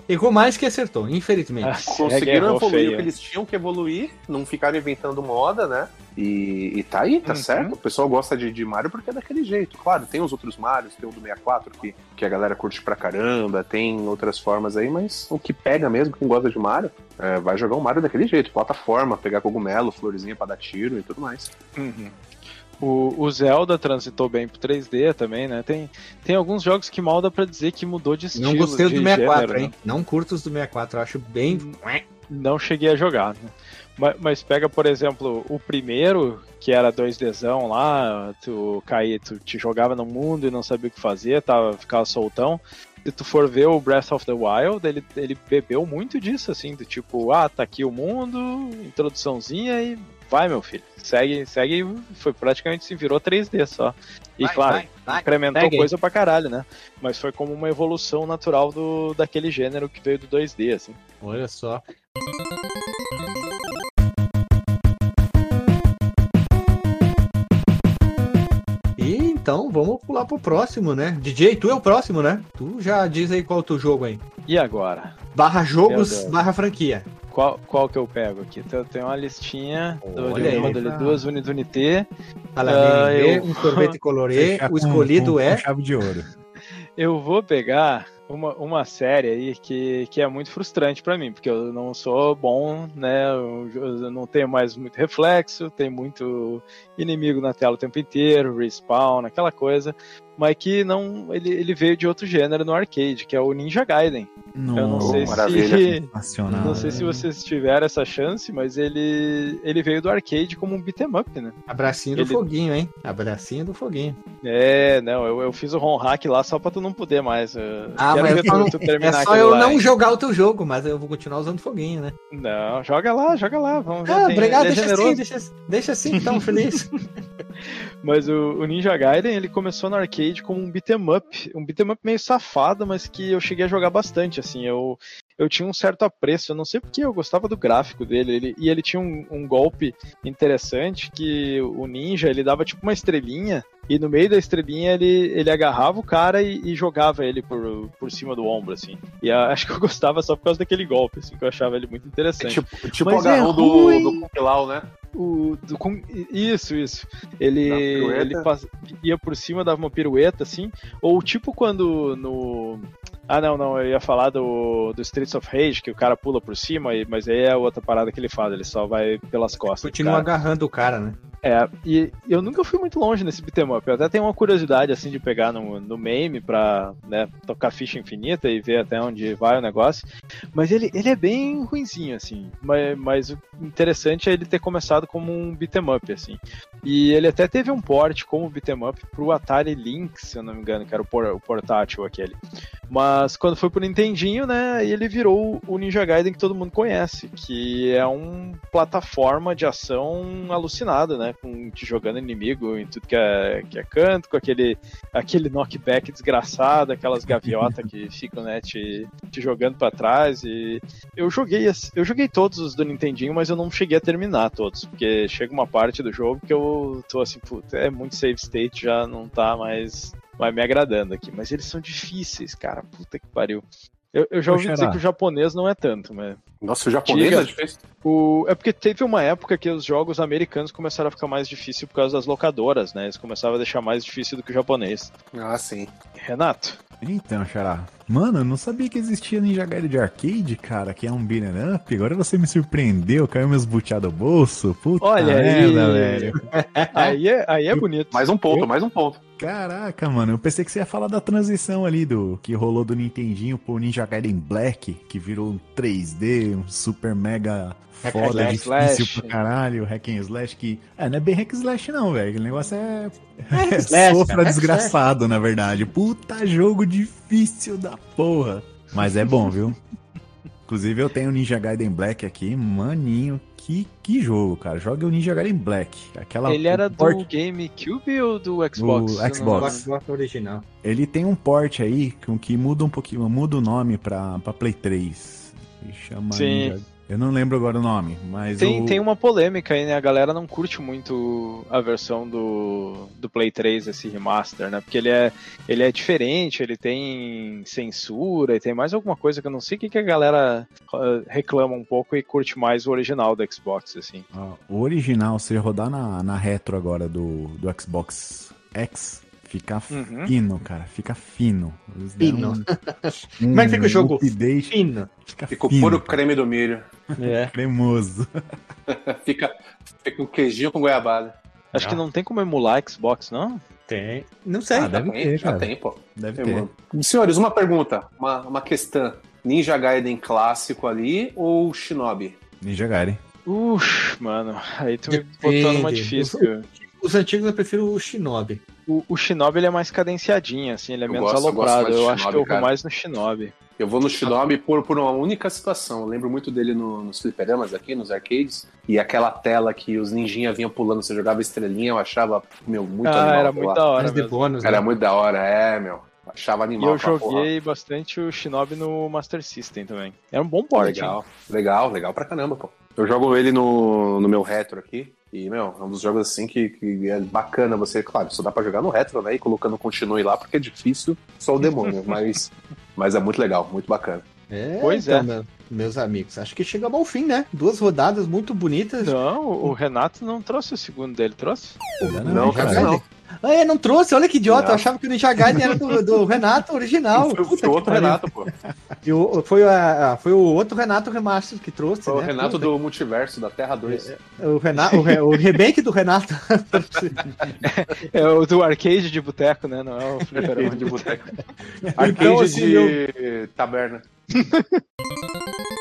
Speaker 1: errou mais que acertou, infelizmente.
Speaker 2: Ah,
Speaker 4: Conseguiram
Speaker 2: errou
Speaker 4: evoluir
Speaker 2: feio.
Speaker 4: o que eles tinham que evoluir, não ficaram inventando moda, né? E, e tá aí, tá
Speaker 2: Uhum.
Speaker 4: certo. O pessoal gosta de, de Mario porque é daquele jeito. Claro, tem os outros Marios, tem o do 64 que, que a galera curte pra caramba, tem outras formas aí, mas o que pega mesmo, quem gosta de Mario, é, vai jogar o Mario daquele jeito. Plataforma, pegar cogumelo, florzinha pra dar tiro e tudo mais.
Speaker 2: Uhum. O, o Zelda transitou bem pro 3D também, né? Tem, tem alguns jogos que mal dá pra dizer que mudou de estilo.
Speaker 1: Não gostei
Speaker 2: de
Speaker 1: do 64,
Speaker 2: gênero,
Speaker 1: hein?
Speaker 2: né?
Speaker 1: Não curto os do 64, eu acho bem.
Speaker 2: Não cheguei a jogar, né? Mas, mas pega, por exemplo, o primeiro, que era 2Dzão lá, tu caía, tu te jogava no mundo e não sabia o que fazer, tava, ficava soltão. Se tu for ver o Breath of the Wild, ele, ele bebeu muito disso, assim, do tipo, ah, tá aqui o mundo, introduçãozinha e vai, meu filho. Segue, segue, foi praticamente se virou 3D só. E
Speaker 1: Vai,
Speaker 2: claro,
Speaker 1: vai, vai,
Speaker 2: incrementou coisa pra caralho, né? Mas foi como uma evolução natural do, daquele gênero que veio do 2D, assim.
Speaker 1: Olha só. E então, vamos pular pro próximo, né? DJ, tu é o próximo, né? Tu já diz aí qual é o teu jogo aí.
Speaker 2: E agora?
Speaker 1: Barra jogos, barra franquia.
Speaker 2: Qual, qual que eu pego aqui? Tem, tem uma listinha do Modelo
Speaker 1: tá.
Speaker 2: 2 Unidunité.
Speaker 1: Fala,
Speaker 2: Ah,
Speaker 1: eu...
Speaker 2: eu-
Speaker 1: um sorvete <laughs> colorê. O escolhido
Speaker 3: com-
Speaker 1: é.
Speaker 3: com chave de ouro.
Speaker 2: Eu vou pegar uma, uma série aí que, que é muito frustrante pra mim, porque eu não sou bom, né? Eu, eu não tenho mais muito reflexo, tem muito inimigo na tela o tempo inteiro, respawn, aquela coisa. Mas que não. Ele, ele veio de outro gênero no arcade, que é o Ninja Gaiden. Eu não sei
Speaker 4: maravilha. <laughs>
Speaker 2: se. Não sei se vocês tiveram essa chance, mas ele, ele veio do arcade como um beat'em up, né?
Speaker 1: Abracinho do
Speaker 2: Ele-
Speaker 1: foguinho, hein? Abracinho do foguinho.
Speaker 2: É, não, eu, eu fiz o ROM hack lá só pra tu não poder mais. eu
Speaker 1: Ah,
Speaker 2: quero
Speaker 1: mas eu não-
Speaker 2: tu, tu terminar
Speaker 1: É só
Speaker 2: aquilo
Speaker 1: eu
Speaker 2: lá,
Speaker 1: não
Speaker 2: hein?
Speaker 1: jogar o teu jogo, mas eu vou continuar usando foguinho, né?
Speaker 2: Não, joga lá, joga lá, vamos ver.
Speaker 1: Ah,
Speaker 2: tem-
Speaker 1: obrigado,
Speaker 2: é
Speaker 1: deixa
Speaker 2: generoso.
Speaker 1: assim, deixa, deixa assim, então, feliz. <laughs>
Speaker 2: Mas o, o Ninja Gaiden, ele começou no arcade como um beat'em up, um beat'em up meio safado, mas que eu cheguei a jogar bastante, assim, eu, eu tinha um certo apreço, eu não sei porque eu gostava do gráfico dele, ele, e ele tinha um, um golpe interessante que o ninja, ele dava tipo uma estrelinha, e no meio da estrelinha ele, ele agarrava o cara e, e jogava ele por, por cima do ombro, assim. E a- acho que eu gostava só por causa daquele golpe, assim, que eu achava ele muito
Speaker 4: É
Speaker 2: interessante.
Speaker 4: tipo, tipo o
Speaker 2: Mas é
Speaker 4: agarrão do,
Speaker 2: ruim.
Speaker 4: do Kung Lao, né?
Speaker 2: O, do, com- isso, isso. Ele, ele faz- ia por cima, dava uma pirueta, assim. Ou tipo quando no, Ah, não, não, eu ia falar do, do Streets of Rage, que o cara pula por cima, e- mas aí é outra parada que ele faz, ele só vai pelas costas.
Speaker 1: Continua agarrando o cara, né?
Speaker 2: É, e eu nunca fui muito longe nesse beat'em up. Eu até tenho uma curiosidade, assim, de pegar no, no MAME pra né, tocar ficha infinita e ver até onde vai o negócio. Mas ele, ele é bem ruinzinho, assim. Mas, mas o interessante é ele ter começado como um beat'em up, assim. E ele até teve um port como beat'em up pro Atari Lynx, se eu não me engano, que era o, por- o portátil aquele. Mas quando foi pro Nintendinho, né, ele virou o Ninja Gaiden que todo mundo conhece, que é um plataforma de ação alucinada, né, com te jogando inimigo em tudo que é, que é canto, com aquele, aquele knockback desgraçado, aquelas gaviotas que ficam, né, te, te jogando pra trás e eu joguei, eu joguei todos os do Nintendinho, mas eu não cheguei a terminar todos, porque chega uma parte do jogo que eu tô assim, puta, é muito save state, já não tá mais vai me agradando aqui. Mas eles são difíceis, cara. Puta que pariu. Eu, eu já ouvi
Speaker 3: Poxa,
Speaker 2: dizer que o japonês não é tanto, mas.
Speaker 4: Nossa, o japonês
Speaker 2: Diga.
Speaker 4: é difícil.
Speaker 2: O... É porque teve uma época que os jogos americanos começaram a ficar mais difícil por causa das locadoras, né? Eles começaram a deixar mais difícil do que o japonês.
Speaker 4: Ah, sim.
Speaker 2: Renato?
Speaker 3: Então, Xará. Mano, eu não sabia que existia Ninja Gaiden de arcade, cara, que é um beat'em up. Agora você me surpreendeu, caiu meus boteados do bolso. Puta
Speaker 2: Olha aí.
Speaker 3: merda, velho. <laughs>
Speaker 2: Aí é, aí é bonito.
Speaker 4: Mais um ponto, mais um ponto.
Speaker 3: Caraca, mano, eu pensei que você ia falar da transição ali do que rolou do Nintendinho pro Ninja Gaiden Black, que virou um 3D, um super mega
Speaker 1: Hack
Speaker 3: foda,
Speaker 2: and
Speaker 3: difícil
Speaker 2: slash.
Speaker 3: pra caralho, hack and slash, que... É, não é bem hack and slash não, velho, aquele negócio é...
Speaker 1: And
Speaker 3: é
Speaker 1: slash,
Speaker 3: sofra
Speaker 1: cara,
Speaker 3: desgraçado, na verdade. Puta jogo difícil da porra. Mas é bom, viu? Inclusive eu tenho o Ninja Gaiden Black aqui, maninho, que, que jogo, cara. Joga o Ninja Gaiden Black. Aquela
Speaker 2: Ele era do
Speaker 3: port-
Speaker 2: GameCube ou do Xbox?
Speaker 3: O
Speaker 2: Eu não-
Speaker 3: Xbox.
Speaker 1: Xbox original.
Speaker 3: Ele tem um port aí com que muda um pouquinho, muda o nome pra, pra Play 3. E chama
Speaker 2: Sim.
Speaker 3: Ninja- Eu não lembro agora o nome, mas
Speaker 2: Tem,
Speaker 3: o...
Speaker 2: tem uma polêmica aí, né? A galera não curte muito a versão do, do Play 3, esse remaster, né? Porque ele é, ele é diferente, ele tem censura e tem mais alguma coisa que eu não sei o que, que a galera ah, reclama um pouco e curte mais o original do Xbox, assim.
Speaker 3: Ó, o original, se rodar na, na retro agora do, do Xbox X, fica
Speaker 2: Uhum.
Speaker 3: fino, cara. Fica fino. Eles
Speaker 1: Fino.
Speaker 3: Um,
Speaker 1: Como é que fica o jogo?
Speaker 3: Update,
Speaker 1: Fino.
Speaker 3: fica
Speaker 4: Fica o
Speaker 3: fino,
Speaker 4: puro
Speaker 3: cara.
Speaker 4: creme do milho.
Speaker 1: É. <laughs>
Speaker 3: cremoso. <laughs>
Speaker 4: fica, fica um queijinho com goiabada.
Speaker 2: Acho
Speaker 3: Ah.
Speaker 2: que não tem como emular Xbox, não?
Speaker 1: Tem. Não sei.
Speaker 3: Ah, deve
Speaker 4: já tem,
Speaker 3: ter,
Speaker 4: já
Speaker 3: cara.
Speaker 4: tem, pô.
Speaker 3: Deve
Speaker 4: Eu,
Speaker 3: ter.
Speaker 4: mano. Senhores, uma pergunta, uma, uma questão. Ninja Gaiden clássico ali ou Shinobi?
Speaker 3: Ninja Gaiden.
Speaker 2: Ux, mano, aí tu me botou numa difícil.
Speaker 1: Os antigos eu prefiro o Shinobi.
Speaker 2: O, o Shinobi ele é mais cadenciadinho, assim, ele é
Speaker 4: Eu
Speaker 2: menos
Speaker 4: gosto- eu gosto
Speaker 2: aloprado.
Speaker 4: mais do
Speaker 2: Eu acho que
Speaker 4: Shinobi,
Speaker 2: eu vou mais no Shinobi.
Speaker 4: Eu vou no Shinobi por, por uma única situação. Eu lembro muito dele no- nos fliperamas aqui, nos arcades. E aquela tela que os ninjinhas vinham pulando, você jogava estrelinha, eu achava, meu, muito
Speaker 2: ah,
Speaker 4: animal.
Speaker 2: era muito
Speaker 4: lá.
Speaker 2: da hora.
Speaker 1: De
Speaker 2: mesmo.
Speaker 1: bônus.
Speaker 4: Era
Speaker 1: né?
Speaker 4: muito da hora, é, meu. Achava
Speaker 2: E
Speaker 4: animal.
Speaker 2: eu
Speaker 4: aquela porra.
Speaker 2: joguei bastante o Shinobi no Master System também. Era um bom port, hein?
Speaker 4: Legal, legal, legal pra caramba, pô. Eu jogo ele no, no meu retro aqui. E, meu, é um dos jogos assim que, que é bacana você, claro, só dá pra jogar no retro, né? E colocando continue lá, porque é difícil, só o demônio. <laughs> mas, mas é muito legal, muito bacana.
Speaker 1: É,
Speaker 2: Pois
Speaker 1: então,
Speaker 2: é.
Speaker 1: meu- meus amigos. Acho que chegamos ao fim, né? Duas rodadas muito bonitas.
Speaker 2: Não, o Renato não trouxe o segundo dele, trouxe?
Speaker 3: Ainda
Speaker 4: Não,
Speaker 3: Ninja
Speaker 4: cara, não.
Speaker 1: Ah, é, não trouxe. Olha que idiota.
Speaker 4: Não.
Speaker 1: Eu achava que o Ninja Gaiden era do, do <laughs> Renato original.
Speaker 4: Foi,
Speaker 1: Puta
Speaker 4: foi
Speaker 1: que
Speaker 4: outro. Renato, pô.
Speaker 1: E o- foi, a- foi o outro Renato Remaster que trouxe,
Speaker 4: Foi o
Speaker 1: né?
Speaker 4: Renato
Speaker 1: Puta
Speaker 4: do Multiverso, da Terra 2.
Speaker 1: O, Renato, o, re- o remake do Renato. <laughs>
Speaker 2: É o do arcade de boteco, né? Não é o fliperama
Speaker 4: Arcade de boteco.
Speaker 1: Então,
Speaker 4: Arcade
Speaker 1: assim,
Speaker 4: de taberna. <laughs>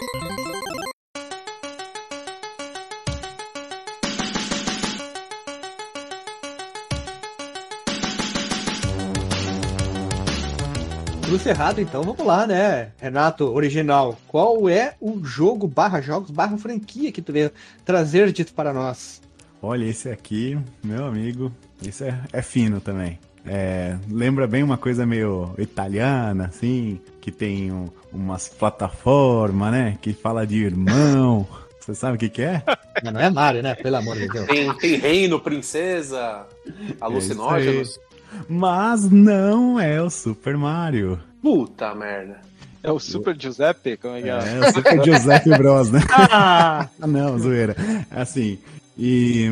Speaker 1: Trouxe errado, então vamos lá, né? Renato, original. Qual é o jogo barra jogos barra franquia que tu veio trazer dito para nós?
Speaker 3: Olha, esse aqui, meu amigo, esse é, é fino também. É, lembra bem uma coisa meio italiana, assim, que tem um- umas plataformas, né? Que fala de irmão. <laughs> Você sabe o que, que é?
Speaker 1: Mas não é Mario, né? Pelo amor de Deus.
Speaker 4: Tem, tem reino, princesa, alucinógenos.
Speaker 3: Mas não é o Super Mario.
Speaker 4: Puta merda.
Speaker 2: É o Super Giuseppe? Como é que é?
Speaker 3: É o Super Giuseppe Bros, né? <laughs>
Speaker 1: Ah! <laughs>
Speaker 3: Não, zoeira. Assim, e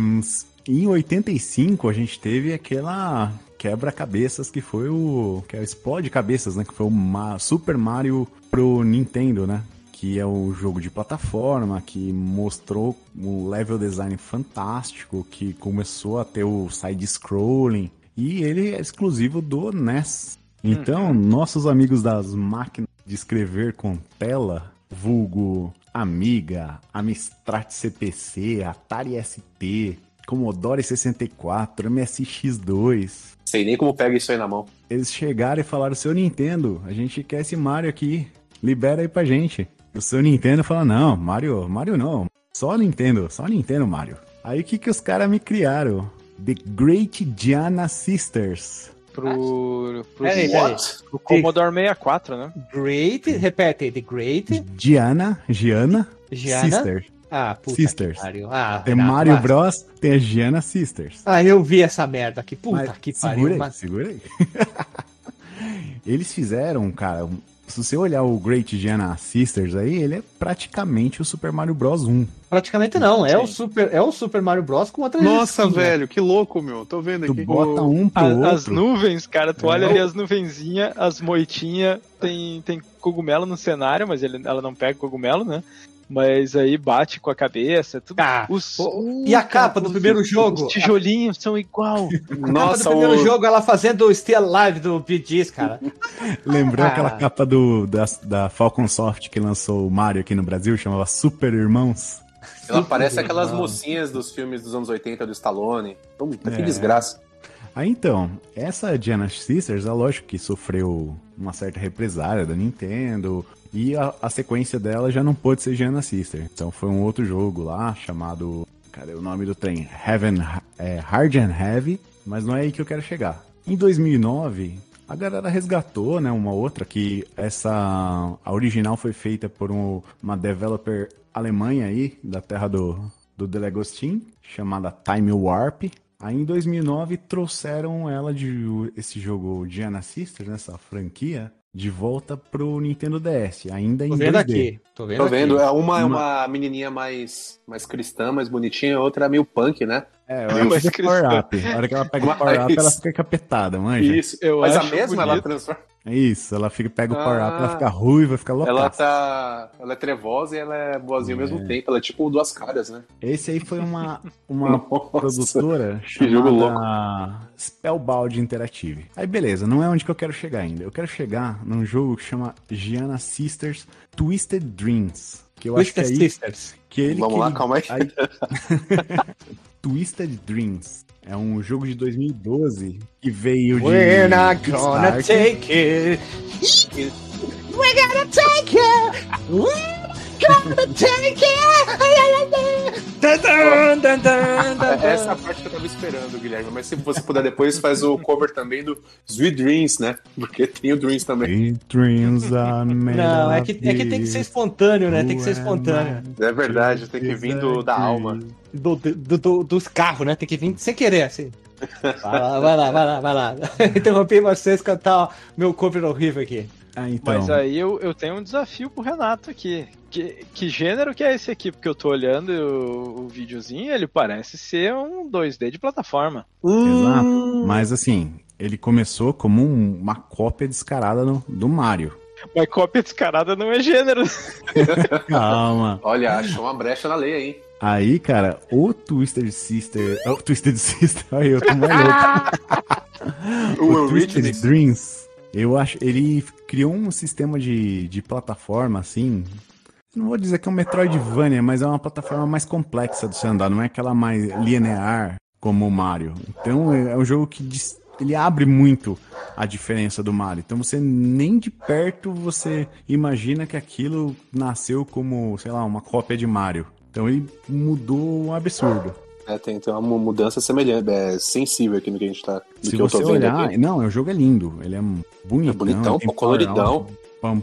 Speaker 3: em 85 a gente teve aquela quebra-cabeças que foi o. que é o explode cabeças, né? Que foi o Ma- Super Mario pro Nintendo, né? Que é o jogo de plataforma que mostrou um level design fantástico, que começou a ter o side-scrolling. E ele é exclusivo do NES. Então, nossos amigos das máquinas de escrever com tela, vulgo Amiga, Amstrad CPC, Atari ST, Commodore 64, MSX2.
Speaker 4: Sei nem como pega isso aí na mão.
Speaker 3: Eles chegaram e falaram: Seu Nintendo, a gente quer esse Mario aqui, libera aí pra gente. O seu Nintendo fala: Não, Mario, Mario não, só Nintendo, só Nintendo Mario. Aí o que, que os caras me criaram? The Great Gianna Sisters.
Speaker 2: Pro, pro,
Speaker 1: Peraí, peraí.
Speaker 4: What?
Speaker 2: pro Commodore 64, né?
Speaker 1: Great, repete, The Great,
Speaker 3: Gianna, Gianna,
Speaker 1: Gianna.
Speaker 3: Sister.
Speaker 1: Ah, puta
Speaker 3: Sisters.
Speaker 1: que pariu. Ah,
Speaker 3: Tem
Speaker 1: Renato,
Speaker 3: Mario
Speaker 1: vai.
Speaker 3: Bros, tem a Gianna Sisters.
Speaker 1: Ah, eu vi essa merda aqui. Puta
Speaker 3: Mas
Speaker 1: que
Speaker 3: segura
Speaker 1: pariu.
Speaker 3: aí,
Speaker 1: Mas...
Speaker 3: segura aí. <laughs> Eles fizeram, cara, se você olhar o Great Gianna Sisters aí, ele é praticamente o Super Mario Bros 1.
Speaker 1: Praticamente não. É
Speaker 2: Sim.
Speaker 1: o, Super, é o Super Mario Bros. com outra
Speaker 5: Nossa,
Speaker 1: skin, né?
Speaker 5: velho, que louco, meu. Tô vendo
Speaker 3: Tu
Speaker 5: aqui.
Speaker 3: bota um pro
Speaker 2: A-
Speaker 3: outro.
Speaker 2: as nuvens, cara, tu
Speaker 3: É.
Speaker 2: olha ali as nuvenzinhas, as moitinhas, tem, tem cogumelo no cenário, mas ele, ela não pega cogumelo, né? Mas aí bate com a cabeça, tudo.
Speaker 1: Ah,
Speaker 2: Os,
Speaker 1: o- e a capa do primeiro jogo?
Speaker 2: Os tijolinhos são igual. <laughs>
Speaker 1: A capa
Speaker 4: Nossa,
Speaker 1: do primeiro
Speaker 4: o...
Speaker 1: jogo, ela fazendo o Still Live do Gees, cara. <laughs>
Speaker 3: Lembrou
Speaker 1: Ah.
Speaker 3: aquela capa do, da, da Falcon Soft que lançou o Mario aqui no Brasil, chamava Super Irmãos?
Speaker 4: Ela parece aquelas mocinhas dos filmes dos anos 80 do Stallone. Puta, que
Speaker 3: É.
Speaker 4: desgraça.
Speaker 3: Aí então, essa Gianna Sisters, é lógico que sofreu uma certa represária da Nintendo, e a, a sequência dela já não pôde ser Gianna Sister. Então foi um outro jogo lá, chamado. Cadê o nome do trem? Heaven, é, Hard and Heavy, mas não é aí que eu quero chegar. Em 2009, a galera resgatou, né, uma outra que essa a original foi feita por um- uma developer alemanha aí, da terra do do Delegostin, chamada Time Warp. Aí em 2009 trouxeram ela de esse jogo Gianna Sisters, nessa franquia, de volta pro Nintendo DS, ainda em
Speaker 1: Tô vendo
Speaker 3: 2D.
Speaker 1: aqui. Tô vendo,
Speaker 4: Tô vendo,
Speaker 1: aqui.
Speaker 4: é uma é uma menininha mais, mais cristã, mais bonitinha, a outra é meio punk, né?
Speaker 3: É,
Speaker 2: Mas
Speaker 3: ela fica
Speaker 2: cristã.
Speaker 3: power-up. A hora que ela pega o power-up,
Speaker 4: Mas-
Speaker 3: ela fica capetada, manja?
Speaker 4: Isso.
Speaker 2: Eu
Speaker 4: Mas a
Speaker 2: acho
Speaker 4: mesma ela
Speaker 2: bonito.
Speaker 4: transforma.
Speaker 3: É isso, ela fica, pega o power-up, ela
Speaker 4: Ah.
Speaker 3: fica ruiva, fica
Speaker 4: Ela
Speaker 3: louca.
Speaker 4: tá. Ela é trevosa e ela é boazinha ao mesmo tempo. Ela é tipo duas caras, né?
Speaker 3: Esse aí foi uma, uma <laughs> produtora
Speaker 4: que jogo
Speaker 3: chamada Spellbound Interactive. Aí beleza, não é onde que eu quero chegar ainda. Eu quero chegar num jogo que chama Gianna Sisters Twisted Dreams. Que eu acho que
Speaker 1: Twisted
Speaker 3: é aí
Speaker 1: Sisters.
Speaker 3: que ele
Speaker 4: Vamos
Speaker 3: que
Speaker 4: lá,
Speaker 3: ele-
Speaker 4: calma aí. <laughs> <laughs>
Speaker 3: Twisted Dreams. É um jogo de 2012 que veio de
Speaker 1: We're not gonna take it. We're gonna take it.
Speaker 4: É Essa é a parte que eu tava esperando, Guilherme. Mas se você puder depois, faz o cover também do Sweet Dreams, né? Porque tem o Dreams também.
Speaker 3: Dreams
Speaker 1: Não, é que, é que tem que ser espontâneo, né? Tem que ser espontâneo.
Speaker 4: É verdade, tem que vir do, da alma.
Speaker 1: Do, do, do- dos carros, né? Tem que vir sem querer, assim. Vai lá, vai lá, vai lá, vai lá. Interrompi vocês cantar meu cover horrível aqui.
Speaker 3: Ah, então.
Speaker 2: Mas aí eu, eu tenho um desafio pro Renato aqui. Que, que gênero que é esse aqui? Porque eu tô olhando o, o videozinho, ele parece ser um 2D de plataforma.
Speaker 3: Exato. Mas assim, ele começou como um- uma cópia descarada no- do Mario.
Speaker 2: Mas cópia descarada não é gênero. <laughs> <laughs>
Speaker 3: Calma.
Speaker 4: Olha, achou uma brecha na lei, hein?
Speaker 3: Aí, cara, o Twisted Sister. O Twisted <laughs> Sister, aí eu tô mais louco.
Speaker 4: O
Speaker 3: o Twisted. Dreams, eu acho. Ele criou um sistema de, de plataforma, assim. Não vou dizer que é um Metroidvania, mas é uma plataforma mais complexa de se andar, não é aquela mais linear como o Mario. Então é um jogo que ele abre muito a diferença do Mario. Então você nem de perto você imagina que aquilo nasceu como, sei lá, uma cópia de Mario. Então ele mudou um absurdo.
Speaker 4: É, tem, tem uma mudança semelhante, é sensível aqui no que a gente tá. Do
Speaker 3: Se
Speaker 4: que eu
Speaker 3: você olhar,
Speaker 4: aqui.
Speaker 3: não, o jogo é lindo. Ele é bonitão.
Speaker 4: É bonitão, pô, coloridão.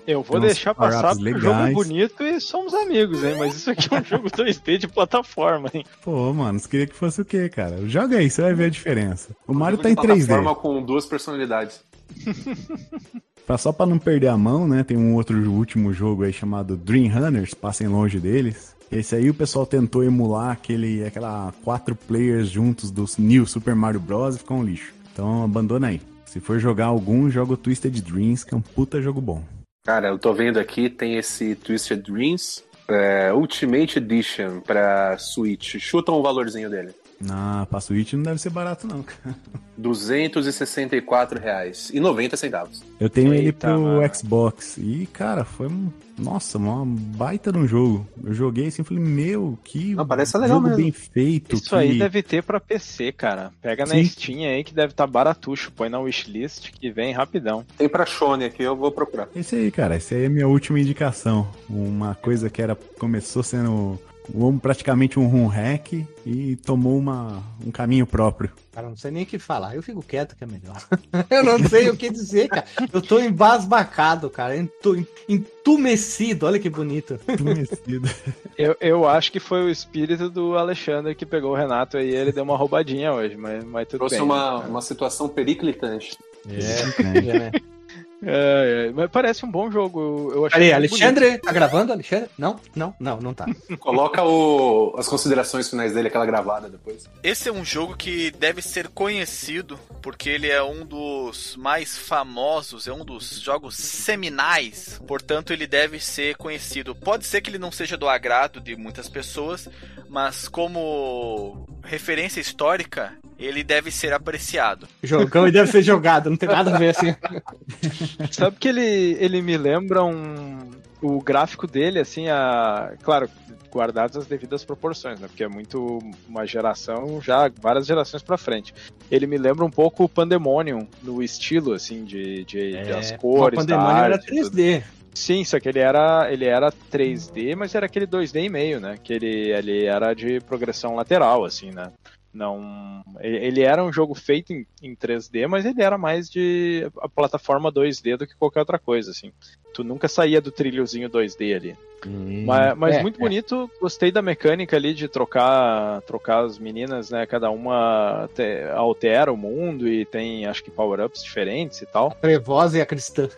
Speaker 2: Eu vou deixar passar porque o jogo é
Speaker 3: legais.
Speaker 2: bonito e somos amigos, hein? Mas isso aqui é um <laughs> jogo 2D de plataforma, hein?
Speaker 3: Pô, mano, você queria que fosse o quê, cara? Joga aí, você vai ver a diferença. O Mario
Speaker 4: Jogo
Speaker 3: tá em 3D.
Speaker 4: plataforma com duas personalidades. <laughs>
Speaker 3: Pra- Só pra não perder a mão, né? Tem um outro último jogo aí chamado Dream Runners, passem longe deles. Esse aí o pessoal tentou emular aquele, aquela quatro players juntos do New Super Mario Bros. e ficou um lixo. Então abandona aí. Se for jogar algum, joga o Twisted Dreams, que é um puta jogo bom.
Speaker 4: Cara, eu tô vendo aqui, tem esse Twisted Dreams é, Ultimate Edition pra Switch. Chuta um valorzinho dele.
Speaker 3: Ah, pra Switch não deve ser barato, não, cara.
Speaker 4: 264 reais e 90 centavos.
Speaker 3: Eu tenho ele
Speaker 2: Eita,
Speaker 3: pro
Speaker 2: mano.
Speaker 3: Xbox. E, cara, foi um. Nossa, uma baita no jogo. Eu joguei assim e falei, meu, que
Speaker 4: Não, parece legal
Speaker 3: jogo
Speaker 4: mesmo.
Speaker 3: bem feito.
Speaker 2: Isso
Speaker 3: que...
Speaker 2: aí deve ter pra PC, cara. Pega na
Speaker 3: Sim.
Speaker 2: Steam aí que deve estar baratucho. Põe na wishlist que vem rapidão.
Speaker 4: Tem pra Sony aqui, eu vou procurar.
Speaker 3: Esse aí, cara, esse aí é a minha última indicação. Uma coisa que era começou sendo um- praticamente um run hack e tomou uma, um caminho próprio.
Speaker 1: Cara, não sei nem o que falar. Eu fico quieto que é melhor. <laughs> eu não sei o que dizer, cara. Eu tô embasbacado, cara. Entu- Entumecido. Olha que bonito.
Speaker 3: Conhecido. <laughs>
Speaker 2: Eu, eu acho que foi o espírito do Alexandre que pegou o Renato aí e ele deu uma roubadinha hoje, mas, mas tudo
Speaker 4: Trouxe
Speaker 2: bem.
Speaker 4: uma, uma situação periclitante.
Speaker 1: É, né?
Speaker 2: É, é, mas parece um bom jogo. Eu, achei muito
Speaker 1: Alexandre, tá gravando, Alexandre? Não, não, não, não tá. <laughs>
Speaker 4: Coloca o- as considerações finais dele, aquela gravada depois.
Speaker 5: Esse é um jogo que deve ser conhecido porque ele é um dos mais famosos, é um dos jogos seminais, portanto ele deve ser conhecido. Pode ser que ele não seja do agrado de muitas pessoas, mas como referência histórica, ele deve ser apreciado.
Speaker 1: Jogão e deve ser jogado, não tem nada a ver assim. <laughs>
Speaker 2: Sabe que ele, ele me lembra um. O gráfico dele, assim, a. Claro, guardadas as devidas proporções, né? Porque é muito uma geração, já várias gerações pra frente. Ele me lembra um pouco o Pandemonium no estilo, assim, de, de, de as cores.
Speaker 1: É, o Pandemônio
Speaker 2: da
Speaker 1: era
Speaker 2: arte, tudo.
Speaker 1: 3D.
Speaker 2: Sim, só que ele era, ele era 3D, mas era aquele 2D e meio, né? Que ele, ele era de progressão lateral, assim, né? Não, ele ele era um jogo feito em, em 3D, mas ele era mais de a plataforma 2D do que qualquer outra coisa, assim. Tu nunca saía do trilhozinho 2D ali. Mas, mas
Speaker 1: É,
Speaker 2: muito
Speaker 1: é.
Speaker 2: bonito, gostei da mecânica ali de trocar trocar as meninas, né? Cada uma te- altera o mundo e tem, acho que, power-ups diferentes e tal.
Speaker 1: Trevosa e a cristã.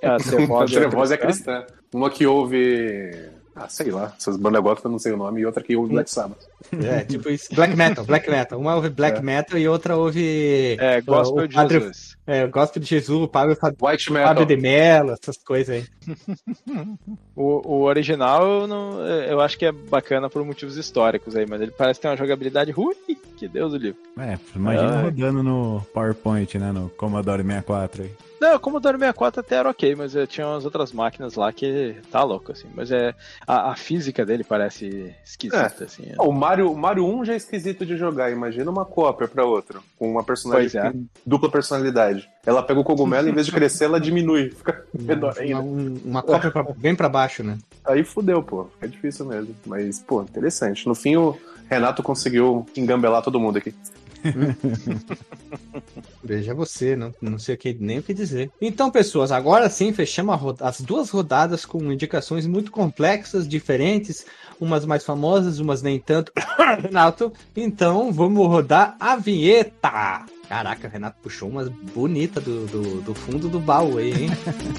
Speaker 2: É, <laughs> a
Speaker 4: A
Speaker 2: Trevosa e a
Speaker 4: Trevosa é
Speaker 2: Cristã.
Speaker 4: cristã. Uma que ouve. Ah, sei lá, essas bandas góticas eu não sei o nome, e outra que ouve Black Sabbath.
Speaker 1: É, <laughs> tipo isso. Black Metal, Black Metal. Uma ouve Black
Speaker 4: É.
Speaker 1: Metal e outra ouve.
Speaker 2: É, Gospel
Speaker 1: o
Speaker 2: de
Speaker 1: padre-
Speaker 2: Jesus.
Speaker 1: É, Gospel de Jesus, o Pablo
Speaker 4: White Metal.
Speaker 1: De Mello, essas coisas aí. <laughs>
Speaker 2: O, o original eu, não, eu acho que é bacana por motivos históricos aí, mas ele parece ter uma jogabilidade ruim, que Deus o livre.
Speaker 3: É, imagina
Speaker 2: Ah.
Speaker 3: rodando no PowerPoint, né? No Commodore 64 aí.
Speaker 2: Não, o Commodore 64 até era ok, mas eu tinha umas outras máquinas lá que tá louco, assim. Mas é a, a física dele parece esquisita, assim. é.
Speaker 4: O Mario, o Mario 1 já é esquisito de jogar, imagina uma cópia pra outra, com uma personagem
Speaker 2: Pois é.
Speaker 4: dupla personalidade. Ela pega o cogumelo, em vez de crescer, ela diminui, fica <laughs> menor
Speaker 1: Uma,
Speaker 4: ainda.
Speaker 1: um- uma cópia pra- bem pra baixo, né?
Speaker 4: Aí fudeu, pô, fica difícil mesmo. Mas, pô, interessante. No fim, o Renato conseguiu engambelar todo mundo aqui. <laughs>
Speaker 1: Veja você, não, não sei o que, nem o que dizer. Então, pessoas, agora sim fechamos as duas rodadas com indicações muito complexas, diferentes, umas mais famosas, umas nem tanto. <coughs> Renato, então vamos rodar a vinheta. Caraca, o Renato puxou umas bonitas do, do, do fundo do baú aí, hein?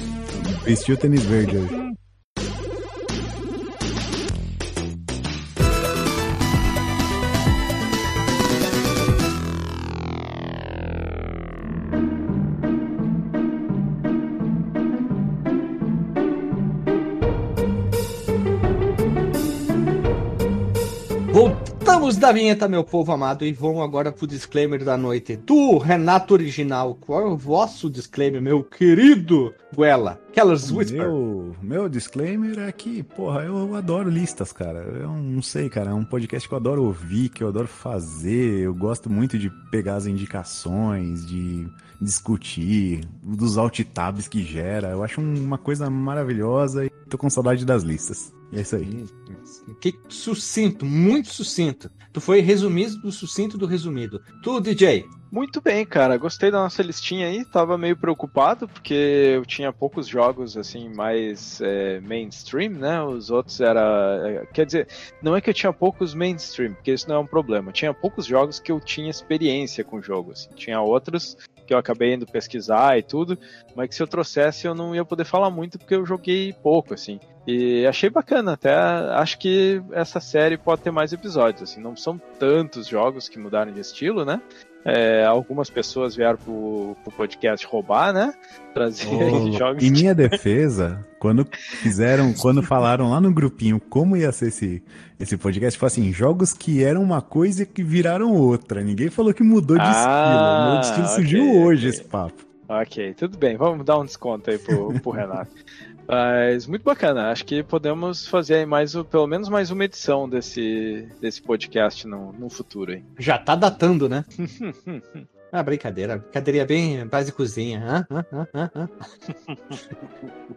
Speaker 1: <laughs>
Speaker 3: Vestiu tênis verde hoje.
Speaker 1: Voltamos da vinheta, meu povo amado, e vamos agora pro disclaimer da noite do Renato Original. Qual é o vosso disclaimer, meu querido Guela? Keller's Whisper.
Speaker 3: Meu, meu disclaimer é que, porra, eu adoro listas, cara. Eu não sei, cara. É um podcast que eu adoro ouvir, que eu adoro fazer. Eu gosto muito de pegar as indicações, de discutir, dos alt tabs que gera. Eu acho uma coisa maravilhosa e tô com saudade das listas. É isso aí.
Speaker 1: Que sucinto, muito sucinto. Tu foi resumido do sucinto do resumido. Tu, DJ.
Speaker 2: Muito bem, cara. Gostei da nossa listinha aí. Tava meio preocupado porque eu tinha poucos jogos assim mais é, mainstream, né? Os outros era, é, quer dizer, não é que eu tinha poucos mainstream, porque isso não é um problema. Tinha poucos jogos que eu tinha experiência com o jogo. Assim. Tinha outros que eu acabei indo pesquisar e tudo, mas que se eu trouxesse eu não ia poder falar muito porque eu joguei pouco, assim. E achei bacana, até acho que essa série pode ter mais episódios, assim, não são tantos jogos que mudaram de estilo, né? É, algumas pessoas vieram pro, pro podcast roubar, né? Trazer
Speaker 3: Oh,
Speaker 2: jogos.
Speaker 3: em minha defesa, quando fizeram, quando falaram lá no grupinho como ia ser esse, esse podcast, foi assim, jogos que eram uma coisa e que viraram outra. Ninguém falou que mudou de
Speaker 2: Ah,
Speaker 3: estilo. Meu estilo
Speaker 2: ok,
Speaker 3: surgiu hoje
Speaker 2: ok.
Speaker 3: esse papo.
Speaker 2: Ok, tudo bem. Vamos dar um desconto aí pro, pro <laughs> Renato. Mas muito bacana. Acho que podemos fazer aí mais, pelo menos mais uma edição desse, desse podcast no, no futuro aí.
Speaker 1: Já tá datando, né? <laughs> Ah, brincadeira. Brincadeirinha bem base cozinha. Hã? Hã? Hã? Hã? Hã?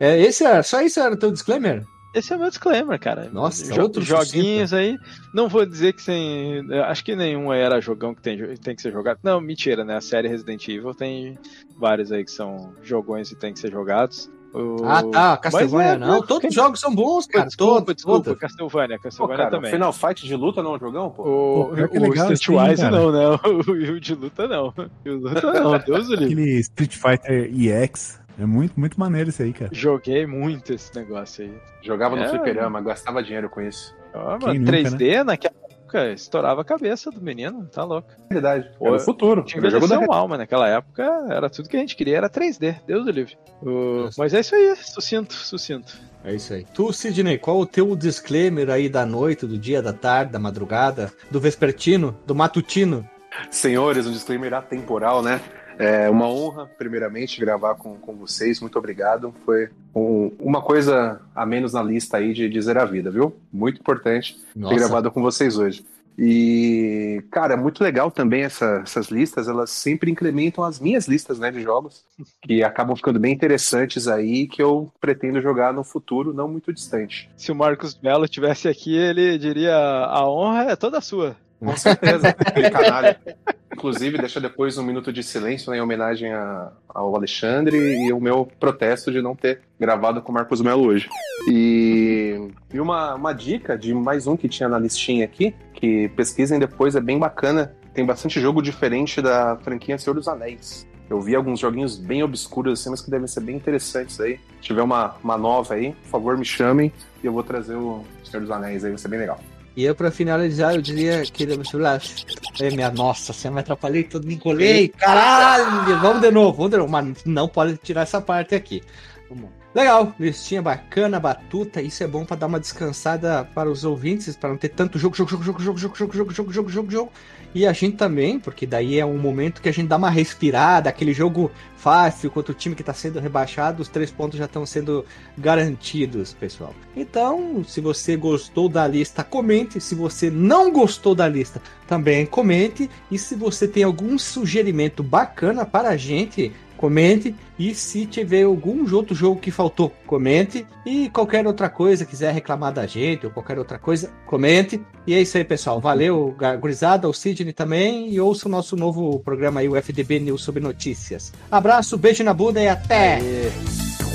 Speaker 1: é, esse era, só isso era o teu disclaimer?
Speaker 2: Esse é o meu disclaimer, cara.
Speaker 1: Nossa,
Speaker 2: Jo-
Speaker 1: outro
Speaker 2: joguinhos aí. Não vou dizer que tem. Acho que nenhum era jogão que tem, tem que ser jogado. Não, mentira, né? A série Resident Evil tem vários aí que são jogões e tem que ser jogados. O-
Speaker 1: Ah, tá. Castlevania
Speaker 2: Mas é,
Speaker 1: não. Todos os jogos são bons, cara.
Speaker 2: Desculpa,
Speaker 1: Todos,
Speaker 2: desculpa,
Speaker 1: todos.
Speaker 2: Castlevania,
Speaker 4: Pô,
Speaker 2: Castlevania
Speaker 4: cara,
Speaker 2: também.
Speaker 4: Final Fight de luta não é um jogão, pô?
Speaker 2: O,
Speaker 3: Pô, é
Speaker 2: o
Speaker 3: legal
Speaker 2: Streetwise
Speaker 3: assim, cara.
Speaker 2: não, né? <laughs> O, o de luta não. O de luta não, Deus o livre.
Speaker 3: Aquele Street Fighter EX. É muito, muito maneiro isso aí, cara.
Speaker 2: Joguei muito esse negócio aí.
Speaker 4: Jogava no
Speaker 2: É.
Speaker 4: fliperama, gastava dinheiro com isso.
Speaker 3: Quem
Speaker 2: mano,
Speaker 3: nunca,
Speaker 2: 3D naquela época estourava a cabeça do menino, tá louco.
Speaker 4: Verdade.
Speaker 2: Pô,
Speaker 4: Era o futuro.
Speaker 2: Tinha
Speaker 4: jogo da
Speaker 2: mal, mas naquela época era tudo que a gente queria, era 3D, Deus do livre. O- Mas é isso aí, sucinto, sucinto.
Speaker 1: É isso aí. Tu, Sidney, qual o teu disclaimer aí da noite, do dia, da tarde, da madrugada, do vespertino, do matutino?
Speaker 4: Senhores, um disclaimer atemporal, né? É uma honra, primeiramente, gravar com, com vocês. Muito obrigado. Foi um- uma coisa a menos na lista aí de dizer a vida, viu? Muito importante ter gravado com vocês hoje. E, cara, é muito legal também essa- essas listas, elas sempre incrementam as minhas listas né, de jogos, que acabam ficando bem interessantes aí, que eu pretendo jogar no futuro não muito distante.
Speaker 2: Se o Marcos Melo tivesse aqui, ele diria: a honra é toda sua.
Speaker 4: Com <laughs> certeza, aquele canalha. <laughs> Inclusive, deixa depois um minuto de silêncio né, em homenagem a- ao Alexandre e o meu protesto de não ter gravado com o Marcos Melo hoje. E, e uma, uma dica de mais um que tinha na listinha aqui, que pesquisem depois, é bem bacana. Tem bastante jogo diferente da franquia Senhor dos Anéis. Eu vi alguns joguinhos bem obscuros assim, mas que devem ser bem interessantes aí. Se tiver uma, uma nova aí, por favor, me chamem e eu vou trazer o Senhor dos Anéis aí, vai ser bem legal.
Speaker 1: E eu, pra finalizar, eu diria que ele é minha nossa, você me atrapalhei todo, me encolhei, caralho! Vamos de novo, vamos de novo, mas não pode tirar essa parte aqui. Vamos. Legal, listinha bacana, batuta, isso é bom pra dar uma descansada para os ouvintes, para não ter tanto jogo, jogo, jogo, jogo, jogo, jogo, jogo, jogo, jogo, jogo, jogo, jogo. E a gente também, porque daí é um momento que a gente dá uma respirada, aquele jogo fácil contra o time que tá sendo rebaixado, os três pontos já estão sendo garantidos, pessoal. Então, se você gostou da lista, comente. Se você não gostou da lista, também comente. E se você tem algum sugerimento bacana para a gente, comente. E se tiver algum outro jogo que faltou, comente. E qualquer outra coisa, quiser reclamar da gente ou qualquer outra coisa, comente. E é isso aí, pessoal. Valeu, gurizada, o Sidney também. E ouça o nosso novo programa aí, o FDB News sobre notícias. Abraço, beijo na bunda e até!
Speaker 2: Aê.